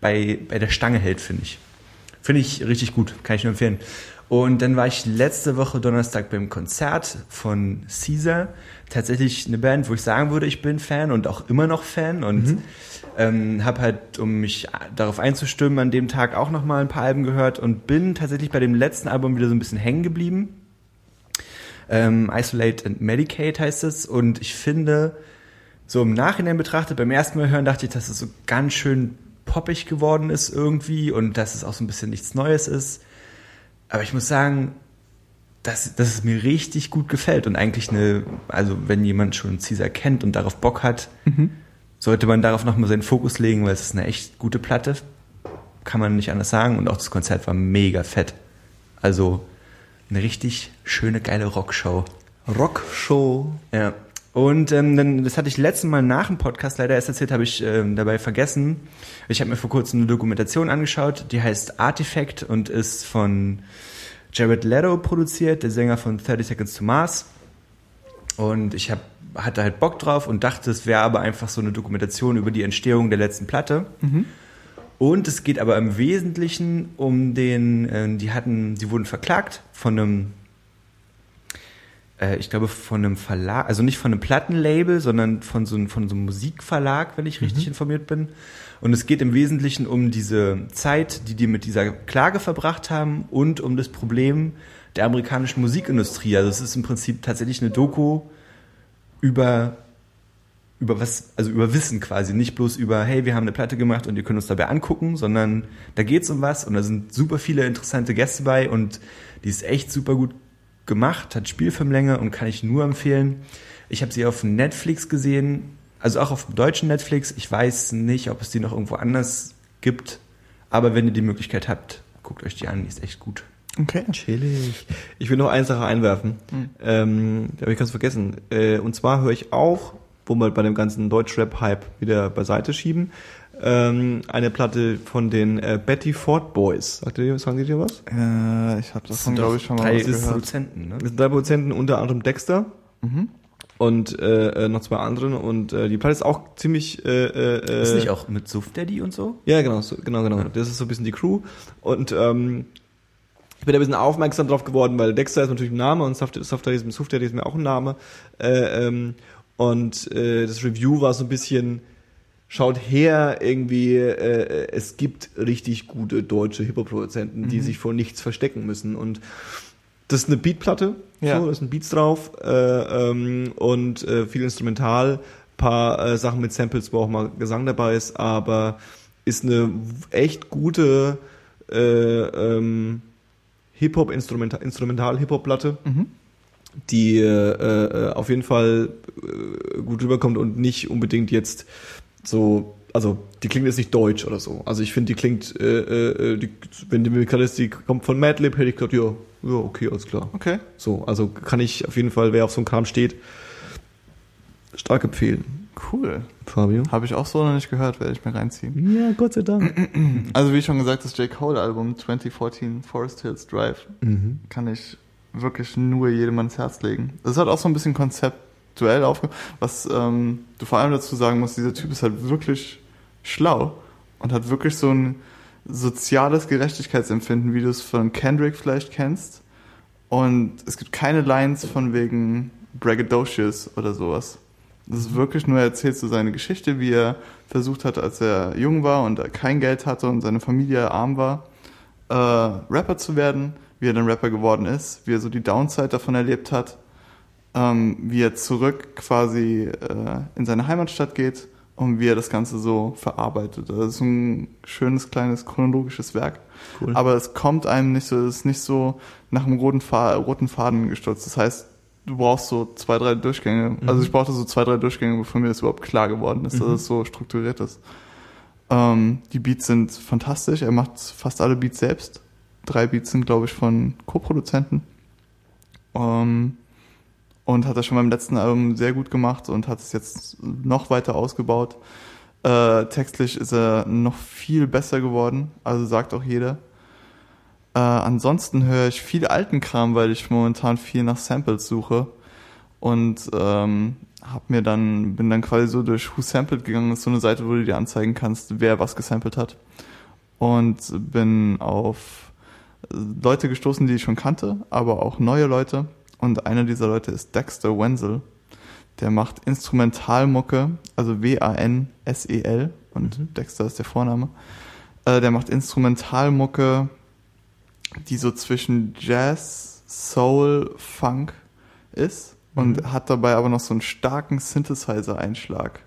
bei, bei der Stange hält, finde ich. Finde ich richtig gut, kann ich nur empfehlen. Und dann war ich letzte Woche Donnerstag beim Konzert von Caesar. Tatsächlich eine Band, wo ich sagen würde, ich bin Fan und auch immer noch Fan und ähm, habe halt, um mich darauf einzustimmen, an dem Tag auch nochmal ein paar Alben gehört und bin tatsächlich bei dem letzten Album wieder so ein bisschen hängen geblieben. Ähm, Isolate and Medicate heißt es. Und ich finde, so im Nachhinein betrachtet, beim ersten Mal hören dachte ich, dass es so ganz schön poppig geworden ist irgendwie und dass es auch so ein bisschen nichts Neues ist. Aber ich muss sagen, dass, dass es mir richtig gut gefällt und eigentlich eine, also wenn jemand schon Caesar kennt und darauf Bock hat, sollte man darauf nochmal seinen Fokus legen, weil es ist eine echt gute Platte. Kann man nicht anders sagen. Und auch das Konzert war mega fett. Also eine richtig schöne, geile Rockshow. Rockshow. Ja. Und ähm, dann, das hatte ich letztes Mal nach dem Podcast leider erst erzählt, habe ich ähm, dabei vergessen. Ich habe mir vor kurzem eine Dokumentation angeschaut, die heißt Artifact und ist von Jared Leto produziert, der Sänger von 30 Seconds to Mars. Und ich hab, hatte halt Bock drauf und dachte, es wäre aber einfach so eine Dokumentation über die Entstehung der letzten Platte. Und es geht aber im Wesentlichen um den, äh, die hatten, sie wurden verklagt von einem äh, ich glaube, von einem Verlag, also nicht von einem Plattenlabel, sondern von so, einem- von so einem Musikverlag, wenn ich richtig informiert bin. Und es geht im Wesentlichen um diese Zeit, die die mit dieser Klage verbracht haben und um das Problem der amerikanischen Musikindustrie. Also es ist im Prinzip tatsächlich eine Doku über über was, also über Wissen quasi, nicht bloß über, hey, wir haben eine Platte gemacht und ihr könnt uns dabei angucken, sondern da geht's um was und da sind super viele interessante Gäste bei und die ist echt super gut gemacht, hat Spielfilmlänge und kann ich nur empfehlen. Ich habe sie auf Netflix gesehen, also auch auf dem deutschen Netflix. Ich weiß nicht, ob es die noch irgendwo anders gibt, aber wenn ihr die Möglichkeit habt, guckt euch die an, die ist echt gut. Okay. Chillig. Ich will noch eine Sache einwerfen. Ähm, die habe ich ganz vergessen. Äh, und zwar höre ich auch, wo wir bei dem ganzen Deutschrap-Hype wieder beiseite schieben, ähm, eine Platte von den äh, Betty Ford Boys. Sagt ihr, sagen die dir was? Äh, ich habe davon, glaube ich, schon mal drei was gehört. Produzenten, ne? Das sind drei Produzenten, unter anderem Dexter. Und äh, äh, noch zwei anderen. Und äh, die Platte ist auch ziemlich... Äh, äh, Ist nicht auch mit Suf Daddy und so? Ja, genau, so, genau, genau. Das ist so ein bisschen die Crew. Und ähm, ich bin da ein bisschen aufmerksam drauf geworden, weil Dexter ist natürlich ein Name und Soft Soft Daddy ist, Daddy ist mir auch ein Name. Äh, ähm, und äh, das Review war so ein bisschen, schaut her, irgendwie, äh, es gibt richtig gute deutsche Hip-Hop-Produzenten, die sich vor nichts verstecken müssen. Und das ist eine Beatplatte, Ja. so, da sind Beats drauf äh, ähm, und äh, viel Instrumental, paar äh, Sachen mit Samples, wo auch mal Gesang dabei ist, aber ist eine echt gute äh, ähm, Hip-Hop, Instrumental, Instrumental Hip-Hop-Platte, die äh, äh, auf jeden Fall äh, gut rüberkommt und nicht unbedingt jetzt so, also die klingt jetzt nicht deutsch oder so. Also ich finde, die klingt, äh, äh, die, wenn die die kommt von Madlib, hätte ich gesagt, ja, ja, okay, alles klar. Okay. So, also kann ich auf jeden Fall, wer auf so einem Kram steht, stark empfehlen. Cool. Fabio? Habe ich auch so noch nicht gehört, werde ich mir reinziehen. Ja, Gott sei Dank. Also wie schon gesagt, das J. Cole-Album 2014 Forest Hills Drive Mhm. kann ich wirklich nur jedem ans Herz legen. Das hat auch so ein bisschen konzeptuell aufge... Was ähm, du vor allem dazu sagen musst, dieser Typ ist halt wirklich schlau und hat wirklich so ein soziales Gerechtigkeitsempfinden, wie du es von Kendrick vielleicht kennst. Und es gibt keine Lines von wegen braggadocious oder sowas. Das ist wirklich nur, er erzählt so seine Geschichte, wie er versucht hat, als er jung war und kein Geld hatte und seine Familie arm war, äh, Rapper zu werden, wie er dann Rapper geworden ist, wie er so die Downside davon erlebt hat, ähm, wie er zurück quasi äh, in seine Heimatstadt geht und wie er das Ganze so verarbeitet. Das ist ein schönes kleines chronologisches Werk. Cool. Aber es kommt einem nicht so, es ist nicht so nach einem roten, Fa roten Faden gestürzt. Das heißt, du brauchst so zwei, drei Durchgänge. Also ich brauchte so zwei, drei Durchgänge, bevor mir das überhaupt klar geworden ist, dass es so strukturiert ist. Ähm, die Beats sind fantastisch. Er macht fast alle Beats selbst. Drei Beats sind, glaube ich, von Co-Produzenten. Ähm, und hat das schon beim letzten Album sehr gut gemacht und hat es jetzt noch weiter ausgebaut. Äh, textlich ist er noch viel besser geworden, also sagt auch jeder. Äh, ansonsten höre ich viel alten Kram, weil ich momentan viel nach Samples suche und ähm, hab mir dann bin dann quasi so durch Who Sampled gegangen, das ist so eine Seite, wo du dir anzeigen kannst, wer was gesampelt hat und bin auf Leute gestoßen, die ich schon kannte, aber auch neue Leute und einer dieser Leute ist Dexter Wenzel. Der macht Instrumentalmucke, also W-A-N-S-E-L und Dexter ist der Vorname. Äh, der macht Instrumentalmucke, die so zwischen Jazz, Soul, Funk ist und hat dabei aber noch so einen starken Synthesizer-Einschlag.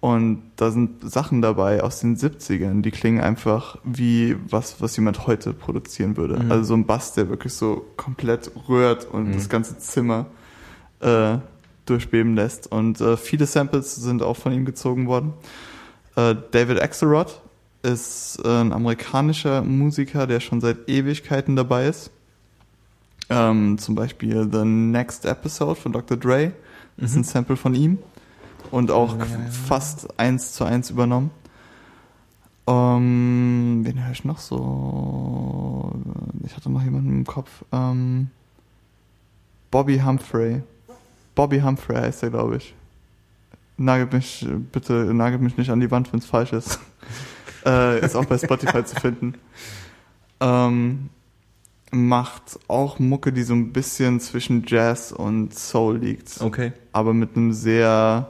Und da sind Sachen dabei aus den 70ern, die klingen einfach wie was, was jemand heute produzieren würde. Also so ein Bass, der wirklich so komplett rührt und das ganze Zimmer äh, durchbeben lässt. Und äh, viele Samples sind auch von ihm gezogen worden. Äh, David Axelrod ist äh, ein amerikanischer Musiker, der schon seit Ewigkeiten dabei ist. Ähm, zum Beispiel The Next Episode von Dr. Dre ist ein Sample von ihm und auch fast eins zu eins übernommen. Ähm, wen höre ich noch so? Ich hatte noch jemanden im Kopf. Ähm, Bobby Humphrey. Bobby Humphrey heißt er, glaube ich. Nagelt mich, bitte nagelt mich nicht an die Wand, wenn es falsch ist. äh, ist auch bei Spotify zu finden. Ähm, macht auch Mucke, die so ein bisschen zwischen Jazz und Soul liegt. Okay. Aber mit einem sehr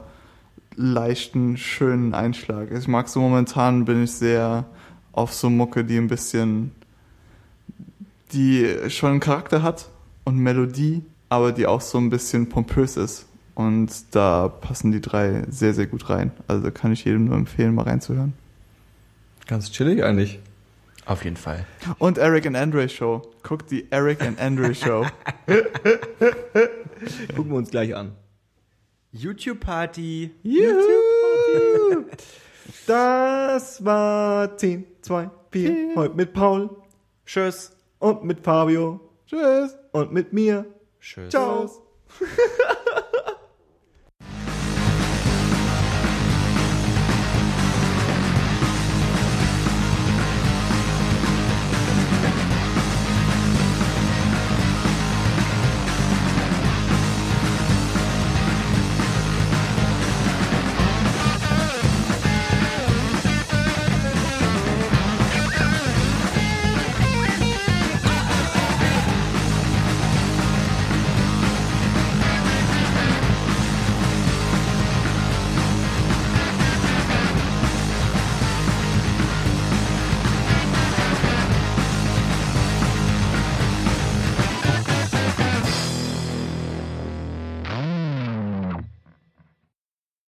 leichten, schönen Einschlag. Ich mag so momentan, bin ich sehr auf so Mucke, die ein bisschen, die schon einen Charakter hat und Melodie, aber die auch so ein bisschen pompös ist. Und da passen die drei sehr, sehr gut rein. Also kann ich jedem nur empfehlen, mal reinzuhören. Ganz chillig eigentlich. Auf jeden Fall. Und Eric and Andre Show. Guckt die Eric and Andre Show. Gucken wir uns gleich an. YouTube-Party. Juhu! Das war 10, 2, 4. Vier. Heute mit Paul Tschüss. und mit Fabio Tschüss. und mit mir. Tschüss. Ciao. Tschüss.